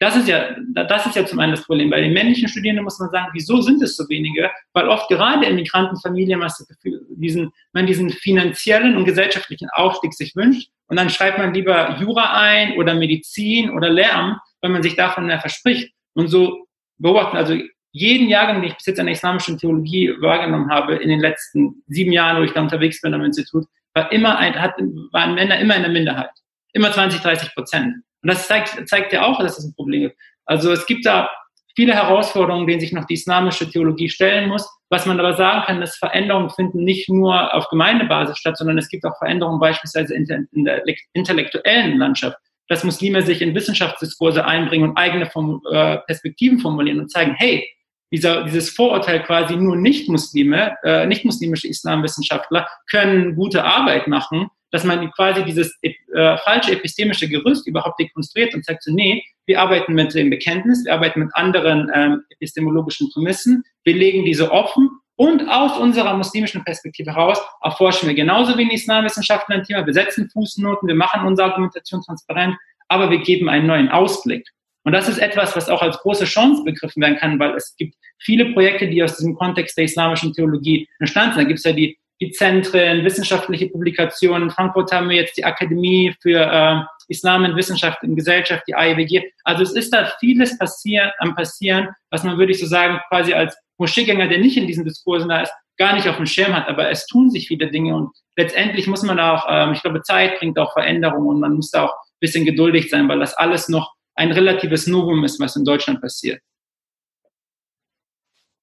Das ist ja, das ist ja zum einen das Problem. Bei den männlichen Studierenden muss man sagen, wieso sind es so wenige? Weil oft gerade in Migrantenfamilien man das Gefühl, diesen, man diesen finanziellen und gesellschaftlichen Aufstieg sich wünscht. Und dann schreibt man lieber Jura ein oder Medizin oder Lehramt, weil man sich davon mehr verspricht. Und so beobachten, also jeden Jahrgang, den ich bis jetzt an der islamischen Theologie wahrgenommen habe, in den letzten sieben Jahren, wo ich da unterwegs bin am Institut, war immer ein, hat, waren Männer immer in der Minderheit. Immer 20, 30 Prozent. Und das zeigt, zeigt ja auch, dass es ein Problem gibt. Also es gibt da viele Herausforderungen, denen sich noch die islamische Theologie stellen muss. Was man aber sagen kann, dass Veränderungen finden nicht nur auf Gemeindebasis statt, sondern es gibt auch Veränderungen beispielsweise in der, intellektuellen Landschaft, dass Muslime sich in Wissenschaftsdiskurse einbringen und eigene äh, Perspektiven formulieren und zeigen, hey, dieser, dieses Vorurteil quasi nur Nicht-Muslime, äh, nicht-muslimische Islamwissenschaftler können gute Arbeit machen, dass man quasi dieses äh, falsche epistemische Gerüst überhaupt dekonstruiert und sagt so, nee, wir arbeiten mit dem Bekenntnis, wir arbeiten mit anderen ähm, epistemologischen Prämissen, wir legen diese offen und aus unserer muslimischen Perspektive heraus erforschen wir genauso wie in Islamwissenschaften ein Thema, wir setzen Fußnoten, wir machen unsere Argumentation transparent, aber wir geben einen neuen Ausblick. Und das ist etwas, was auch als große Chance begriffen werden kann, weil es gibt viele Projekte, die aus diesem Kontext der islamischen Theologie entstanden sind. Da gibt es ja die die Zentren, wissenschaftliche Publikationen. In Frankfurt haben wir jetzt die Akademie für äh, Islam und Wissenschaft und Gesellschaft, die AIWG. Also es ist da vieles passieren, am passieren, was man, würde ich so sagen, quasi als Moscheegänger, der nicht in diesen Diskursen da ist, gar nicht auf dem Schirm hat. Aber es tun sich viele Dinge und letztendlich muss man auch, ähm, ich glaube, Zeit bringt auch Veränderungen und man muss da auch ein bisschen geduldig sein, weil das alles noch ein relatives Novum ist, was in Deutschland passiert.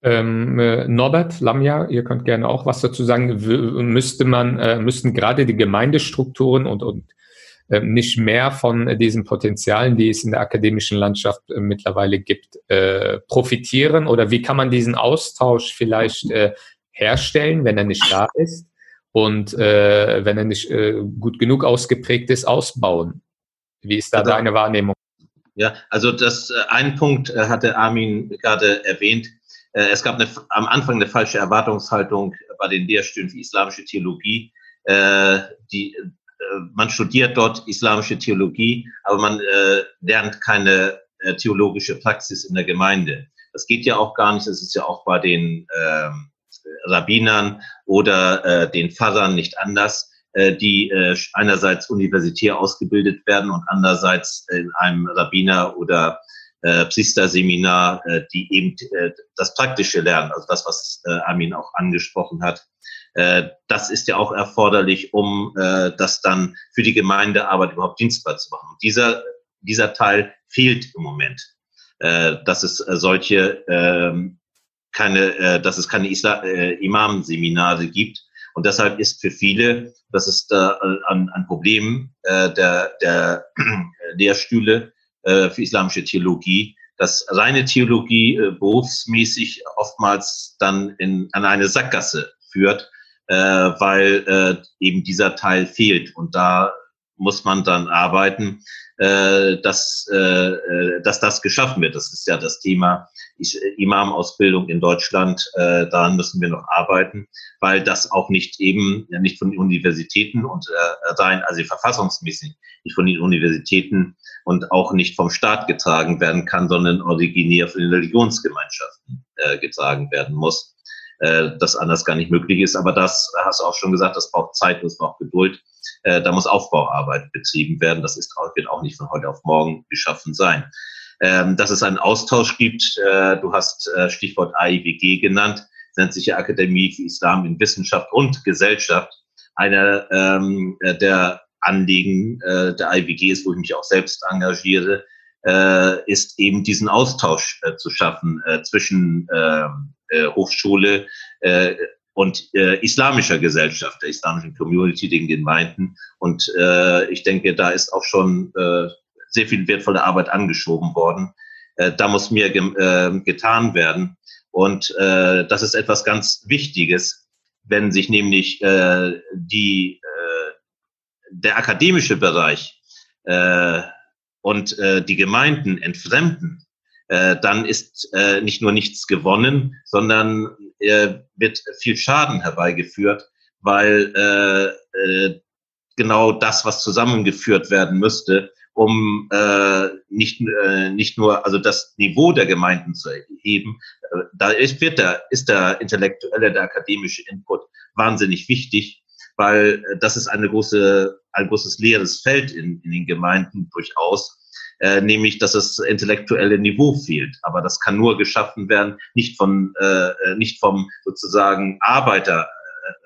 Ähm, äh, Norbert, Lamja, ihr könnt gerne auch was dazu sagen. Müsste man, äh, müssten gerade die Gemeindestrukturen und, und äh, nicht mehr von diesen Potenzialen, die es in der akademischen Landschaft äh, mittlerweile gibt, äh, profitieren? Oder wie kann man diesen Austausch vielleicht herstellen, wenn er nicht da ist? Und wenn er nicht gut genug ausgeprägt ist, ausbauen? Wie ist da also, deine Wahrnehmung? Ja, also das ein Punkt hatte Armin gerade erwähnt äh, es gab eine, am Anfang eine falsche Erwartungshaltung bei den Lehrstühlen für islamische Theologie. Äh, die, äh, man studiert dort islamische Theologie, aber man lernt keine theologische Praxis in der Gemeinde. Das geht ja auch gar nicht. Das ist ja auch bei den ähm, Rabbinern oder den Pfarrern nicht anders die einerseits universitär ausgebildet werden und andererseits in einem Rabbiner oder äh, Priesterseminar, äh, die eben äh, das Praktische lernen, also das, was äh, Armin auch angesprochen hat. Äh, das ist ja auch erforderlich, um äh, das dann für die Gemeindearbeit überhaupt dienstbar zu machen. Dieser, dieser Teil fehlt im Moment, äh, dass es äh, solche äh, keine, äh, dass es keine äh, Imamenseminare gibt. Und deshalb ist für viele, das ist äh, ein, ein Problem äh, der, der äh, Lehrstühle, äh, für islamische Theologie, dass reine Theologie äh, berufsmäßig oftmals dann in, an eine Sackgasse führt, äh, weil äh, eben dieser Teil fehlt. Und da muss man dann arbeiten, äh, dass, äh, dass das geschaffen wird. Das ist ja das Thema Imam-Ausbildung in Deutschland. Äh, daran müssen wir noch arbeiten, weil das auch nicht eben nicht von den Universitäten und äh, rein, also verfassungsmäßig nicht von den Universitäten und auch nicht vom Staat getragen werden kann, sondern originär von den Religionsgemeinschaften äh, getragen werden muss. Äh, das anders gar nicht möglich ist. Aber das hast du auch schon gesagt, das braucht Zeit, das braucht Geduld. Äh, da muss Aufbauarbeit betrieben werden. Das ist, wird auch nicht von heute auf morgen geschaffen sein. Ähm, dass es einen Austausch gibt, äh, du hast Stichwort AIWG genannt, nennt sich ja Akademie für Islam in Wissenschaft und Gesellschaft. Einer ähm, der Anliegen der IWG ist, wo ich mich auch selbst engagiere, äh, ist eben diesen Austausch äh, zu schaffen äh, zwischen ähm, äh, Hochschule äh, und äh, islamischer Gesellschaft, der islamischen Community, den Gemeinden. Und ich denke, da ist auch schon sehr viel wertvolle Arbeit angeschoben worden. Da muss mehr ge getan werden. Und das ist etwas ganz Wichtiges, wenn sich nämlich die, der akademische Bereich und äh, die Gemeinden entfremden, äh, dann ist äh, nicht nur nichts gewonnen, sondern äh, wird viel Schaden herbeigeführt, weil äh, äh, genau das, was zusammengeführt werden müsste, um äh, nicht, äh, nicht nur also das Niveau der Gemeinden zu erheben, äh, da ist, wird der, ist der intellektuelle, der akademische Input wahnsinnig wichtig, weil äh, das ist eine große, ein großes leeres Feld in, in den Gemeinden durchaus äh, nämlich dass das intellektuelle Niveau fehlt. Aber das kann nur geschaffen werden, nicht von äh, äh nicht vom sozusagen Arbeiter,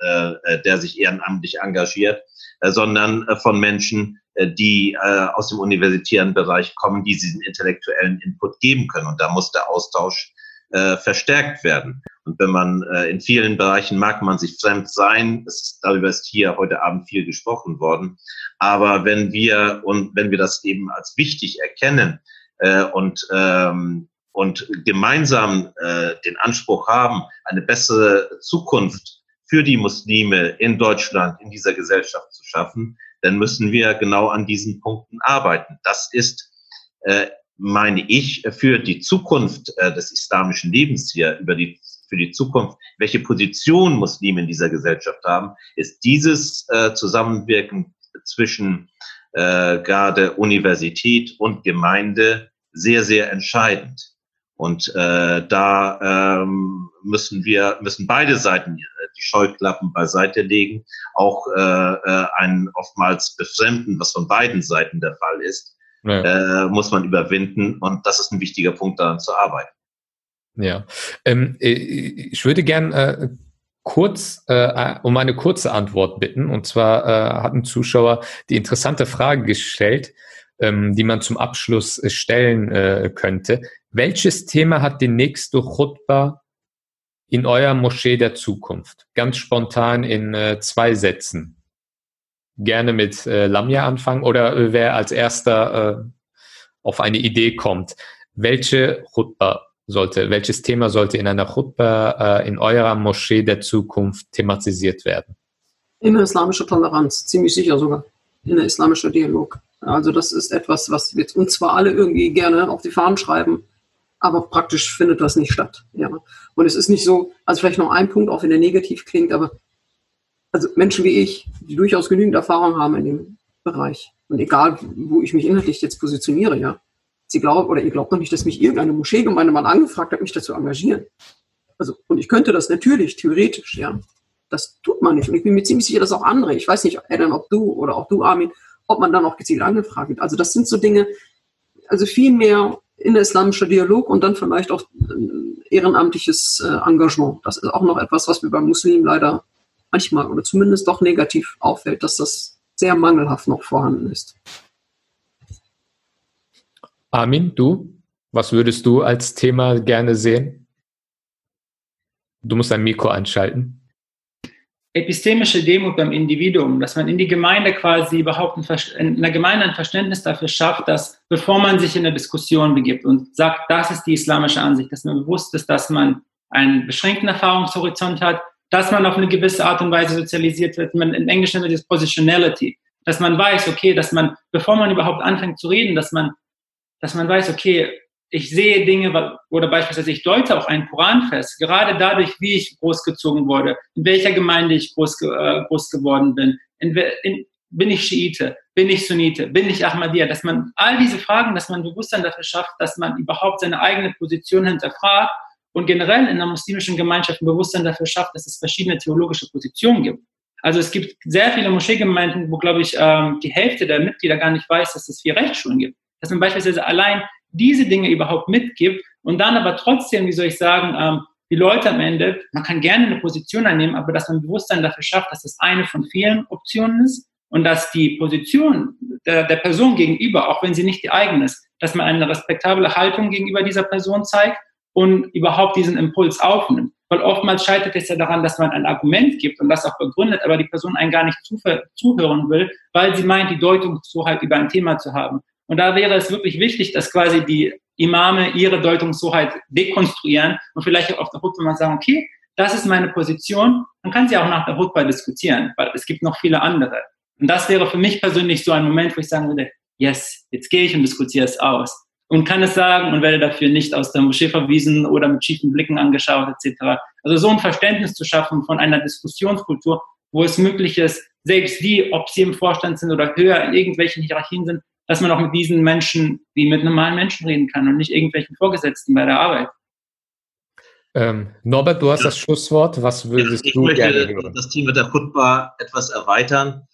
äh, äh, der sich ehrenamtlich engagiert, sondern von Menschen, die äh, aus dem universitären Bereich kommen, die diesen intellektuellen Input geben können. Und da muss der Austausch äh, verstärkt werden. Und wenn man äh, in vielen Bereichen mag man sich fremd sein, ist, darüber ist hier heute Abend viel gesprochen worden. Aber wenn wir und wenn wir das eben als wichtig erkennen äh, und ähm, und gemeinsam äh, den Anspruch haben, eine bessere Zukunft für die Muslime in Deutschland, in dieser Gesellschaft zu schaffen, dann müssen wir genau an diesen Punkten arbeiten. Das ist äh, meine ich, für die Zukunft äh, des islamischen Lebens hier, über die, für die Zukunft, welche Position Muslime in dieser Gesellschaft haben, ist dieses äh, Zusammenwirken zwischen äh, gerade Universität und Gemeinde sehr, sehr entscheidend. Und äh, da ähm, müssen wir, müssen beide Seiten äh, die Scheuklappen beiseite legen, auch äh, äh, ein oftmals Befremden, was von beiden Seiten der Fall ist ja. äh, muss man überwinden. Und das ist ein wichtiger Punkt, daran zu arbeiten. Ja, ähm, äh, ich würde gern äh, kurz äh, um eine kurze Antwort bitten. Und zwar äh, hat ein Zuschauer die interessante Frage gestellt, ähm, die man zum Abschluss äh, stellen äh, könnte. Welches Thema hat die nächste Chutba in eurer Moschee der Zukunft? Ganz spontan in äh, zwei Sätzen gerne mit äh, Lamia anfangen oder äh, wer als erster äh, auf eine Idee kommt. Welche Chutba sollte, welches Thema sollte in einer Chutba äh, in eurer Moschee der Zukunft thematisiert werden? Immer islamische Toleranz, ziemlich sicher sogar. In der islamische Dialog. Also das ist etwas, was wir uns zwar alle irgendwie gerne auf die Fahnen schreiben, aber praktisch findet das nicht statt. Ja. Und es ist nicht so, also vielleicht noch ein Punkt, auch wenn der negativ klingt, aber also Menschen wie ich, die durchaus genügend Erfahrung haben in dem Bereich. Und egal, wo ich mich inhaltlich jetzt positioniere, ja. Sie glauben, oder ihr glaubt noch nicht, dass mich irgendeine Moscheegemeinde mal angefragt hat, mich dazu engagieren. Also, und ich könnte das natürlich, theoretisch, ja. Das tut man nicht. Und ich bin mir ziemlich sicher, dass auch andere, ich weiß nicht, Adam, ob du oder auch du, Armin, ob man dann auch gezielt angefragt wird. Also das sind so Dinge, also viel mehr in der islamische Dialog und dann vielleicht auch äh, ehrenamtliches äh, Engagement. Das ist auch noch etwas, was wir beim Muslim leider manchmal oder zumindest doch negativ auffällt, dass das sehr mangelhaft noch vorhanden ist. Armin, du, was würdest du als Thema gerne sehen? Du musst dein Mikro anschalten. Epistemische Demut beim Individuum, dass man in die Gemeinde quasi überhaupt ein, in der Gemeinde ein Verständnis dafür schafft, dass bevor man sich in eine Diskussion begibt und sagt, das ist die islamische Ansicht, dass man bewusst ist, dass man einen beschränkten Erfahrungshorizont hat, dass man auf eine gewisse Art und Weise sozialisiert wird. Man, in Englisch nennt man das Positionality. dass man weiß, okay, dass man, bevor man überhaupt anfängt zu reden, dass man, dass man weiß, okay, ich sehe Dinge, oder beispielsweise ich deute auch einen Koran fest, gerade dadurch, wie ich großgezogen wurde, in welcher Gemeinde ich groß, äh, groß geworden bin, in, in, bin ich Schiite, bin ich Sunnite, bin ich Ahmadiyya, dass man all diese Fragen, dass man Bewusstsein dafür schafft, dass man überhaupt seine eigene Position hinterfragt und generell in der muslimischen Gemeinschaft ein Bewusstsein dafür schafft, dass es verschiedene theologische Positionen gibt. Also es gibt sehr viele Moscheegemeinden, wo, glaube ich, ähm, die Hälfte der Mitglieder gar nicht weiß, dass es vier Rechtsschulen gibt. Dass man beispielsweise allein diese Dinge überhaupt mitgibt und dann aber trotzdem, wie soll ich sagen, ähm, die Leute am Ende, man kann gerne eine Position einnehmen, aber dass man Bewusstsein dafür schafft, dass das eine von vielen Optionen ist und dass die Position der, der Person gegenüber, auch wenn sie nicht die eigene ist, dass man eine respektable Haltung gegenüber dieser Person zeigt und überhaupt diesen Impuls aufnimmt. Weil oftmals scheitert es ja daran, dass man ein Argument gibt und das auch begründet, aber die Person einen gar nicht zuhören will, weil sie meint, die Deutungshoheit über ein Thema zu haben. Und da wäre es wirklich wichtig, dass quasi die Imame ihre Deutungshoheit dekonstruieren und vielleicht auf der Hutba mal sagen, okay, das ist meine Position, dann kann sie auch nach der Hutba diskutieren, weil es gibt noch viele andere. Und das wäre für mich persönlich so ein Moment, wo ich sagen würde, yes, jetzt gehe ich und diskutiere es aus. Und kann es sagen und werde dafür nicht aus der Moschee verwiesen oder mit schiefen Blicken angeschaut etc. Also so ein Verständnis zu schaffen von einer Diskussionskultur, wo es möglich ist, selbst die, ob sie im Vorstand sind oder höher in irgendwelchen Hierarchien sind, dass man auch mit diesen Menschen wie mit normalen Menschen reden kann und nicht irgendwelchen Vorgesetzten bei der Arbeit. Ähm, Norbert, du hast ja. das Schlusswort. Was würdest ich du möchte gerne hören? das Thema der Khutbah etwas erweitern.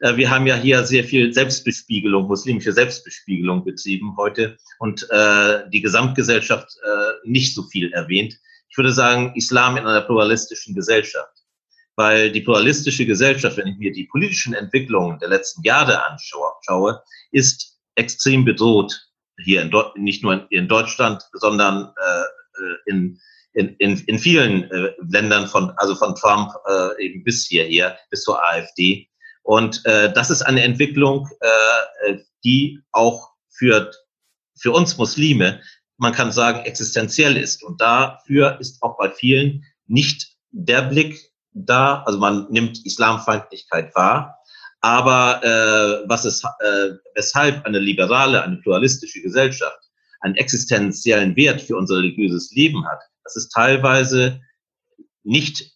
Äh, wir haben ja hier sehr viel Selbstbespiegelung, muslimische Selbstbespiegelung betrieben heute und äh, die Gesamtgesellschaft äh, nicht so viel erwähnt. Ich würde sagen, Islam in einer pluralistischen Gesellschaft. Weil die pluralistische Gesellschaft, wenn ich mir die politischen Entwicklungen der letzten Jahre anschaue, ist extrem bedroht hier in nicht nur in Deutschland, sondern äh, in, in, in, in vielen äh, Ländern von, also von Trump äh, eben bis hierher, bis zur AfD. Und äh, das ist eine Entwicklung, äh, die auch für, für uns Muslime, man kann sagen, existenziell ist. Und dafür ist auch bei vielen nicht der Blick da, also man nimmt Islamfeindlichkeit wahr, aber äh, was ist, äh, weshalb eine liberale, eine pluralistische Gesellschaft einen existenziellen Wert für unser religiöses Leben hat, das ist teilweise nicht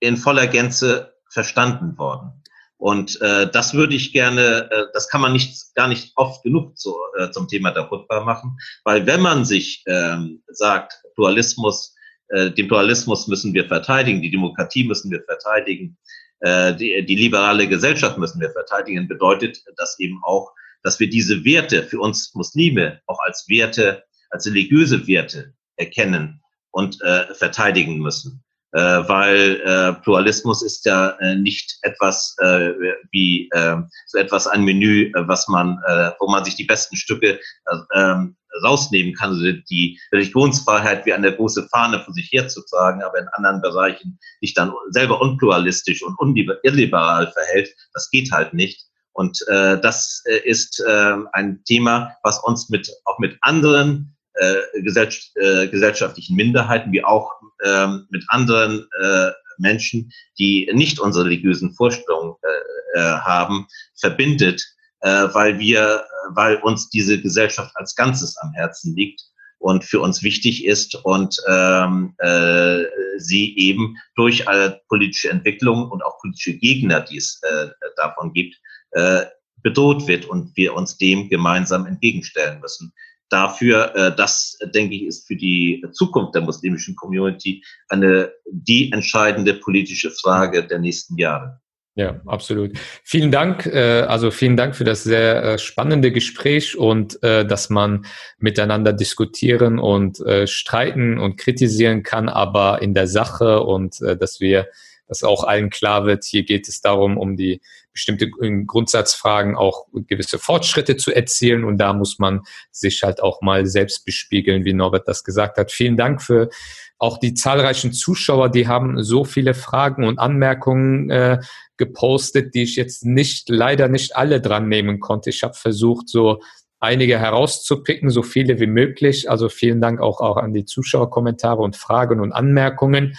in voller Gänze verstanden worden. Und äh, das würde ich gerne, äh, das kann man nicht, gar nicht oft genug zu, äh, zum Thema der Khutbah machen, weil wenn man sich ähm, sagt, Pluralismus, äh, den Pluralismus müssen wir verteidigen, die Demokratie müssen wir verteidigen, äh, die, die liberale Gesellschaft müssen wir verteidigen, bedeutet das eben auch, dass wir diese Werte für uns Muslime auch als Werte, als religiöse Werte erkennen und äh, verteidigen müssen weil äh, Pluralismus ist ja äh, nicht etwas äh, wie äh, so etwas ein Menü, äh, was man, äh, wo man sich die besten Stücke äh, ähm, rausnehmen kann, also die Religionsfreiheit wie eine große Fahne vor sich herzutragen, aber in anderen Bereichen sich dann selber unpluralistisch und illiberal verhält, das geht halt nicht. Und äh, das äh, ist äh, ein Thema, was uns mit auch mit anderen äh, äh, gesellschaftlichen Minderheiten wie auch ähm, mit anderen äh, Menschen, die nicht unsere religiösen Vorstellungen äh, äh, haben, verbindet, äh, weil wir, weil uns diese Gesellschaft als Ganzes am Herzen liegt und für uns wichtig ist und ähm, äh, sie eben durch alle politische Entwicklungen und auch politische Gegner, die es äh, davon gibt, äh, bedroht wird und wir uns dem gemeinsam entgegenstellen müssen dafür, äh, das denke ich, ist für die Zukunft der muslimischen Community eine die entscheidende politische Frage der nächsten Jahre. Ja, absolut. Vielen Dank. Äh, also vielen Dank für das sehr äh, spannende Gespräch und äh, dass man miteinander diskutieren und streiten und kritisieren kann, aber in der Sache und dass wir, dass auch allen klar wird, hier geht es darum, um die bestimmte Grundsatzfragen auch gewisse Fortschritte zu erzielen und da muss man sich halt auch mal selbst bespiegeln, wie Norbert das gesagt hat. Vielen Dank für auch die zahlreichen Zuschauer, die haben so viele Fragen und Anmerkungen äh, gepostet, die ich jetzt nicht, leider nicht alle dran nehmen konnte. Ich habe versucht, so einige herauszupicken, so viele wie möglich. Also vielen Dank auch, auch an die Zuschauerkommentare und Fragen und Anmerkungen.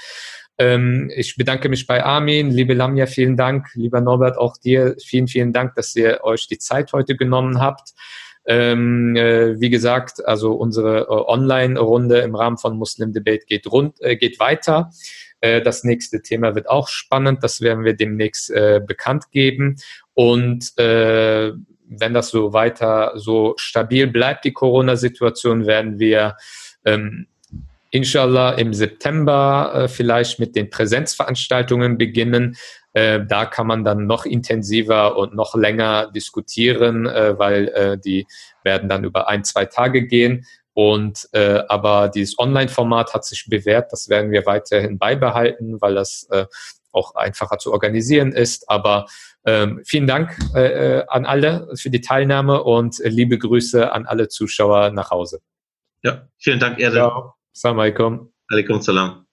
Ähm, ich bedanke mich bei Armin, liebe Lamia, vielen Dank, lieber Norbert, auch dir vielen, vielen Dank, dass ihr euch die Zeit heute genommen habt. Ähm, äh, wie gesagt, also unsere äh, Online-Runde im Rahmen von Muslim Debate geht, rund, äh, geht weiter. Äh, das nächste Thema wird auch spannend. Das werden wir demnächst äh, bekannt geben. Und äh, wenn das so weiter so stabil bleibt, die Corona-Situation, werden wir ähm, inshallah im September äh, vielleicht mit den Präsenzveranstaltungen beginnen. Äh, da kann man dann noch intensiver und noch länger diskutieren, äh, weil äh, die werden dann über ein, zwei Tage gehen. Und äh, aber dieses Online-Format hat sich bewährt. Das werden wir weiterhin beibehalten, weil das äh, auch einfacher zu organisieren ist. Aber ähm, vielen Dank äh, an alle für die Teilnahme und äh, liebe Grüße an alle Zuschauer nach Hause. Ja, vielen Dank, Erde. Salam alaikum. Alaikum. Salam.